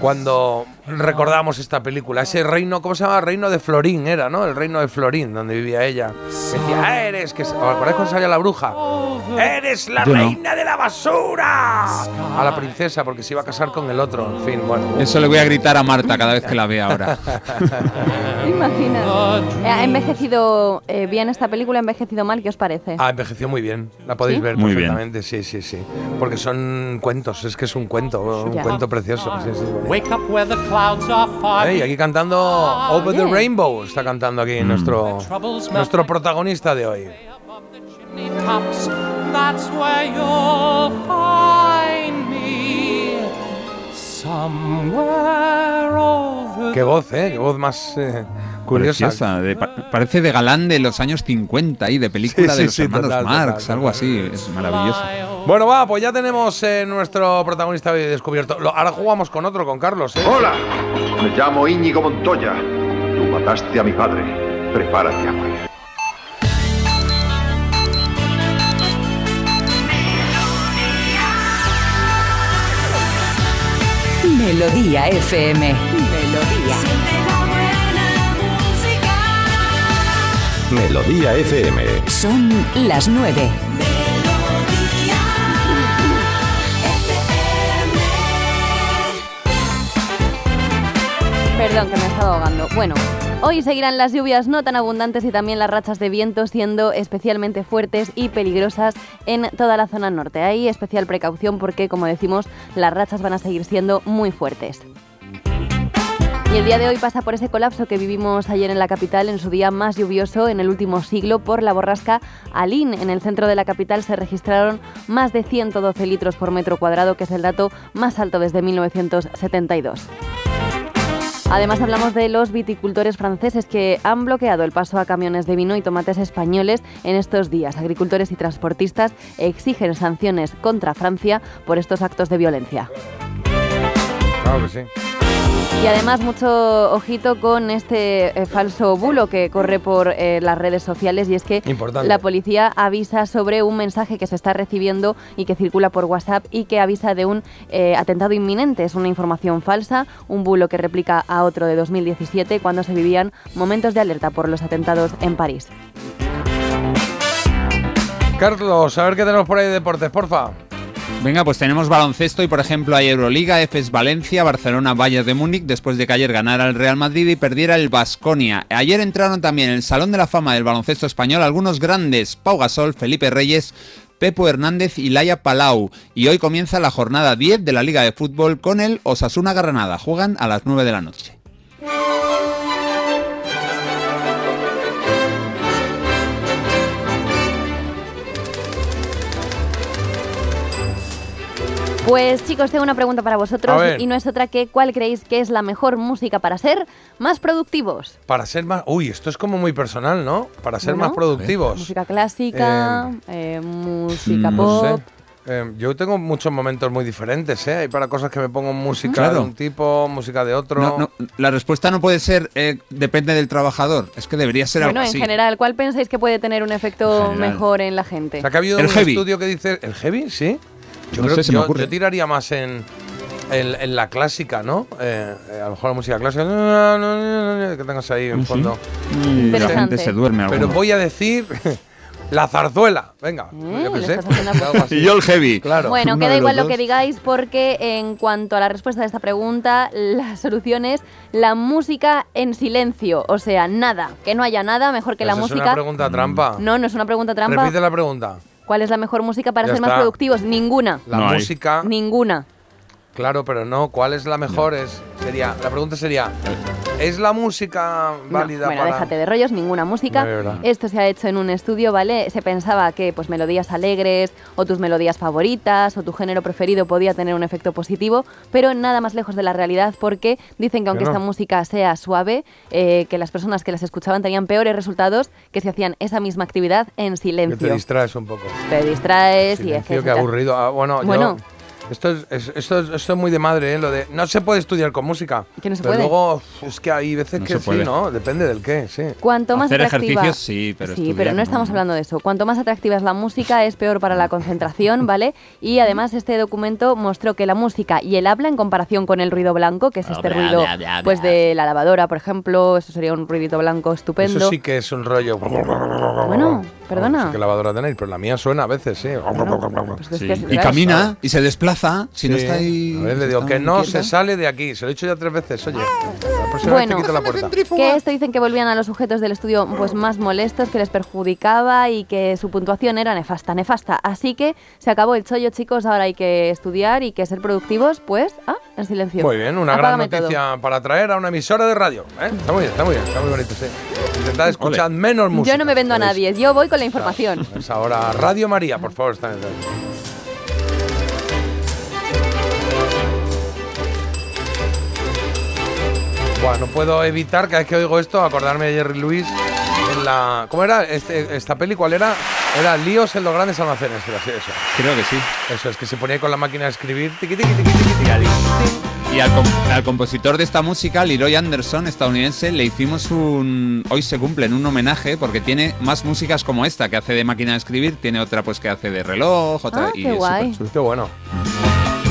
cuando recordamos esta película. Ese reino, ¿cómo se llama? Reino de Florín era, ¿no? El reino de Florín, donde vivía ella. Decía, eres, que ¿os acordáis cuando salía la bruja? ¡Eres la Yo no. reina de la basura! A la princesa, porque se iba a casar con el otro. En fin, bueno. Eso le voy a gritar a Marta cada vez que la vea ahora. Eh, ¿Ha envejecido eh, bien esta película? ¿Ha envejecido mal? ¿Qué os parece? Ah, envejeció muy bien. La podéis ¿Sí? ver Muy bien. perfectamente. Sí, sí, sí. Porque son cuentos. Es que es un cuento. Un Ya. cuento precioso. Sí, sí. Wake up where the clouds are far. Ey, aquí cantando Over the. Rainbow. Está cantando aquí nuestro, nuestro protagonista de hoy. chimney tops. That's where you'll find me. Somewhere over Qué voz, ¿eh? Qué voz más eh, curiosa. Preciosa, de- pa- parece de galán de los años 50 y de película Sí, de los sí, hermanos total, Marx, total, algo así. Es maravilloso. Bueno, va, pues ya tenemos eh, nuestro protagonista hoy descubierto. Lo- ahora jugamos con otro, con Carlos, ¿eh? Hola, me llamo Íñigo Montoya. Tú mataste a mi padre. Prepárate a morir. Melodía FM. Melodía. Melodía FM. Son las nueve. Perdón, que me estaba ahogando. Bueno, hoy seguirán las lluvias no tan abundantes y también las rachas de viento siendo especialmente fuertes y peligrosas en toda la zona norte. Hay especial precaución porque, como decimos, las rachas van a seguir siendo muy fuertes. Y el día de hoy pasa por ese colapso que vivimos ayer en la capital, en su día más lluvioso en el último siglo, por la borrasca Alín. En el centro de la capital se registraron más de 112 litros por metro cuadrado, que es el dato más alto desde 1972. Además hablamos de los viticultores franceses que han bloqueado el paso a camiones de vino y tomates españoles en estos días. Agricultores y transportistas exigen sanciones contra Francia por estos actos de violencia. Claro que sí. Y además mucho ojito con este eh, falso bulo que corre por eh, las redes sociales y es que Importante. la policía avisa sobre un mensaje que se está recibiendo y que circula por WhatsApp y que avisa de un eh, atentado inminente. Es una información falsa, un bulo que replica a otro de 2017 cuando se vivían momentos de alerta por los atentados en París. Carlos, a ver qué tenemos por ahí de deportes, porfa. Venga, pues tenemos baloncesto y por ejemplo hay Euroliga, EFES Valencia, Barcelona, Bayern de Múnich, después de que ayer ganara el Real Madrid y perdiera el Basconia. Ayer entraron también en el Salón de la Fama del baloncesto español algunos grandes, Pau Gasol, Felipe Reyes, Pepo Hernández y Laia Palau. Y hoy comienza la jornada 10 de la Liga de Fútbol con el Osasuna Granada. Juegan a las 9 de la noche. Pues chicos, tengo una pregunta para vosotros y no es otra que ¿cuál creéis que es la mejor música para ser más productivos? Para ser más. Uy, esto es como muy personal, ¿no? Para ser Bueno, más productivos. Música clásica, eh, música No pop. sé. Eh, yo tengo muchos momentos muy diferentes, ¿eh? Hay para cosas que me pongo música Claro. de un tipo, música de otro. No, no, la respuesta no puede ser eh, depende del trabajador. Es que debería ser Bueno, algo en así. general, ¿cuál pensáis que puede tener un efecto mejor en la gente? O sea, que ha habido El un heavy. estudio que dice. ¿El heavy? Sí. Yo No creo sé, me yo, ocurre. yo tiraría más en, en, en la clásica, ¿no? Eh, eh, a lo mejor la música clásica. Que tengas ahí en Sí. fondo. Y la gente se duerme Pero alguno. voy a decir. La zarzuela, venga, ¿Eh? yo qué sé. Y yo el heavy. Claro. Bueno, Uno queda igual lo que digáis porque en cuanto a la respuesta de esta pregunta, la solución es la música en silencio. O sea, nada, que no haya nada mejor que la Esa Es música. una pregunta trampa. No, no es una pregunta trampa. Repite la pregunta. ¿Cuál es la mejor música para Ya ser más productivos? Ninguna. La No hay. música. Ninguna. Claro, pero no. ¿Cuál es la mejor? Es, sería, la pregunta sería: ¿es la música No, válida bueno, para.? déjate de rollos, ninguna música. No. Esto se ha hecho en un estudio, ¿vale? Se pensaba que pues melodías alegres o tus melodías favoritas o tu género preferido podía tener un efecto positivo, pero nada más lejos de la realidad porque dicen que aunque no. esta música sea suave, eh, que las personas que las escuchaban tenían peores resultados que si hacían esa misma actividad en Que silencio. te distraes un poco. Te distraes y Silencio, qué etcétera. aburrido. Ah, bueno, yo- Bueno. Esto, es, es- esto, es, esto es muy de madre, ¿eh? Lo de. No se puede estudiar con música. Que no se pero puede. luego uf, es que hay veces No que se sí, puede. ¿no? Depende del qué, sí. Cuanto más Hacer atractiva, ejercicios sí, pero sí, estudiar pero no no. estamos hablando de eso. Cuanto más atractiva es la música, es peor para la concentración, ¿vale? Y además este documento mostró que la música y el habla en comparación con el ruido blanco, que es este Bla, ruido, bla, bla, pues bla. de la lavadora, por ejemplo, eso sería un ruidito blanco estupendo. Eso sí que es un rollo. Bueno, perdona. No sé qué lavadora tenéis, pero la mía suena a veces, sí. pues es que Y camina y se Si no Sí. está ahí. A ver, le digo que no se sale de aquí. Se lo he dicho ya tres veces, oye. La próxima Bueno, vez te la puerta. que esto dicen que volvían a los sujetos del estudio pues más molestos, que les perjudicaba y que su puntuación era nefasta, nefasta. Así que se acabó el chollo, chicos. Ahora hay que estudiar y que ser productivos, pues, ah, en silencio. Muy bien, una Apágame gran todo. noticia para traer a una emisora de radio. ¿eh? Está muy bien, está muy bien, está muy bonito, sí. Intentad escuchar menos música. Yo no me vendo a nadie, yo voy con la información. Es ahora Radio María, por favor, está en el- No puedo evitar cada vez que oigo esto acordarme de Jerry Lewis en la. ¿Cómo era este- esta peli? ¿Cuál era? Era Líos en los grandes almacenes, era así, eso. Creo que sí. Eso es que se ponía ahí con la máquina de escribir. tiqui, tiqui, tiqui, tiqui, tiqui. Y al, com- al compositor de esta música, Leroy Anderson, estadounidense, le hicimos un. Hoy se cumple en un homenaje porque tiene más músicas como esta que hace de máquina de escribir, tiene otra pues que hace de reloj, otra Ah, y qué es guay. Qué bueno.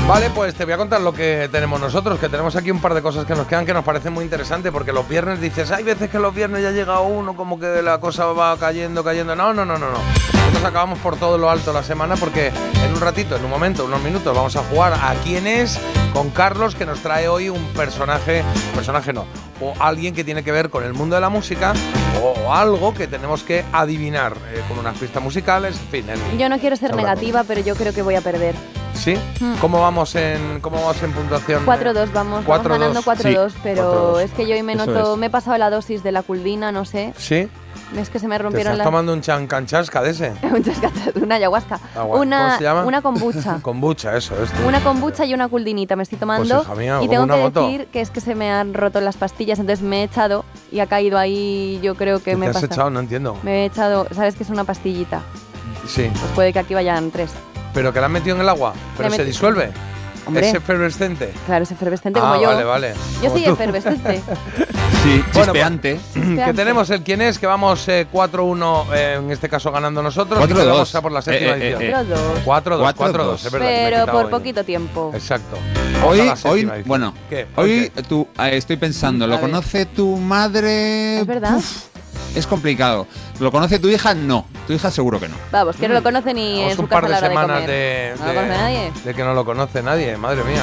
Vale, pues te voy a contar lo que tenemos nosotros, que tenemos aquí un par de cosas que nos quedan que nos parecen muy interesantes, porque los viernes dices, hay veces que los viernes ya llega uno, como que la cosa va cayendo, cayendo. No, no, no, no, no. Nosotros acabamos por todo lo alto la semana porque en un ratito, en un momento, unos minutos, vamos a jugar a quién es con Carlos, que nos trae hoy un personaje, personaje no, o alguien que tiene que ver con el mundo de la música o algo que tenemos que adivinar eh, con unas pistas musicales, en fin. en- Yo no quiero ser negativa, pero yo creo que voy a perder. ¿Sí? Mm. ¿Cómo vamos en cómo vamos en puntuación? 4-2 vamos, vamos 4-2. ganando 4-2, Sí, pero 4-2. es que yo hoy me Eso noto, es. me he pasado la dosis de la culdina, no sé. ¿Sí? Es que se me Te rompieron estás las... tomando un chancanchasca de ese. Gracias, una ayahuasca. Agua- Una, ¿Cómo se llama? una kombucha. Kombucha, eso es. Una kombucha y una culdinita me estoy tomando. Pues, hija mía, y tengo una que moto. decir que es que se me han roto las pastillas, entonces me he echado y ha caído ahí, yo creo que ¿Qué me te has pasa. echado? No entiendo. Me he echado, ¿sabes que es una pastillita? Sí. Pues puede que aquí vayan tres. ¿Pero que la han metido en el agua? ¿Pero se disuelve? Hombre. ¿Es efervescente? Claro, es efervescente Ah, como yo. vale, vale. Yo soy tú. efervescente. Sí, Bueno, chispeante. Que tenemos el quién es, que vamos eh, 4-1, eh, en este caso ganando nosotros. 4-2. y que vamos a por la séptima Eh, eh, edición. eh, eh. 4-2, 4-2, 4-2. es verdad. Pero por poquito tiempo. Exacto. Hoy, hoy, séptima edición. bueno, ¿Qué? ¿Por hoy qué? tú, eh, estoy pensando, ¿lo conoce tu madre? ¿Es verdad? Es complicado. ¿Lo conoce tu hija? No. Tu hija seguro que no. Vamos, que no lo conoce ni en su un par casa a de la hora semanas de. ¿No lo conoce nadie? de que no lo conoce nadie, madre mía.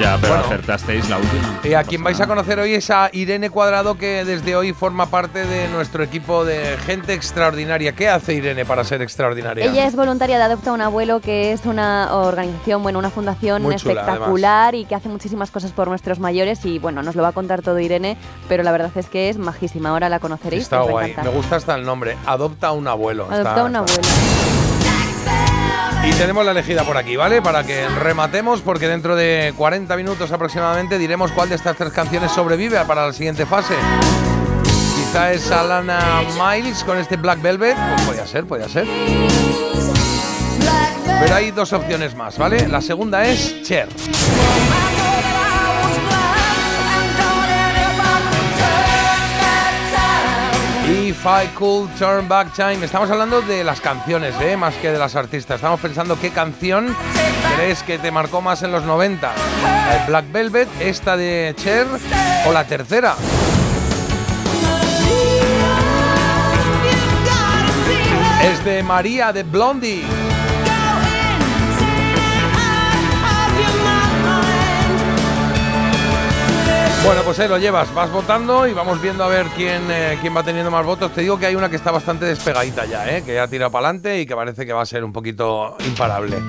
Ya, pero Bueno. acertasteis la última. Y a quien vais a conocer hoy es a Irene Cuadrado, que desde hoy forma parte de nuestro equipo de gente extraordinaria. ¿Qué hace Irene para ser extraordinaria? Ella es voluntaria de Adopta un Abuelo, que es una organización, bueno, una fundación Muy chula, espectacular y que hace muchísimas cosas por nuestros mayores. Y bueno, nos lo va a contar todo Irene, pero la verdad es que es majísima. Ahora la conoceréis. Está os va a guay. encantar. Me gusta hasta el nombre. Adopta un abuelo. Adopta Está- un está- abuelo. Y tenemos la elegida por aquí, ¿vale? Para que rematemos, porque dentro de 40 minutos aproximadamente diremos cuál de estas tres canciones sobrevive para la siguiente fase. Quizá es Alana Miles con este Black Velvet. Pues podría ser, podría ser. Pero hay dos opciones más, ¿vale? La segunda es Cher. If I Could Turn Back Time. Estamos hablando de las canciones, ¿eh? más que de las artistas. Estamos pensando qué canción crees que te marcó más en los 90. La de Black Velvet, esta de Cher o la tercera. Es de María de Blondie. Bueno, pues ahí lo llevas, vas votando y vamos viendo a ver quién, eh, quién va teniendo más votos. Te digo que hay una que está bastante despegadita ya, ¿eh? que ya tira para adelante y que parece que va a ser un poquito imparable.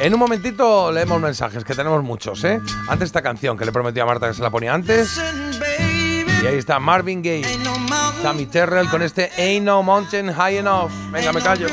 En un momentito leemos mensajes, que tenemos muchos, ¿eh? Antes esta canción que le prometí a Marta que se la ponía antes. Y ahí está Marvin Gaye, Tammy Terrell con este Ain't No Mountain High Enough. Venga, me callo.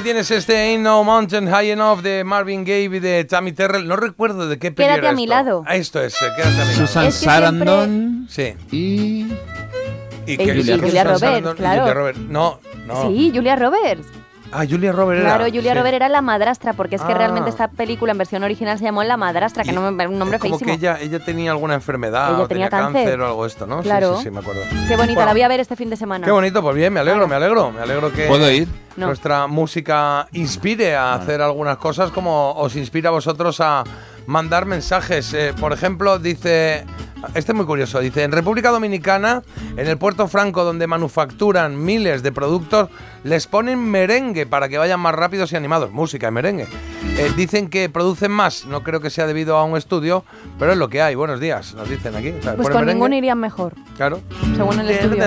Ahí tienes este Ain't No Mountain High Enough de Marvin Gaye y de Tammy Terrell. No recuerdo de qué peli Quédate era a mi esto. lado. Ah, Esto es, eh, Quédate a mi lado. Susan Es que Sarandon Sí. y... Y Julia Susan Roberts, Sarandon y claro. Julia Roberts. No, No. Sí, Julia Roberts. Ah, Julia Roberts era. Claro, Julia sí. Roberts era la madrastra, porque es que Ah. realmente esta película en versión original se llamó La madrastra, que no me un nombre Como feísimo. que ella, ella tenía alguna enfermedad, Ella o tenía, tenía cáncer. cáncer. o algo esto, ¿no? Sí, Claro. Sí, sí, me acuerdo. Qué bonita, Bueno, la voy a ver este fin de semana. Qué bonito, pues bien, me alegro, me alegro, me alegro que ¿Puedo ir? No. nuestra música inspire a hacer algunas cosas como os inspira a vosotros a mandar mensajes. Eh, por ejemplo, dice, este es muy curioso, dice, en República Dominicana, en el Puerto Franco donde manufacturan miles de productos, les ponen merengue para que vayan más rápidos y animados. Música y merengue. Eh, dicen que producen más, no creo que sea debido a un estudio, pero es lo que hay. Buenos días, nos dicen aquí. O sea, Pues con merengue. ninguno irían mejor, Claro. según el estudio.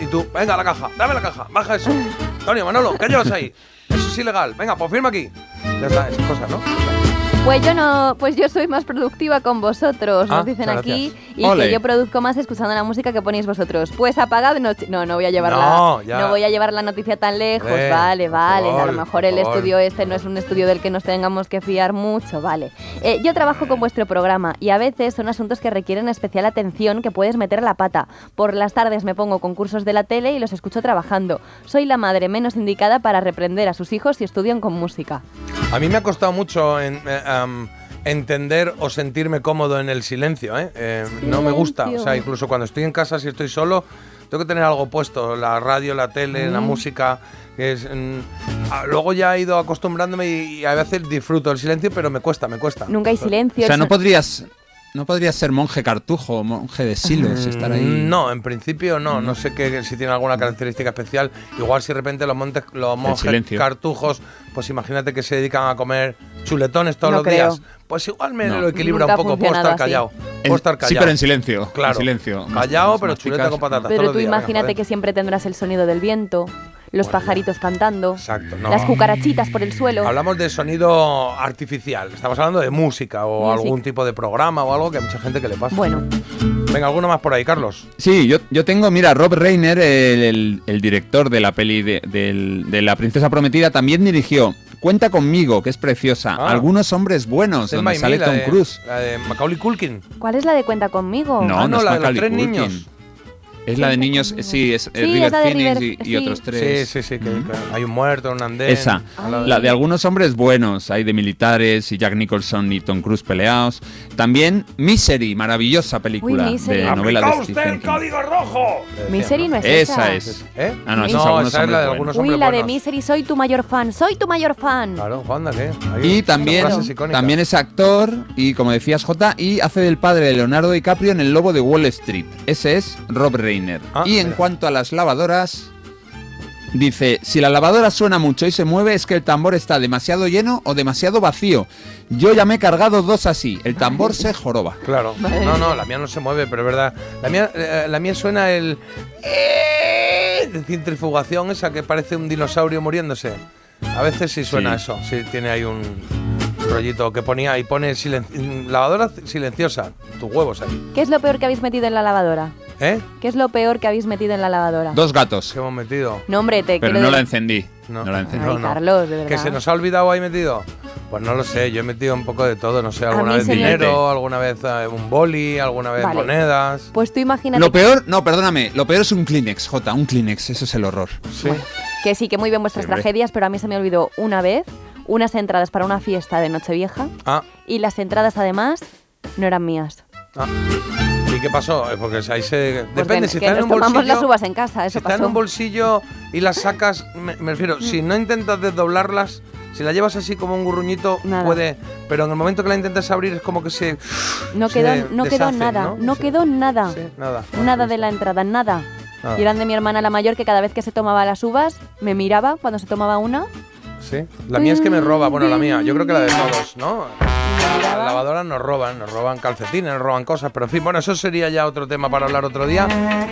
Y tú, venga, la caja, dame la caja, baja eso. Antonio, Manolo, ¿qué llevas ahí? Eso es ilegal. Venga, pues firma aquí. Ya está, esas cosas, ¿no? Pues yo no, pues yo soy más productiva con vosotros, Ah, nos dicen muchas aquí, y Ole. que yo produzco más escuchando la música que ponéis vosotros. Pues apagad no, no, no voy a llevar No, la, ya. no voy a llevar la noticia tan lejos, Eh, vale, vale. favor, a lo mejor el estudio este no es un estudio del que nos tengamos que fiar mucho, vale. Eh, yo trabajo con vuestro programa y a veces son asuntos que requieren especial atención que puedes meter a la pata. Por las tardes me pongo con cursos de la tele y los escucho trabajando. Soy la madre menos indicada para reprender a sus hijos si estudian con música. A mí me ha costado mucho en, eh, am, entender o sentirme cómodo en el silencio. ¿eh? Eh, no me gusta. O sea, incluso cuando estoy en casa, si estoy solo, tengo que tener algo puesto. La radio, la tele, la Mm. música. Que es, mm, ah, luego ya he ido acostumbrándome y, y a veces disfruto del silencio, pero me cuesta, me cuesta. Nunca hay silencio. O sea, el no podrías, no podrías ser monje cartujo o monje de silos, estar ahí. Mm, No, en principio no. No sé que, si tiene alguna característica especial. Igual si de repente los, montes, los monjes cartujos, pues imagínate que se dedican a comer chuletones todos No los creo. días. Pues igual me No. lo equilibra Nunca un poco. Puedo estar callado. Puedo estar callado. sí, pero en silencio. Claro. En silencio. Callado, pero chuleta con patatas. Pero todos los tú días, imagínate que siempre tendrás el sonido del viento, los pajaritos cantando, Exacto, no. las cucarachitas por el suelo. Hablamos de sonido artificial. Estamos hablando de música o Music. algún tipo de programa o algo que hay mucha gente que le pasa. Bueno, Venga, alguno más por ahí, Carlos. Sí, yo, yo tengo, mira, Rob Reiner, el, el- el director de la peli de, La Princesa Prometida, también dirigió Cuenta conmigo, que es preciosa. Ah. Algunos hombres buenos, Stand donde sale Tom Cruise. La de Macaulay Culkin. ¿cuál es la de cuenta conmigo? No, Ah, no, no, es la de los tres Culkin. niños. Es la de niños, sí, es, eh, Sí, River es de Phoenix River- y, y sí. otros tres. Sí, sí, sí, que, hay un muerto en un andén. Esa, la de algunos hombres buenos, hay de militares y Jack Nicholson y Tom Cruise peleados. También Misery, maravillosa película Uy, Misery. de novela de ¡Aplicado usted Stephen el King. código rojo! Misery no es esa. Esa es. ¿Eh? Ah, no, esa es no, algunos esa es hombres la de algunos Uy, hombres la de. Misery, soy tu mayor fan, soy tu mayor fan. Claro, Juanda, ¿qué? Y también, también es actor y, como decías, J, y hace del padre de Leonardo DiCaprio en El Lobo de Wall Street. Ese es Rob Reiner. Ah, y en mira. cuanto a las lavadoras, dice, si la lavadora suena mucho y se mueve es que el tambor está demasiado lleno o demasiado vacío. Yo ya me he cargado dos así. El tambor se joroba. Claro. No, no, la mía no se mueve, pero es verdad. La mía, eh, la mía suena el. eh, de centrifugación, esa que parece un dinosaurio muriéndose. A veces sí suena Sí. eso. Sí, tiene ahí un rollito que ponía y pone silen- lavadora silenciosa. Tus huevos ahí. ¿Qué es lo peor que habéis metido en la lavadora? ¿Eh? ¿Qué es lo peor que habéis metido en la lavadora? Dos gatos. ¿Qué hemos metido? No, hombre, te Pero no la encendí. No. No, la encendí. Ay, no, no. Carlos, de verdad. ¿Que se nos ha olvidado ahí metido? Pues no lo sé, yo he metido un poco de todo, no sé, alguna vez me- dinero, alguna vez eh, un boli, alguna vez Vale. monedas. Pues tú imagínate Lo peor, no, perdóname, lo peor es un Kleenex, J, un Kleenex, eso es el horror. Sí. que sí, que muy bien vuestras Sí, tragedias, pero a mí se me olvidó una vez unas entradas para una fiesta de Nochevieja Ah, y las entradas además no eran mías. ah. ¿Y qué pasó? Eh, Porque ahí se. Pues Depende, si que está en un tomamos bolsillo. las uvas en casa, si eso está en pasó. un bolsillo y las sacas, me, me refiero, si no intentas desdoblarlas, si la llevas así como un gurruñito, Nada. puede. Pero en el momento que la intentas abrir es como que se. No se quedó, no quedó deshace, nada, ¿no? no, Sí. quedó nada. Sí, nada. Nada de la entrada, nada. Nada. Y eran de mi hermana la mayor que cada vez que se tomaba las uvas me miraba cuando se tomaba una. Sí. La mía es que me roba, bueno, la mía, yo creo que la de todos, ¿no? Las lavadoras nos roban, nos roban calcetines, nos roban cosas, pero en fin, bueno, eso sería ya otro tema para hablar otro día,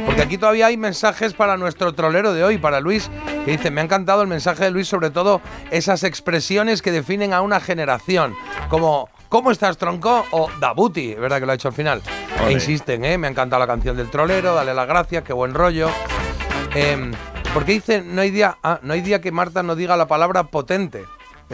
porque aquí todavía hay mensajes para nuestro trolero de hoy, para Luis, que dice, me ha encantado el mensaje de Luis, sobre todo esas expresiones que definen a una generación, como ¿cómo estás, tronco? o Dabuti, es verdad que lo ha hecho al final. E insisten, ¿eh? Me ha encantado la canción del trolero, dale las gracias, qué buen rollo. Porque dice, no hay día, ah, no hay día que Marta no diga la palabra potente.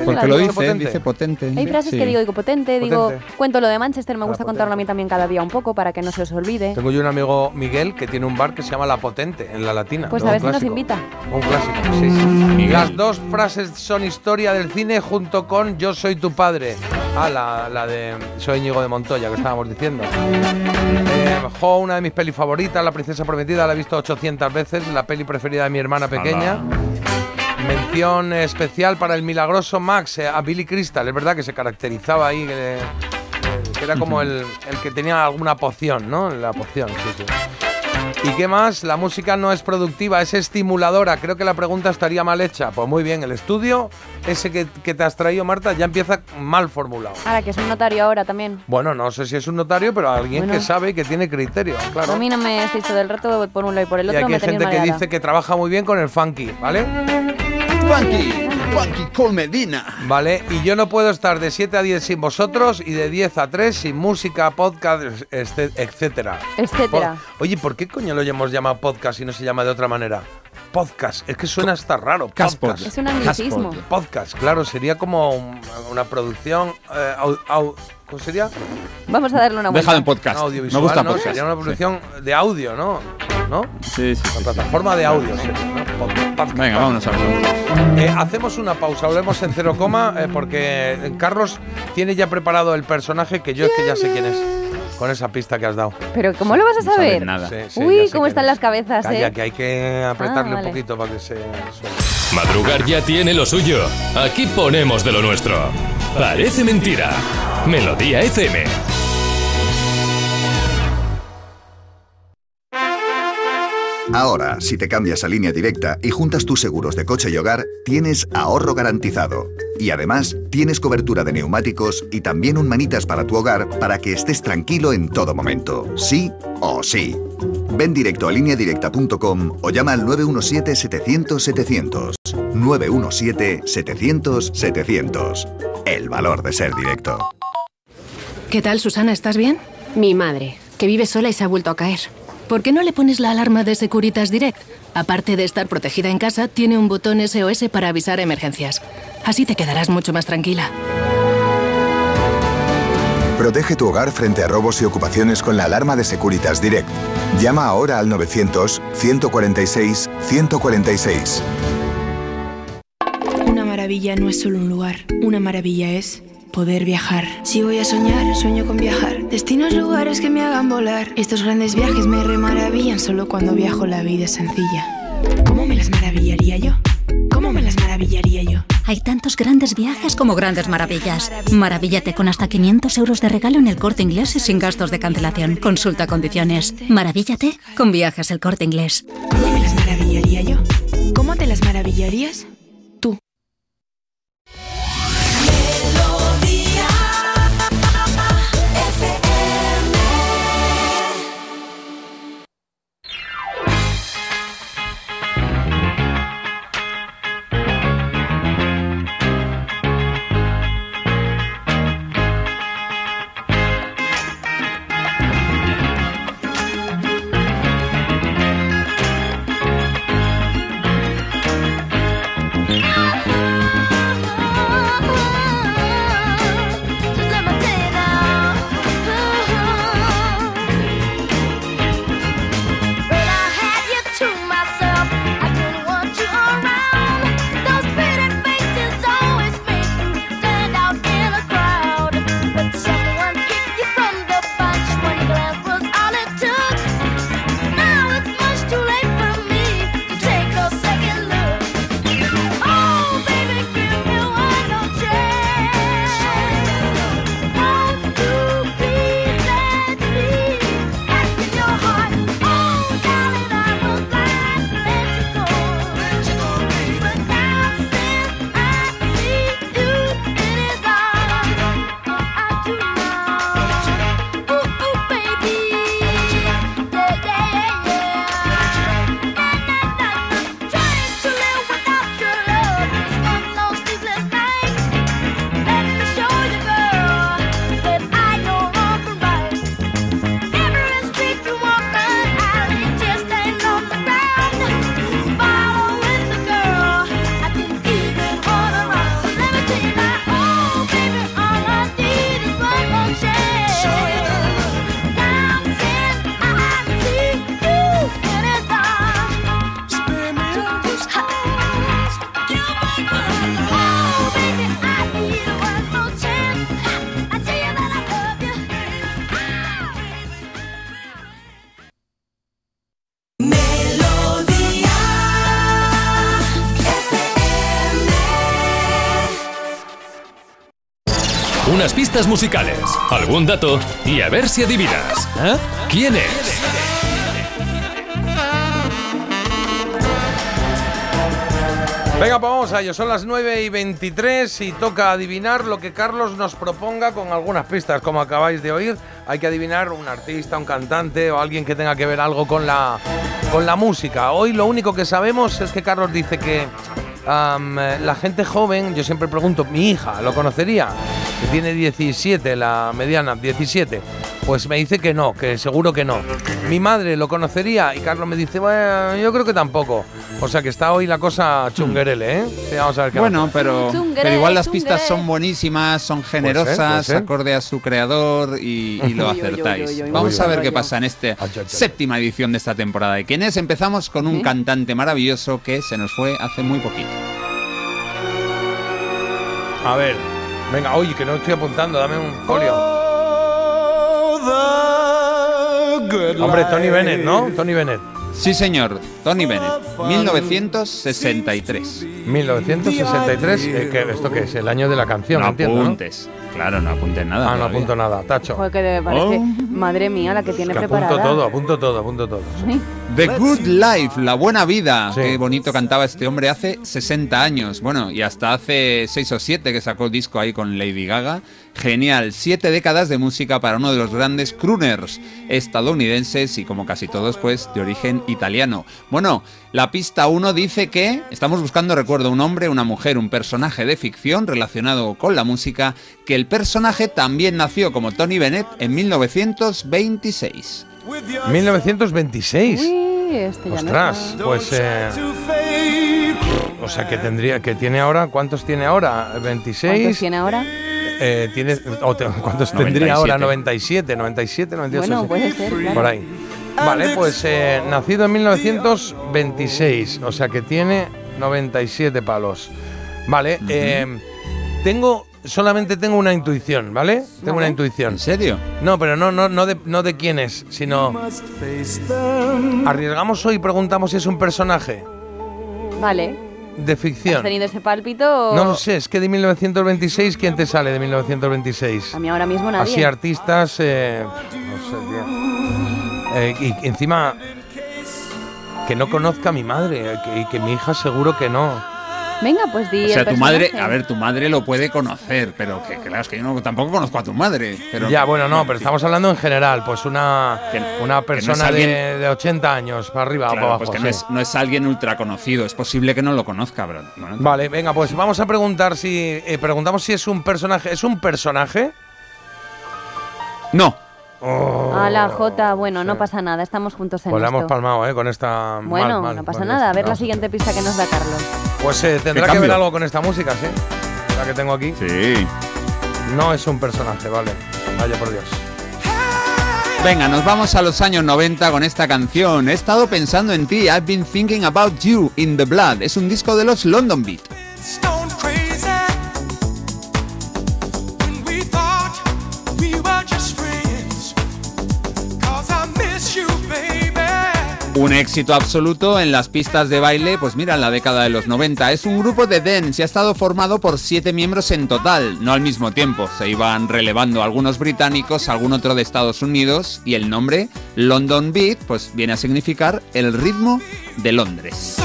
Porque lo dice, dice potente. Hay frases Sí. que digo, digo potente, digo, Potente. cuento lo de Manchester, me Ah, gusta potente. contarlo a mí también cada día un poco para que no se os olvide. Tengo yo un amigo Miguel que tiene un bar que se llama La Potente en La Latina. Pues ¿no? a ver si nos invita. Un clásico, sí, sí. Las dos frases son historia del cine junto con Yo soy tu padre. Ah, la, la de Soy Íñigo de Montoya, que estábamos diciendo. Eh, Jo, una de mis pelis favoritas, La princesa prometida, la he visto 800 veces, la peli preferida de mi hermana pequeña. Mención especial para el milagroso Max, eh, a Billy Crystal. Es verdad que se caracterizaba ahí, que, que era como el, el que tenía alguna poción, ¿no? La poción, sí, sí. ¿Y qué más? La música no es productiva, es estimuladora. Creo que la pregunta estaría mal hecha. Pues muy bien, el estudio, ese que, que te has traído, Marta, ya empieza mal formulado. Ahora que es un notario ahora también. Bueno, no sé si es un notario, pero alguien Bueno. que sabe y que tiene criterio, claro. A mí no me estoy del reto por un lado y por el Y otro aquí me hay gente que dice que trabaja muy bien con el funky, ¿vale? Funky, Funky con Medina. Vale, y yo no puedo estar de 7 a 10 sin vosotros y de 10 a 3 sin música, podcast, este- etcétera. Etcétera. Po- Oye, ¿por qué coño lo hemos llamado podcast y no se llama de otra manera? Podcast, es que suena hasta raro. Podcast. Es un anglicismo. Podcast, claro, sería como un- una producción. eh, au- au- ¿Cómo sería? Vamos a darle una vuelta. Déjalo en podcast. Audiovisual, Me gusta ¿no? podcast. Sería una producción de audio, ¿no? ¿No? Sí, sí. Una plataforma de audio. sería, ¿no? Pod- podcast. Venga, vámonos a ver. Eh, hacemos una pausa, volvemos en cero coma, eh, porque Carlos tiene ya preparado el personaje que yo es que ya sé quién es, con esa pista que has dado. Pero ¿cómo lo vas a No saber? nada. Sí, sí, Uy, cómo están es. las cabezas, Calla, ¿eh? que hay que apretarle Ah, vale. un poquito para que se suene. Madrugar ya tiene lo suyo. Aquí ponemos de lo nuestro. Parece mentira. Melodía FM. Ahora, si te cambias a línea directa y juntas tus seguros de coche y hogar, tienes ahorro garantizado. Y además, tienes cobertura de neumáticos y también un manitas para tu hogar para que estés tranquilo en todo momento. Sí o sí. Ven directo a lineadirecta.com o llama al 917-700-700. 917-700-700. El valor de ser directo. ¿Qué tal, Susana? ¿Estás bien? Mi madre, que vive sola y se ha vuelto a caer. ¿Por qué no le pones la alarma de Securitas Direct? Aparte de estar protegida en casa, tiene un botón SOS para avisar emergencias. Así te quedarás mucho más tranquila. Protege tu hogar frente a robos y ocupaciones con la alarma de Securitas Direct. Llama ahora al 900-146-146. Una maravilla no es solo un lugar, una maravilla es poder viajar. Si voy a soñar, sueño con viajar. Destinos, lugares que me hagan volar. Estos grandes viajes me remaravillan solo cuando viajo la vida es sencilla. ¿Cómo me las maravillaría yo? ¿Cómo me las maravillaría yo? Hay tantos grandes viajes como grandes maravillas. Maravíllate con hasta 500 euros de regalo en el corte inglés y sin gastos de cancelación. Consulta condiciones. Maravíllate con viajes el corte inglés. ¿Cómo me las maravillaría yo? ¿Cómo te las maravillarías? Musicales, algún dato y a ver si adivinas. ¿eh? ¿Quién es? Venga, pues vamos a ello. Son las 9 y 23 y toca adivinar lo que Carlos nos proponga con algunas pistas. Como acabáis de oír, hay que adivinar un artista, un cantante o alguien que tenga que ver algo con la, con la música. Hoy lo único que sabemos es que Carlos dice que eh, la gente joven, yo siempre pregunto, mi hija, ¿lo conocería? Que tiene 17, la mediana, 17. Pues me dice que no, que seguro que no. Mi madre lo conocería y Carlos me dice, bueno, yo creo que tampoco. O sea que está hoy la cosa chunguerele, ¿eh? Sí, vamos a ver qué Bueno, pasa. pero, pero igual las pistas son buenísimas, son puede generosas, ser. acorde a su creador y, y lo acertáis. Vamos a ver qué pasa en esta séptima edición de esta temporada de ¿Quién es? Empezamos con un cantante maravilloso que se nos fue hace muy poquito. A ver, venga, oye, que no estoy apuntando, dame un folio. Hombre, Tony Bennett, ¿no? Tony Bennett. Sí, señor, Tony Bennett, 1963. 1963, eh, ¿esto qué es? El año de la canción, No entiendo, ¿no? apuntes. Claro, no apuntes nada. Ah, no todavía. apunto nada, tacho. Joder, que me parece. Madre mía, la que tiene Que preparada. apunto todo, apunto todo, apunto todo. The Good Life, la buena vida. Sí. Qué bonito cantaba este hombre hace 60 años. Bueno, y hasta hace 6 o 7 que sacó disco ahí con Lady Gaga. Genial, siete décadas de música para uno de los grandes crooners estadounidenses y como casi todos, pues de origen italiano. Bueno, la pista 1 dice que estamos buscando, recuerdo, un hombre, una mujer, un personaje de ficción relacionado con la música, que el personaje también nació como Tony Bennett en 1926. 1926. Uy, este ya no Ostras, está. pues eh, o sea que tendría que tiene ahora ¿cuántos tiene ahora? 26. ¿Cuántos tiene ahora? Eh, tiene o te- ¿Cuántos tendría ahora? 97, 97, 98. Bueno, puede ser, claro. Por ahí. Vale, pues eh, nacido en 1926, o sea que tiene 97 palos. Vale, eh, tengo solamente tengo una intuición, ¿vale? Tengo una intuición. ¿En serio? No, pero no, no, no de, no de quién es, sino arriesgamos hoy y preguntamos si es un personaje Vale. De ¿Has ficción. tenido ese pálpito? No lo sé, es que de 1926, ¿quién te sale de 1926? A mí ahora mismo nadie. Así artistas, eh, no sé, tío. Eh, y encima que no conozca a mi madre eh, que- y que mi hija seguro que no. Venga, pues di O sea, el tu madre, a ver, tu madre lo puede conocer, pero que claro, es que yo no- tampoco conozco a tu madre. Pero ya, bueno, no, pero estamos hablando en general, pues una, una no persona alguien- de, de 80 años, para arriba o para abajo. pues que sí. no es, no es alguien ultra conocido, es posible que no lo conozca, pero bueno, Vale, venga, pues vamos a preguntar si. eh, preguntamos si es un personaje. ¿Es un personaje? No. A la J, bueno, no pasa nada, estamos juntos en Pues la hemos esto. palmado, ¿eh? Con esta. Bueno, mal, mal, no pasa nada. A ver la siguiente pista que nos da Carlos. Pues eh, tendrá ¿Qué que ver algo con esta música, sí. La que tengo aquí. Sí. No es un personaje, vale. Vaya por Dios. Venga, nos vamos a los años 90 con esta canción. He estado pensando en ti, I've been thinking about you in the blood. Es un disco de los London Beat. Un éxito absoluto en las pistas de baile, pues mira, en la década de los 90. Es un grupo de dance y ha estado formado por siete miembros en total, no al mismo tiempo. Se iban relevando algunos británicos, algún otro de Estados Unidos y el nombre London Beat, pues viene a significar el ritmo de Londres.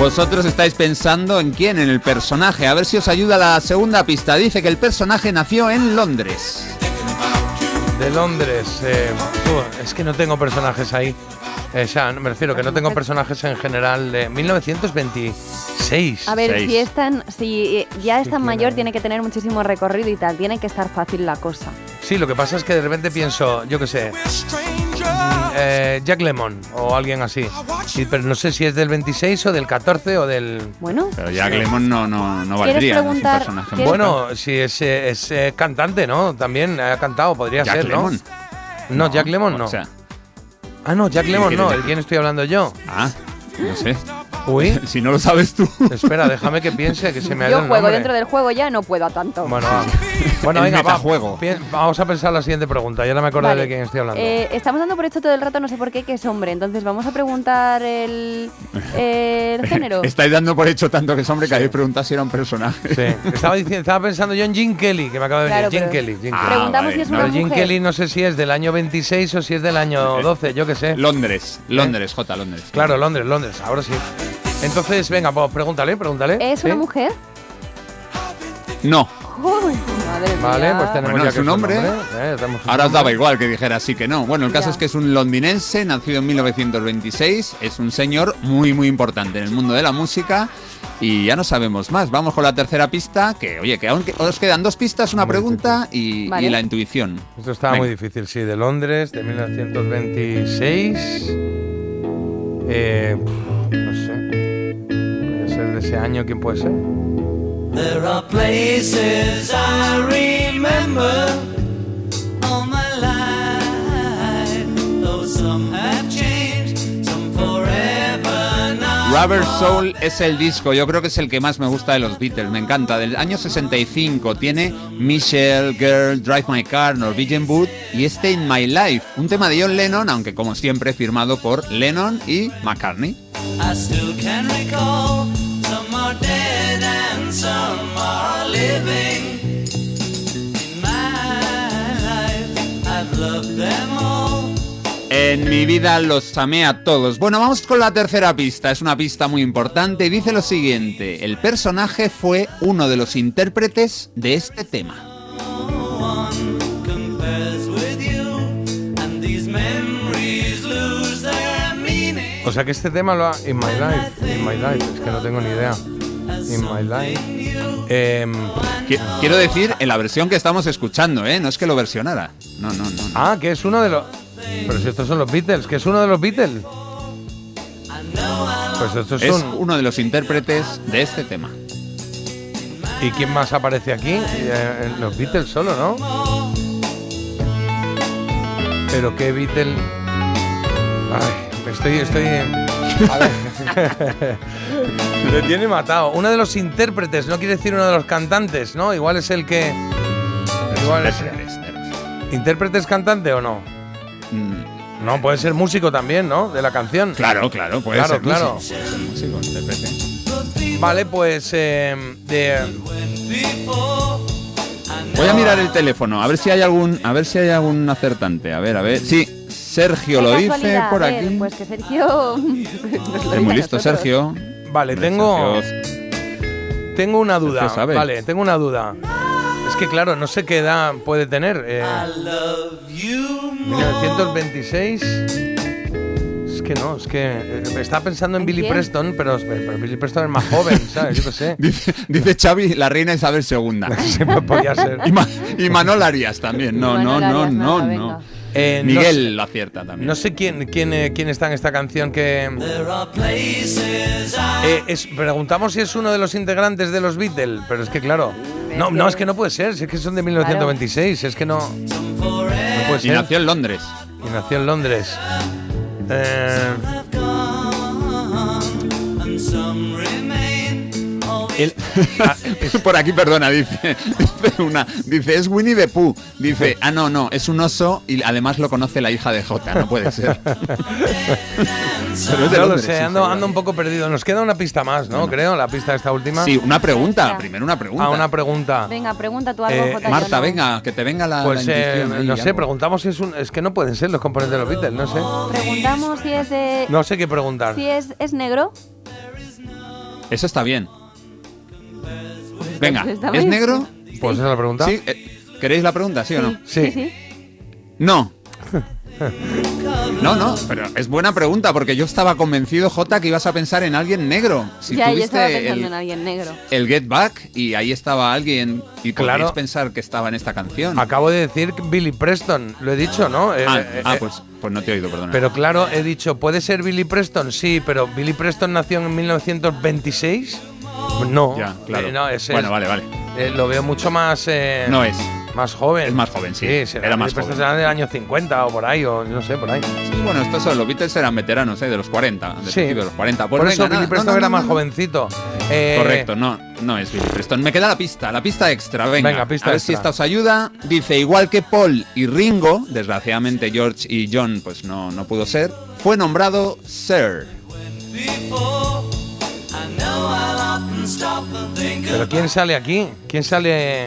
Vosotros estáis pensando en quién, en el personaje. A ver si os ayuda la segunda pista. Dice que el personaje nació en Londres. De Londres. eh, es que no tengo personajes ahí. Eh, o sea, me refiero que no tengo personajes en general de 1926. A ver, Seis. si, es tan, si eh, ya es tan mayor, tiene que tener muchísimo recorrido y tal. Tiene que estar fácil la cosa. Sí, lo que pasa es que de repente pienso, yo qué sé, eh, Jack Lemon o alguien así. Sí, pero no sé si es del 26 o del 14 o del... Bueno, Pero Jack Lemmon no, no, no ¿Quieres valdría. no personaje Bueno, si es, eh, es, eh, cantante, ¿no? También ha cantado, podría Jack ser, ¿no? Lemmon. No, Jack Lemon no. O sea, ah, no, Jack ¿de Lemon no. ¿De quién estoy hablando yo? ah, no sé. Uy. si no lo sabes tú. Espera, déjame que piense que se me ha ido Yo el juego nombre. dentro del juego ya, no puedo a tanto. Bueno, va. Bueno, venga, va, pi- Vamos a pensar la siguiente pregunta. Ya no me acordaré Vale. de quién estoy hablando. Eh, estamos dando por hecho todo el rato, no sé por qué, que es hombre. Entonces vamos a preguntar el, el género. Estáis dando por hecho tanto que es hombre que habéis preguntado si era un personaje. Sí. Estaba, diciendo, estaba pensando yo en Jim Kelly, que me acaba de venir. Claro, Jim pero- Kelly. Jim Ah, Kelly. Preguntamos vale. si es No, Pero Jim mujer. Kelly no sé si es del año 26 o si es del año 12, yo qué sé. Londres, Londres, J, Londres. Claro, Londres, Londres, ahora sí. Entonces, venga, pues pregúntale, pregúntale. ¿Es ¿Sí? una mujer? No. Uy, madre Vale, mía. pues tenemos Bueno, ya es que un su hombre. nombre, ¿eh? Ahora os nombre. daba igual que dijera sí que no. Bueno, el caso Ya. es que es un londinense, nacido en 1926. Es un señor muy, muy importante en el mundo de la música. Y ya no sabemos más. Vamos con la tercera pista. Que, oye, que aún os quedan dos pistas, una pregunta y, Vale. y la intuición. Esto estaba Venga. muy difícil, sí, de Londres, de 1926. Eh, ese año, ¿quién puede ser? There are places I remember all my life, though some have changed, some forever now. Rubber Soul es el disco, yo creo que es el que más me gusta de los Beatles, me encanta. Del año 65 tiene Michelle, Girl, Drive My Car, Norwegian Wood y este In My Life, un tema de John Lennon, aunque como siempre firmado por Lennon y McCartney. I still can recall some are dead and some are living. In my life, I've loved them all. En mi vida los amé a todos. Bueno, vamos con la tercera pista. Es una pista muy importante y dice lo siguiente. El personaje fue uno de los intérpretes de este tema. O sea que este tema lo ha... In My Life, In My Life, es que no tengo ni idea. In My Life. Em, Qui- Quiero decir, en la versión que estamos escuchando, ¿eh? No es que lo versionara. No, no, no. ah, que es uno de los... Pero si estos son los Beatles, que es uno de los Beatles. Pues estos Es son... uno de los intérpretes de este tema. ¿Y quién más aparece aquí? Eh, los Beatles solo, ¿no? Pero qué Beatle. Ay, estoy, estoy. A ver. Me tiene matado. Uno de los intérpretes, no quiere decir uno de los cantantes, ¿no? Igual es el que. Igual es. ¿Intérprete es cantante o no? No, puede ser músico también, ¿no? De la canción. Mm. Claro, claro, puede claro, ser claro. músico, intérprete. Vale, pues eh, de, Voy a mirar el teléfono, a ver si hay algún, a ver si hay algún acertante. A ver, a ver. Sí, Sergio Qué lo dice por aquí. Pues que Sergio. Es muy listo. Sergio. Vale, tengo. Tengo una duda. Sabe. Vale, tengo una duda. Es que claro, no sé qué edad puede tener. eh, 1926. Es que no, es que eh, estaba pensando en, ¿En Billy quién? Preston, pero, pero Billy Preston es más joven, ¿sabes? Yo qué sé. Dice, dice Xavi, la reina Isabel II. Siempre podía ser. Y, Ma- y Manol Arias también. No, no, no, no, no. Eh, no Miguel sé- lo acierta también. No sé quién, quién, eh, quién está en esta canción que. There are places I Eh, es- preguntamos si es uno de los integrantes de los Beatles, pero es que claro. No, no, es que no puede ser, es que son de 1926, es que no. No puede Y nació en Londres. Y nació en Londres. Eh, ah, Por aquí, perdona, dice, dice una, dice, es Winnie the Pooh. Dice, ah, no, no, es un oso y además lo conoce la hija de Jota, no puede ser. Pero es de no lo sé, sí, ando, ando un poco perdido. Nos queda una pista más, ¿no? Creo, la pista esta última. Sí, una pregunta, primero una pregunta. Ah, una pregunta. Venga, pregunta tú algo, Eh, Jota, Marta, no. venga, que te venga la, Pues la eh, no sé, algo. preguntamos si es un. Es que no pueden ser los componentes de los Beatles, no sé. Preguntamos si es de. No sé qué preguntar. Si es, es negro. Eso está bien. Venga, ¿es negro? Pues esa es la pregunta. Sí, eh, ¿Queréis la pregunta, sí o no? Sí. Sí. No. No, no, pero es buena pregunta porque yo estaba convencido, Jota, que ibas a pensar en alguien negro. Si ya, yo tuviste estaba pensando el, en alguien negro. el Get Back y ahí estaba alguien y Claro. pensar que estaba en esta canción. Acabo de decir que Billy Preston, lo he dicho, ¿no? Eh, ah, eh, ah, eh, pues, pues no te he oído, perdona. Pero claro, he dicho, ¿puede ser Billy Preston? Sí, pero ¿Billy Preston nació en 1926? No. ya, claro. Eh, no, ese bueno, es- vale, vale. eh, lo veo mucho más. eh, No es. Más joven. Es más joven, sí. será- Era más joven. será del año 50 o por ahí, o no sé, por ahí. Sí, bueno, estos son los Beatles eran veteranos, ¿eh? De los 40. De, Sí. de los 40. Pues por venga, eso Billy Preston no, era no, más no. jovencito. Correcto, no, no es Billy Preston. Me queda la pista, la pista extra. Venga, Venga, pista a ver extra. si esta os ayuda. Dice, igual que Paul y Ringo, desgraciadamente George y John pues no, no pudo ser, fue nombrado Sir. Pero ¿quién sale aquí? ¿Quién sale?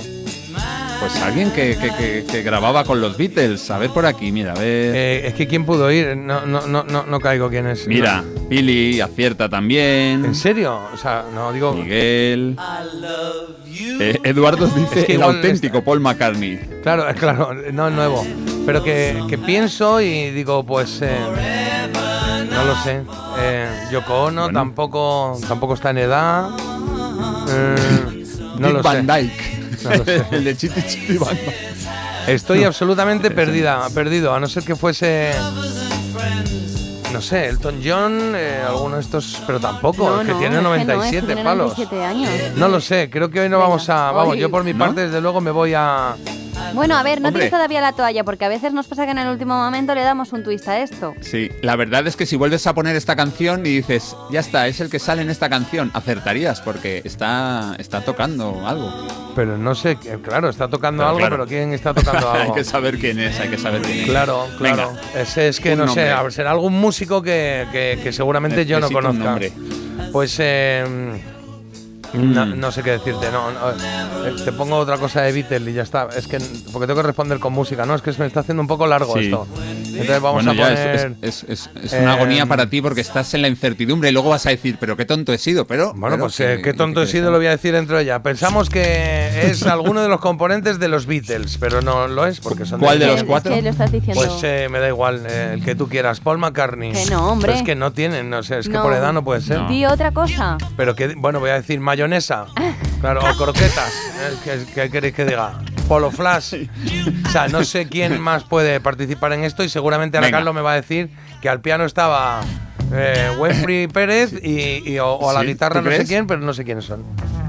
Pues alguien que, que- que- que grababa con los Beatles. A ver por aquí, mira, a ver. Eh, es que ¿quién pudo ir? No, no, no, no, no caigo quién es. mira, No. Billy acierta también. ¿En serio? O sea, no digo. Miguel. Eh, Eduardo dice Es que el auténtico Paul McCartney. Claro, claro, no el nuevo. Pero que, que pienso y digo, pues. eh, no lo sé. Eh, Yoko Ono tampoco, tampoco está en edad. Eh, no lo Van sé. Dyke. No lo sé. el de Chiti Chiti Bang Bang. Estoy absolutamente perdida, perdido, a no ser que fuese. No sé, Elton John, eh, alguno de estos, pero tampoco, No, es que no, tiene es que no, es que 97 tiene palos. 97 años. No lo sé, creo que hoy no vamos a. Vamos, hoy- yo por mi ¿No? parte, desde luego, me voy a. Bueno, a ver, no Hombre. tienes todavía la toalla, porque a veces nos pasa que en el último momento le damos un twist a esto. Sí, la verdad es que si vuelves a poner esta canción y dices, ya está, es el que sale en esta canción, acertarías porque está, está tocando algo. Pero no sé, que- claro, está tocando Pero algo, claro. pero ¿quién está tocando hay algo? que saber quién es, hay que saber quién es. Claro, claro. Venga. Ese es que Un no nombre. sé, a ver, será algún músico que, que- que seguramente yo no un conozca. nombre. Pues eh, no, no sé qué decirte, no, no, eh, te pongo otra cosa de Beatles y ya está. Es que porque tengo que responder con música, no, es que se me está haciendo un poco largo Sí. esto. Entonces vamos Bueno, a ya poner. es, es- es- es una eh, agonía para ti porque estás en la incertidumbre y luego vas a decir, pero qué tonto he sido, pero... Bueno, pero pues eh, qué tonto he sido, lo voy a decir dentro de ella. Pensamos que es alguno de los componentes de los Beatles, pero no lo es porque son ¿Cuál de los cuatro? que lo estás diciendo. Pues eh, me da igual, eh, el que tú quieras. Paul McCartney. Que no, hombre. Pero es que no tienen, no sé, es que No. por edad no puede ser. Di otra cosa. Pero que, bueno, voy a decir mayonesa. Claro, o croquetas. eh, ¿Qué, qué queréis que diga? Polo Flash. O sea, no sé quién más puede participar en esto y seguramente ahora Venga. Carlos me va a decir que al piano estaba eh, Winfrey Pérez y, y- o, o a la ¿Sí? guitarra ¿Tú no sé quién, pero no sé quiénes son.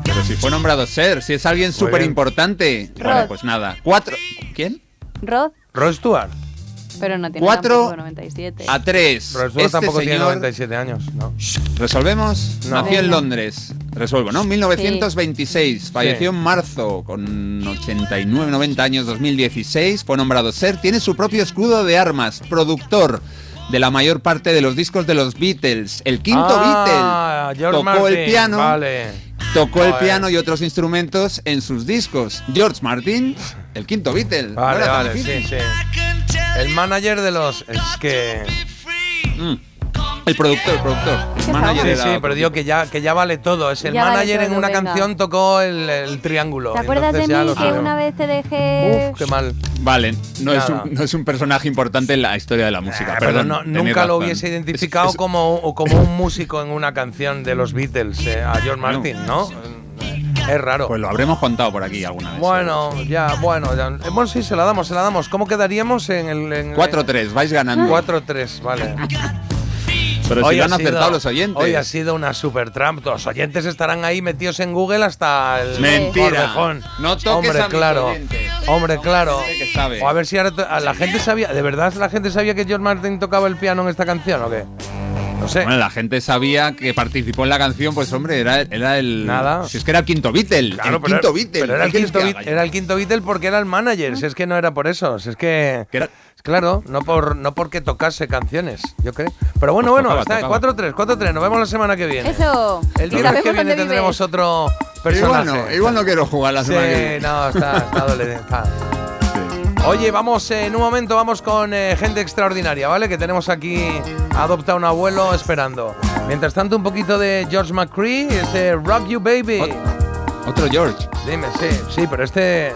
Pero si fue nombrado Ser, si es alguien súper importante. Bueno, Rod. pues nada. Cuatro... ¿Quién? Rod, Rod Stewart. Pero no tiene Cuatro tampoco 97. A tres. Rod Stewart Este tampoco tiene señor- 97 años, ¿no? ¿Resolvemos? No. Nació en. Londres. Resuelvo, ¿no? 1926. Falleció en marzo con 89, 90 años, 2016. Fue nombrado Ser. Tiene su propio escudo de armas. Productor de la mayor parte de los discos de los Beatles. El quinto Ah, Beatle. George Tocó el Martin, piano. Vale. Tocó el Joder. piano y otros instrumentos en sus discos. George Martin, el quinto Beatle. Vale, vale, sí, sí. El manager de los. Es que. Mm. El productor, el productor. El manager Sí, era sí, otro pero digo que ya, que ya vale todo. Es el Ya vale manager en todo, una venga. canción tocó el, el triángulo. ¿Te acuerdas de mí lo que sabemos. una vez te dejé... Uf, qué mal. Vale, no es, un, no es un personaje importante en la historia de la música. Ah, pero perdón, no- tenéis nunca lo razón. hubiese identificado Es- es- como, o como un músico en una canción de los Beatles, eh, a George Martin, ¿no? Es raro. Pues lo habremos contado por aquí alguna vez. Bueno, ya, bueno, ya. Eh, Bueno, sí, se la damos, se la damos. ¿Cómo quedaríamos en el. en- 4-3, vais ganando. 4-3, vale. Pero si Hoy lo ha han acertado sido- los oyentes. Hoy ha sido una super tramp. Los oyentes estarán ahí metidos en Google hasta el Mentira. Corvejón. No toques Hombre, a claro. Hombre, claro. O a ver si ahora la gente sabía. ¿De verdad la gente sabía que George Martin tocaba el piano en esta canción o qué? No sé. Bueno, la gente sabía que participó en la canción, pues hombre, era, era el. Nada. Si es que era el quinto Beatle. Claro, el pero, quinto Beatle. pero era, el ¿Qué quieres quinto haga era el quinto Beatle porque era el manager. Si es que no era por eso. Si es que. Que era- Claro, no por no porque tocase canciones, yo creo. Pero bueno, Pues bueno, tocaba, está en tocaba. 4-3, 4-3. Nos vemos la semana que viene. Eso. El viernes que viene tendremos vives. otro Igual personaje. no, igual no quiero jugar la Sí, semana que viene. no, está, está está. Oye, vamos eh, en un momento, vamos con eh, gente extraordinaria, ¿vale? Que tenemos aquí Adopta un abuelo esperando. Mientras tanto, un poquito de George McCree, este Rock You Baby. Otro George. Dime, sí, sí, pero este.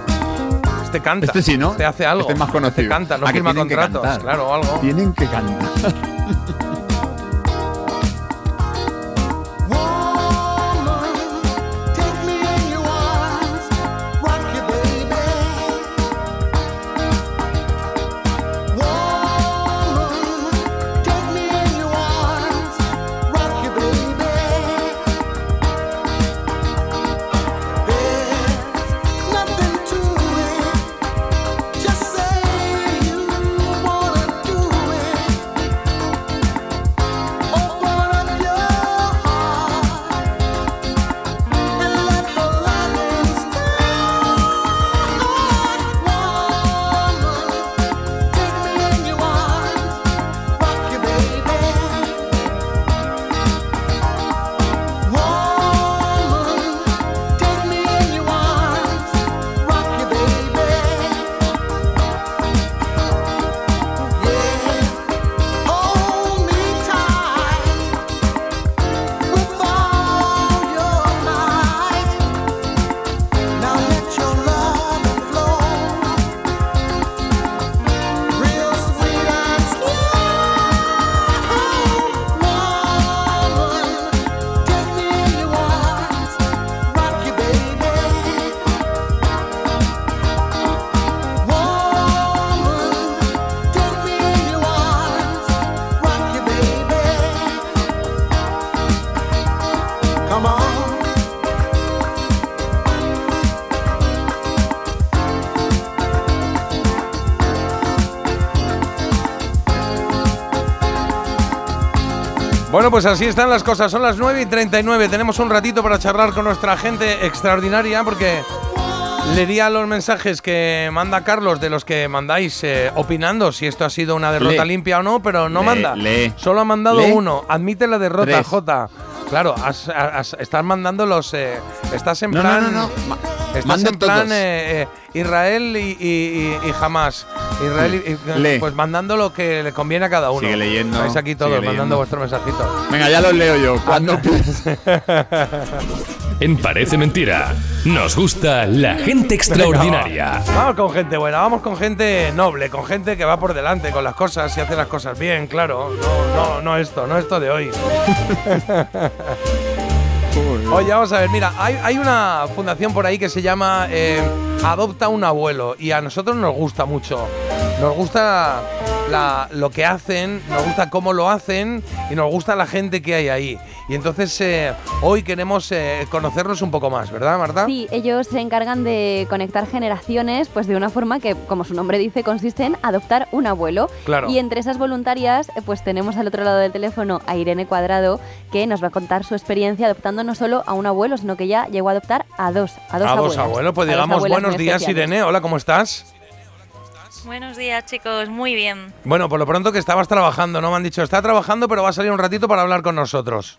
Este canta. Este sí, ¿no? Este hace algo. Este es más conocido. Este canta, no Ah, firma contratos, claro, o algo. Tienen que cantar. Bueno, pues así están las cosas. Son las 9 y 39. Tenemos un ratito para charlar con nuestra gente extraordinaria porque leería los mensajes que manda Carlos de los que mandáis eh, opinando si esto ha sido una derrota Lee. limpia o no, pero no Lee, manda. lee. Solo ha mandado uno. Admite la derrota, Tres. J. Claro, has- has- estás mandando los. eh, estás en No, no, plan. no, no. Ma- Estás en plan todos. eh, eh, Israel y, y, y- y Hamas. Israel Lee. pues mandando lo que le conviene a cada uno. Sigue leyendo, Estáis aquí todos mandando leyendo. vuestro mensajito. Venga, ya los leo yo. Cuando En Parece Mentira, nos gusta la gente extraordinaria. Venga. Vamos con gente buena, vamos con gente noble, con gente que va por delante con las cosas y hace las cosas bien, claro. No, no, no esto, no esto de hoy. Oye, vamos a ver, mira, hay, una fundación por ahí que se llama eh, Adopta un abuelo y a nosotros nos gusta mucho. Nos gusta la- lo que hacen, nos gusta cómo lo hacen y nos gusta la gente que hay ahí. Y entonces eh, hoy queremos eh, conocerlos un poco más, ¿verdad, Marta? Sí, ellos se encargan de conectar generaciones pues de una forma que, como su nombre dice, consiste en adoptar un abuelo. Claro. Y entre esas voluntarias eh, pues tenemos al otro lado del teléfono a Irene Cuadrado que nos va a contar su experiencia adoptando no solo a un abuelo, sino que ya llegó a adoptar a dos, a dos a abuelas. dos abuelos, pues A digamos buenos días. Irene. Hola, ¿cómo estás? Buenos días, chicos. Muy bien. Bueno, por lo pronto que estabas trabajando, ¿no? Me han dicho, está trabajando, pero va a salir un ratito para hablar con nosotros.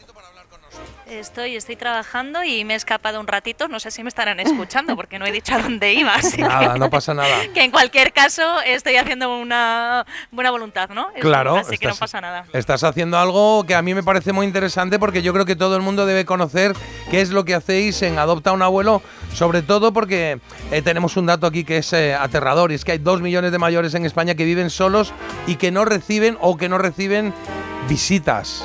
Estoy, estoy trabajando y me he escapado un ratito. No sé si me estarán escuchando porque no he dicho a dónde iba. así Nada, que- no pasa nada. Que en cualquier caso estoy haciendo una buena voluntad, ¿no? Claro, Así que no estás- pasa nada. Estás haciendo algo que a mí me parece muy interesante porque yo creo que todo el mundo debe conocer qué es lo que hacéis en Adopta un Abuelo, sobre todo porque eh, tenemos un dato aquí que es eh, aterrador y es que hay dos millones de mayores en España que viven solos y que no reciben o que no reciben visitas.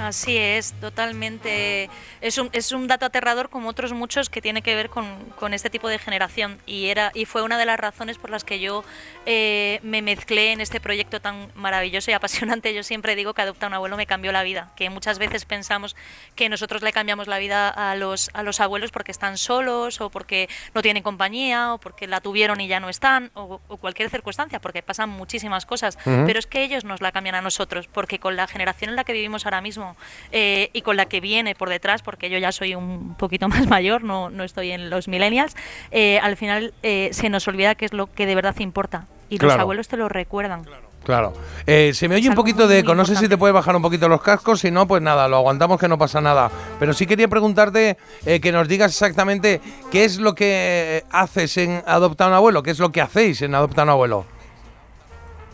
Así es, totalmente. Es un, es un dato aterrador como otros muchos que tiene que ver con, con este tipo de generación y era y fue una de las razones por las que yo eh, me mezclé en este proyecto tan maravilloso y apasionante. Yo siempre digo que adoptar un abuelo me cambió la vida, que muchas veces pensamos que nosotros le cambiamos la vida a los, a los abuelos porque están solos o porque no tienen compañía o porque la tuvieron y ya no están o, o cualquier circunstancia, porque pasan muchísimas cosas, pero es que ellos nos la cambian a nosotros, porque con la generación en la que vivimos ahora mismo eh, y con la que viene por detrás, porque yo ya soy un poquito más mayor, no, no estoy en los millennials, eh, al final eh, se nos olvida qué es lo que de verdad importa. Y los abuelos te lo recuerdan. Claro. Eh, se me oye un poquito de eco. No sé si te puede bajar un poquito los cascos. Si no, pues nada, lo aguantamos que no pasa nada. Pero sí quería preguntarte eh, que nos digas exactamente qué es lo que haces en Adopta un Abuelo. ¿Qué es lo que hacéis en Adopta un Abuelo?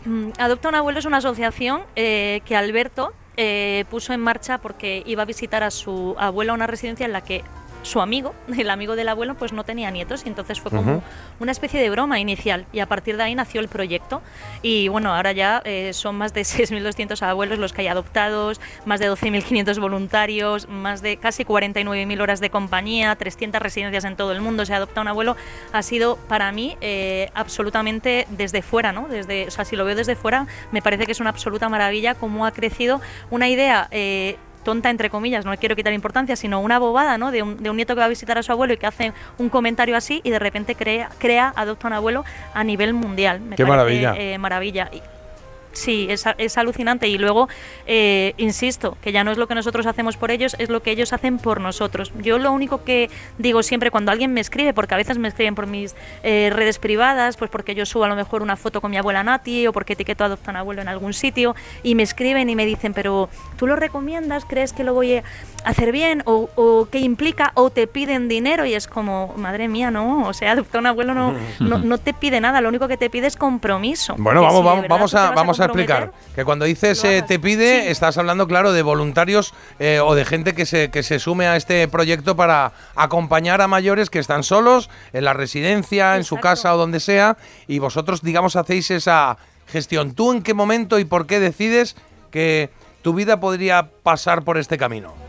Mm, Adopta un abuelo es una asociación eh, que Alberto eh, puso en marcha porque iba a visitar a su abuelo a una residencia en la que su amigo, el amigo del abuelo, pues no tenía nietos y entonces fue como una especie de broma inicial y a partir de ahí nació el proyecto. Y bueno, ahora ya eh, son más de 6.200 abuelos los que hay adoptados, más de 12.500 voluntarios, más de casi 49.000 horas de compañía, 300 residencias en todo el mundo, se adopta un abuelo, ha sido para mí eh, absolutamente desde fuera, ¿no? Desde, o sea, si lo veo desde fuera, me parece que es una absoluta maravilla cómo ha crecido una idea eh, tonta entre comillas, no le quiero quitar importancia, sino una bobada, ¿no? De un, de un nieto que va a visitar a su abuelo y que hace un comentario así y de repente crea, crea adopta un abuelo a nivel mundial. Me Qué parece, maravilla. eh, maravilla. Sí, es, a- es alucinante. Y luego, eh, insisto, que ya no es lo que nosotros hacemos por ellos, es lo que ellos hacen por nosotros. Yo lo único que digo siempre cuando alguien me escribe, porque a veces me escriben por mis eh, redes privadas, pues porque yo subo a lo mejor una foto con mi abuela Nati o porque etiqueto a Adopta un Abuelo en algún sitio, y me escriben y me dicen, pero ¿tú lo recomiendas? ¿Crees que lo voy a hacer bien? ¿O, o qué implica? ¿O te piden dinero? Y es como, madre mía, no. O sea, Adopta un Abuelo no, no, no te pide nada, lo único que te pide es compromiso. Bueno, vamos, si vamos, vamos a, vamos a explicar que cuando dices eh, te pide, estás hablando, claro, de voluntarios eh, o de gente que se, que se sume a este proyecto para acompañar a mayores que están solos en la residencia, en su casa o donde sea, y vosotros, digamos, hacéis esa gestión. ¿Tú en qué momento y por qué decides que tu vida podría pasar por este camino?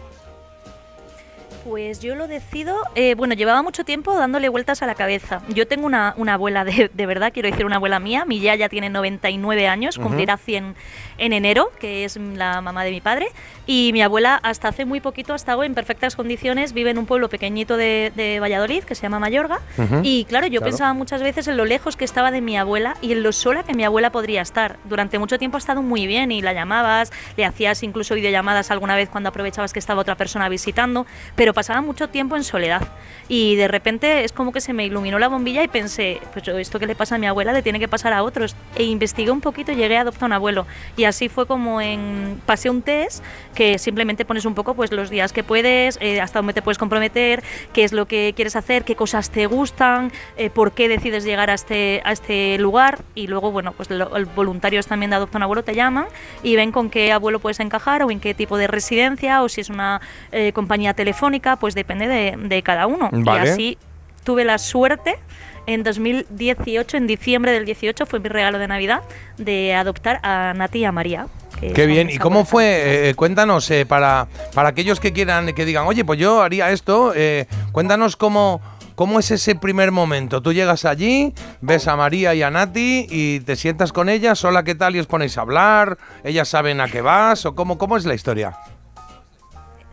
Pues yo lo decido, eh, bueno, llevaba mucho tiempo dándole vueltas a la cabeza. Yo tengo una, una abuela de, de verdad, quiero decir una abuela mía, mi ya ya tiene 99 años, cumplirá 100 en enero, que es la mamá de mi padre, y mi abuela hasta hace muy poquito ha estado en perfectas condiciones, vive en un pueblo pequeñito de, de Valladolid que se llama Mayorga, Ujú. y claro, yo Claro. pensaba muchas veces en lo lejos que estaba de mi abuela y en lo sola que mi abuela podría estar. Durante mucho tiempo ha estado muy bien y la llamabas, le hacías incluso videollamadas alguna vez cuando aprovechabas que estaba otra persona visitando, pero pasaba mucho tiempo en soledad. Y de repente es como que se me iluminó la bombilla y pensé, pues esto que le pasa a mi abuela le tiene que pasar a otros. E investigué un poquito y llegué a adoptar un abuelo. Y así fue como en pasé un test que simplemente pones un poco pues los días que puedes, eh, hasta dónde te puedes comprometer, qué es lo que quieres hacer, qué cosas te gustan, eh, por qué decides llegar a este, a este lugar y luego, bueno, pues lo- el voluntarios también de Adopta un Abuelo te llaman y ven con qué abuelo puedes encajar o en qué tipo de residencia o si es una eh, compañía telefónica, pues depende de, de cada uno. Vale. Y así tuve la suerte en 2018, en diciembre del 18, fue mi regalo de Navidad, de adoptar a Nati y a María. Que Qué bien. ¿Y cómo fue? Eh, cuéntanos, eh, para, para aquellos que quieran, que digan, oye, pues yo haría esto, eh, cuéntanos cómo, cómo es ese primer momento. Tú llegas allí, ves a María y a Nati y te sientas con ellas, hola, ¿qué tal? Y os ponéis a hablar, ellas saben a qué vas, o cómo, cómo es la historia.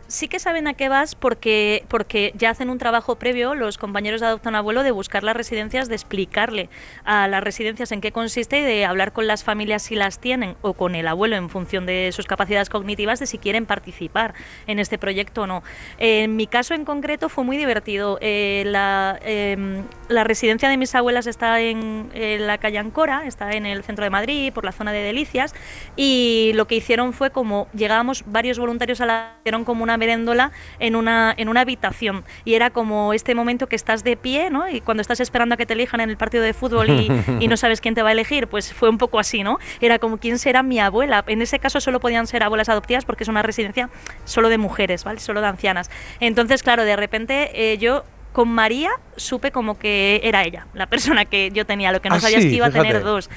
Sí que saben a qué vas porque, porque ya hacen un trabajo previo los compañeros de Adopta un Abuelo de buscar las residencias, de explicarle a las residencias en qué consiste y de hablar con las familias si las tienen o con el abuelo en función de sus capacidades cognitivas de si quieren participar en este proyecto o no. En mi caso en concreto fue muy divertido. Eh, la, em, la residencia de mis abuelas está en, en la calle Ancora, está en el centro de Madrid, por la zona de Delicias, y lo que hicieron fue como llegábamos varios voluntarios a la hicieron como una meréndola en una en una habitación y era como este momento que estás de pie, ¿no? Y cuando estás esperando a que te elijan en el partido de fútbol y, y no sabes quién te va a elegir, pues fue un poco así, ¿no? Era como quién será mi abuela. En ese caso solo podían ser abuelas adoptivas porque es una residencia solo de mujeres, ¿vale? Solo de ancianas. Entonces, claro, de repente eh, yo con María supe como que era ella, la persona que yo tenía. Lo que no Ah, sabía es sí, que iba a tener fíjate. dos.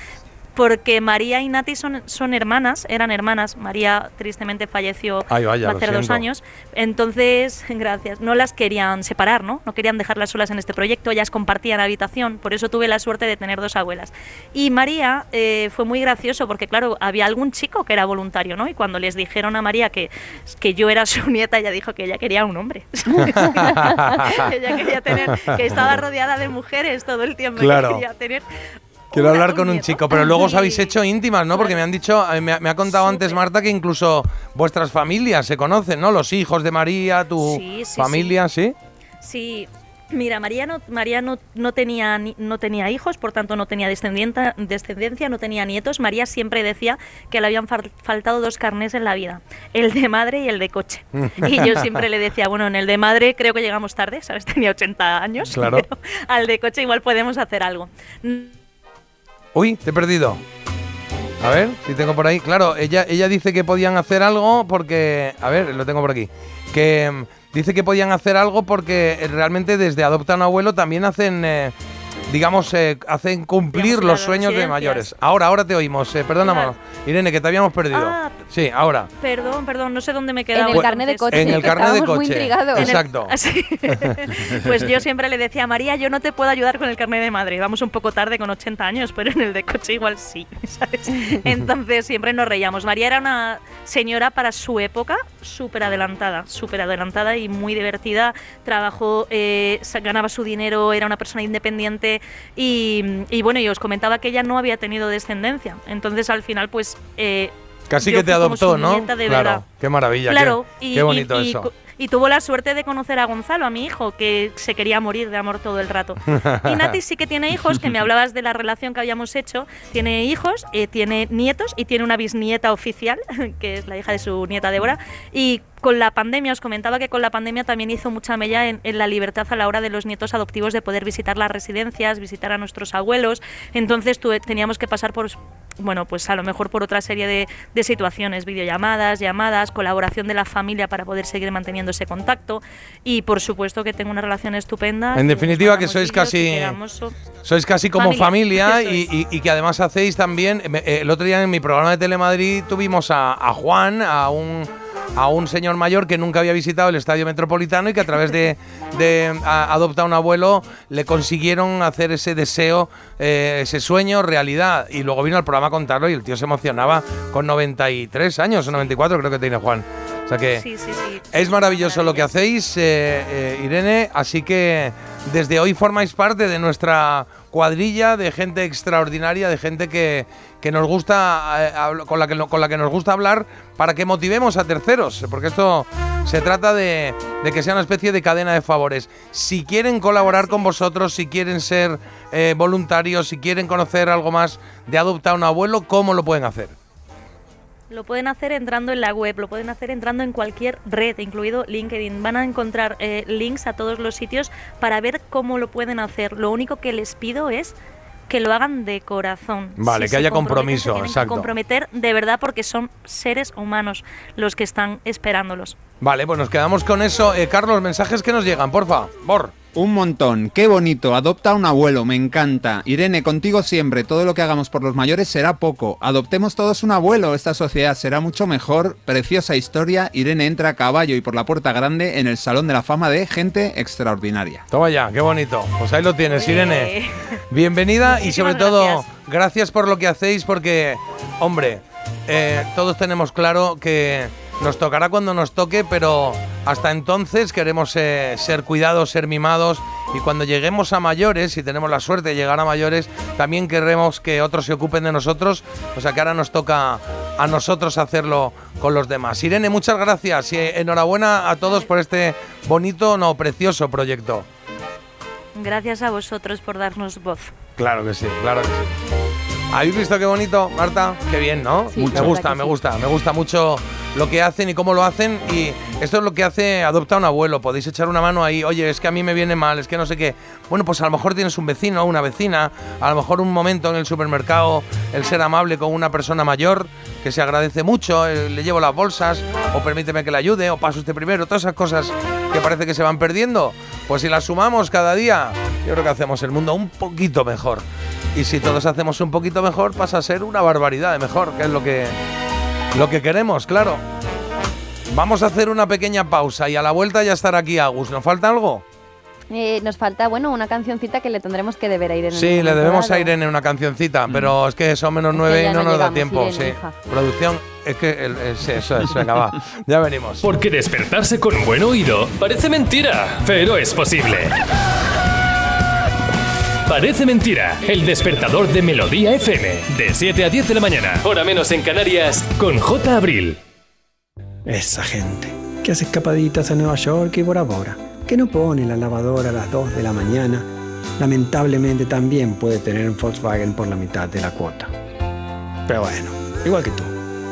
Porque María y Nati son, son hermanas, eran hermanas. María tristemente falleció Ay, vaya, hacer dos años. Entonces, gracias. No las querían separar, ¿no? No querían dejarlas solas en este proyecto. Ellas compartían habitación. Por eso tuve la suerte de tener dos abuelas. Y María eh, fue muy gracioso porque, claro, había algún chico que era voluntario, ¿no? Y cuando les dijeron a María que, que yo era su nieta, ella dijo que ella quería un hombre. ella quería tener, que estaba rodeada de mujeres todo el tiempo. Claro. quería tener Quiero hablar con un chico, pero luego os habéis hecho íntimas, ¿no? Porque me han dicho, eh, me, ha- me ha contado antes Marta que incluso vuestras familias se conocen, ¿no? Los hijos de María, tu Sí, sí, familia, ¿sí? Sí, mira, María no, María no, no tenía, no tenía hijos, por tanto no tenía descendencia, no tenía nietos. María siempre decía que le habían fal- faltado dos carnés en la vida, el de madre y el de coche. Y yo siempre le decía, bueno, en el de madre creo que llegamos tarde, ¿sabes? Tenía 80 años, Claro. pero al de coche igual podemos hacer algo. Uy, te he perdido. A ver, si tengo por ahí. Claro, ella, ella dice que podían hacer algo porque. A ver, lo tengo por aquí. Que mm, dice que podían hacer algo porque eh, realmente desde Adopta a Abuelo también hacen. eh, digamos, eh, hacen cumplir Digamos, los sueños de mayores. Ahora, ahora te oímos. Eh, perdona, Claro. Irene, que te habíamos perdido. Ah, sí, ahora. Perdón, perdón, no sé dónde me he quedado. En el carnet de entonces. coche. En el carnet de estábamos muy coche. intrigados. El- Exacto. Pues yo siempre le decía a María, yo no te puedo ayudar con el carnet de madre. Vamos un poco tarde con 80 años, pero en el de coche igual sí, ¿sabes? Entonces siempre nos reíamos. María era una señora para su época súper adelantada, súper adelantada y muy divertida. Trabajó, eh, sa- ganaba su dinero, era una persona independiente y, y bueno, y os comentaba que ella no había tenido descendencia. Entonces al final pues... eh, Casi que te adoptó, ¿no? claro. verdad. Qué maravilla. Claro, qué, y, qué bonito y- eso. y tuvo la suerte de conocer a Gonzalo, a mi hijo, que se quería morir de amor todo el rato. Y Nati sí que tiene hijos, que me hablabas de la relación que habíamos hecho. Tiene hijos, eh, tiene nietos y tiene una bisnieta oficial, que es la hija de su nieta Débora. Y con la pandemia, os comentaba que con la pandemia también hizo mucha mella en, en la libertad a la hora de los nietos adoptivos de poder visitar las residencias, visitar a nuestros abuelos. Entonces tuve- teníamos que pasar por, bueno, pues a lo mejor por otra serie de, de situaciones, videollamadas, llamadas, colaboración de la familia para poder seguir manteniendo ese contacto. Y por supuesto que tengo una relación estupenda. En definitiva, que sois casi- que quedamos so- Sois casi como familia, Familia, y, eso y- y que además hacéis también. El otro día en mi programa de Telemadrid tuvimos a, a Juan, a un, a un señor mayor que nunca había visitado el estadio metropolitano y que a través de, de a- Adopta un abuelo le consiguieron hacer ese deseo, eh, ese sueño realidad. Y luego vino al programa a contarlo y el tío se emocionaba con 93 años o 94 creo que tiene Juan. O sea que Sí, sí, sí. es maravilloso lo que hacéis, eh, eh, Irene, así que desde hoy formáis parte de nuestra cuadrilla de gente extraordinaria, de gente que, que nos gusta, eh, con, la que, con la que nos gusta hablar para que motivemos a terceros, porque esto se trata de, de que sea una especie de cadena de favores. Si quieren colaborar con vosotros, si quieren ser eh, voluntarios, si quieren conocer algo más de Adopta a un abuelo, ¿cómo lo pueden hacer? Lo pueden hacer entrando en la web, lo pueden hacer entrando en cualquier red, incluido LinkedIn. Van a encontrar eh, links a todos los sitios para ver cómo lo pueden hacer. Lo único que les pido es que lo hagan de corazón. Vale, que haya compromiso, se tienen que exacto. comprometer de verdad porque son seres humanos los que están esperándolos. Vale, pues nos quedamos con eso. Eh, Carlos, mensajes que nos llegan, porfa. Bor. Un montón, qué bonito, adopta un abuelo, me encanta. Irene, contigo siempre, todo lo que hagamos por los mayores será poco. Adoptemos todos un abuelo, esta sociedad será mucho mejor. Preciosa historia, Irene entra a caballo y por la puerta grande en el Salón de la Fama de Gente Extraordinaria. Toma ya, qué bonito. Pues ahí lo tienes, Irene. Bienvenida y sobre todo, gracias. gracias por lo que hacéis porque, hombre, eh, todos tenemos claro que nos tocará cuando nos toque, pero hasta entonces queremos eh, ser cuidados, ser mimados y cuando lleguemos a mayores, si tenemos la suerte de llegar a mayores, también queremos que otros se ocupen de nosotros, o sea que ahora nos toca a nosotros hacerlo con los demás. Irene, muchas gracias y eh, enhorabuena a todos por este bonito, no, precioso proyecto. Gracias a vosotros por darnos voz. Claro que sí, claro que sí. ¿Habéis visto qué bonito, Marta? Qué bien, ¿no? Sí, me gusta, me sí. gusta, me gusta mucho lo que hacen y cómo lo hacen. Y esto es lo que hace Adopta un abuelo. Podéis echar una mano ahí. Oye, es que a mí me viene mal, es que no sé qué. Bueno, pues a lo mejor tienes un vecino o una vecina. A lo mejor un momento en el supermercado, el ser amable con una persona mayor, que se agradece mucho. eh, le llevo las bolsas, o permíteme que le ayude, o paso usted primero. Todas esas cosas que parece que se van perdiendo. Pues si las sumamos cada día, yo creo que hacemos el mundo un poquito mejor. Y si todos hacemos un poquito mejor, pasa a ser una barbaridad de mejor, que es lo que, lo que queremos, claro. Vamos a hacer una pequeña pausa y a la vuelta ya estará aquí Agus. ¿Nos falta algo? Eh, nos falta, bueno, una cancioncita que le tendremos que deber a Irene. en un Sí, le debemos a. Irene una cancioncita, pero es que son menos Es que nueve y no, no nos da tiempo. Irene, sí. Producción, es que el- es- eso es, venga, va. Ya venimos. Porque despertarse con buen oído parece mentira, pero es posible. Parece mentira, el despertador de Melodía FM, de 7 a 10 de la mañana, hora menos en Canarias, con J. Abril. Esa gente que hace escapaditas a Nueva York y Bora Bora, que no pone la lavadora a las 2 de la mañana, lamentablemente también puede tener un Volkswagen por la mitad de la cuota. Pero bueno, igual que tú.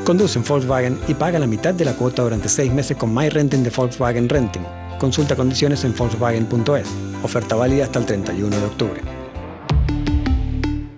Conduce un Volkswagen y paga la mitad de la cuota durante 6 meses con My Renting de Volkswagen Renting. Consulta condiciones en Volkswagen.es. Oferta válida hasta el 31 de octubre.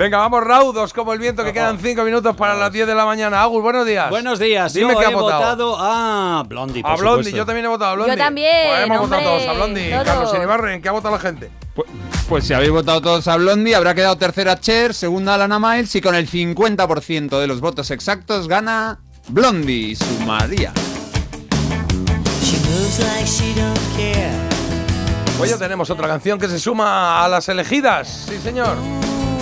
Venga, vamos raudos como el viento, que quedan cinco minutos para las 10 de la mañana. Agus, buenos días. Buenos días. Dime Yo que he votado. votado a Blondie, por A Blondie, supuesto. yo también he votado a Blondie. Yo también, Pues hemos votado todos a Blondie. todos. Carlos Iribarren, ¿en qué ha votado la gente? Pues si habéis votado todos a Blondie, habrá quedado tercera Cher, segunda Lana Miles y con el 50% de los votos exactos gana Blondie, su María. She moves like she don't care. Pues ya tenemos otra canción que se suma a las elegidas. Sí, señor.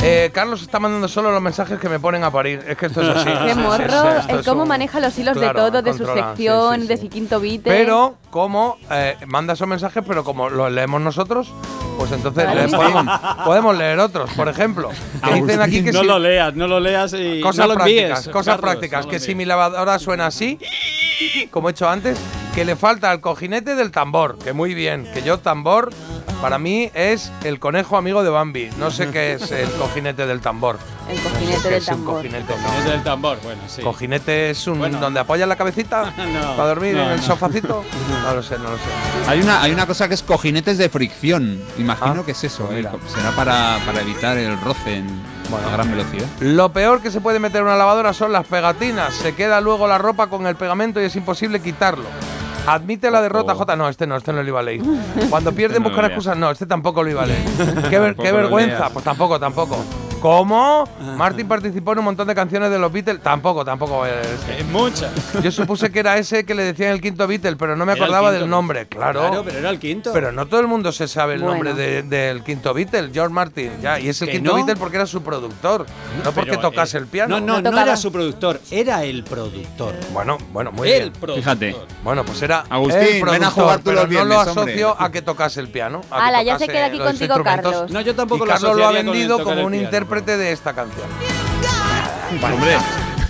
Eh, Carlos está mandando solo los mensajes que me ponen a parir. Es que esto es así. Qué Sí, sí, morro, sí, el es cómo un- maneja los hilos Claro, de todo, de su sí, sección, sí, de su quinto beat. Pero, como eh, manda esos mensajes, pero como los leemos nosotros, pues entonces Vale. le podemos, podemos leer otros. Por ejemplo, que dicen aquí que no si- lo leas, no lo leas y cosas no lo prácticas, envíes, cosas Carlos, prácticas, no que si mi lavadora suena así, como he hecho antes, que le falta el cojinete del tambor, que muy bien, que yo tambor para mí es el conejo amigo de Bambi, no sé qué es el cojinete del tambor. El No sé cojinete del es un tambor. cojinete, no. Cojinete del tambor, bueno, sí. Cojinete es un Bueno. donde apoyas la cabecita No, para dormir no, en el no. sofacito. No lo sé, no lo sé. Hay una, hay una cosa que es cojinetes de fricción. Ah, Imagino que es eso. ¿eh? Será para, para evitar el roce en, a gran velocidad. Lo peor que se puede meter en una lavadora son las pegatinas. Se queda luego la ropa con el pegamento y es imposible quitarlo. Admite la derrota, J. No, este no, este no lo iba a leer. Cuando pierden lo buscar excusas, no, este tampoco lo iba a leer. Qué, ver- qué vergüenza, pues tampoco, tampoco. ¿Cómo? Martin participó en un montón de canciones de los Beatles. Tampoco, tampoco. voy a leer este. Muchas. Yo supuse que era ese que le decían el quinto Beatle, pero no me Era acordaba del nombre, claro. Claro, pero era el quinto. Pero no todo el mundo se sabe el Bueno. nombre de- del quinto Beatle, George Martin. Ya, y es el ¿Que quinto no? Beatle porque era su productor, no porque Pero, tocase eh, el piano. No, no, no, era su productor, era el productor. Bueno, bueno, muy El bien. productor. Fíjate. Bueno, pues era Agustín, el ven a jugar tú pero los no viernes, lo hombre. asocio a que tocase el piano. Ala, ya se queda aquí contigo. Carlos. No, yo tampoco y lo Carlos lo ha vendido como un piano. Intérprete de esta canción. Hombre,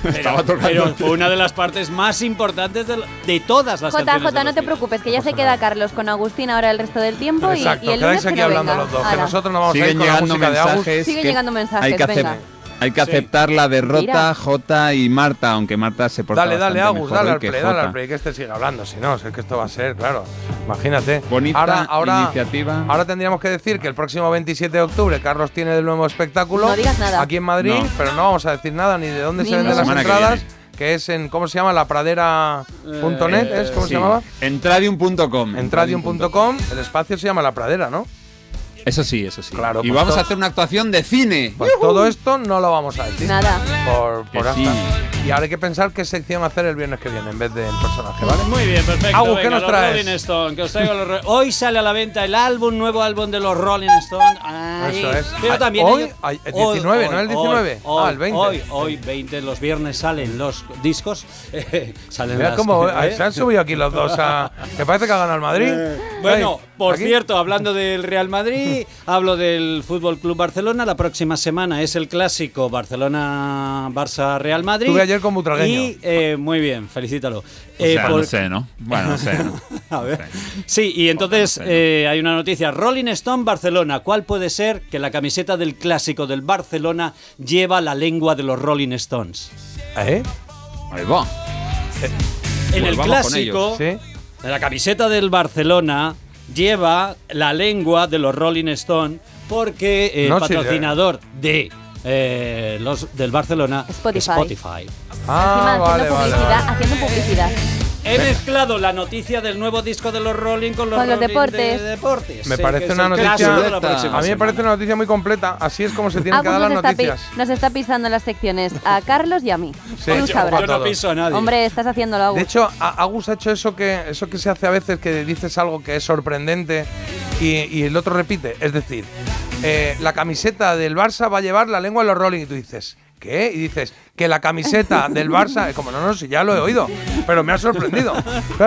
Estaba pero, tocando. pero fue una de las partes más importantes de, de todas las JJ, canciones. de no te Beatles. preocupes, que ya se queda Carlos con Agustín ahora el resto del tiempo y, Exacto, y el quedáis lunes que aquí no hablando venga. los dos, que nosotros no vamos a ir Siguen con la llegando música de Agus. mensajes. Siguen que llegando mensajes, hay que, venga. Hay que Sí. aceptar la derrota. J y Marta, aunque Marta se porta Dale, dale, Agus, dale al play, dale al play, que este siga hablando. Si no, es que esto va a ser, claro. Imagínate. Bonita ahora, ahora, iniciativa. ahora tendríamos que decir que el próximo 27 de octubre Carlos tiene el nuevo espectáculo. No digas nada. Aquí en Madrid, No. pero no vamos a decir nada ni de dónde Ni se venden las que entradas. Que es en, ¿cómo se llama? La pradera.net, ¿es? ¿Cómo Sí. se llamaba? Entradium.com. Entradium.com, el espacio se llama La Pradera, ¿no? Eso sí, eso sí. Claro, y pues vamos todo- a hacer una actuación de cine. Pues todo esto no lo vamos a decir. Nada. Por, por hasta. sí. Y ahora hay que pensar qué sección hacer el viernes que viene en vez del personaje, ¿vale? Muy bien, perfecto. Agus, ¿qué nos los traes? Rolling Stone, que os traigo los Hoy sale a la venta el álbum, nuevo álbum de los Rolling Stone. Ay, Eso es. Pero también hoy, ellos- ay, el 19, ¿no? El 19. Hoy, Ah, el 20. Hoy, hoy, 20, los viernes salen los discos. salen Mira las- cómo ¿eh? se han subido aquí los dos a. Que parece que ha ganado el Madrid. Bueno, por aquí. cierto, hablando del Real Madrid, hablo del Fútbol Club Barcelona. La próxima semana es el clásico Barcelona-Barça-Real Madrid. Estuve ayer con Butragueño. Y eh, muy bien, felicítalo. O Eh, sea, por- no sé, ¿no? Bueno, no sé. ¿no? A ver. Sí, y entonces eh, hay una noticia. Rolling Stone Barcelona. ¿Cuál puede ser que la camiseta del clásico del Barcelona lleva la lengua de los Rolling Stones? ¿Eh? Ahí va. En el clásico, Sí. en la camiseta del Barcelona lleva la lengua de los Rolling Stone porque No, sí, patrocinador de eh, los del Barcelona Spotify. Spotify. Ah, Encima vale, haciendo vale. publicidad, vale. haciendo publicidad. He mezclado la noticia del nuevo disco de los Rolling con los, Con los deportes. de deportes. Me Sí, parece una noticia. A mí me parece una noticia muy completa. Así es como se tienen que dar las noticias. nos está pisando las secciones a Carlos y a mí. Sí, Tú yo- sabrás. yo no piso a nadie. Hombre, estás haciéndolo, Agus. De hecho, Agus ha hecho eso que, eso que se hace a veces, que dices algo que es sorprendente y, y el otro repite. Es decir, eh, la camiseta del Barça va a llevar la lengua de los Rolling y tú dices, ¿qué? Y dices, que la camiseta del Barça, es como, no, no, si ya lo he oído, pero me ha sorprendido. Claro,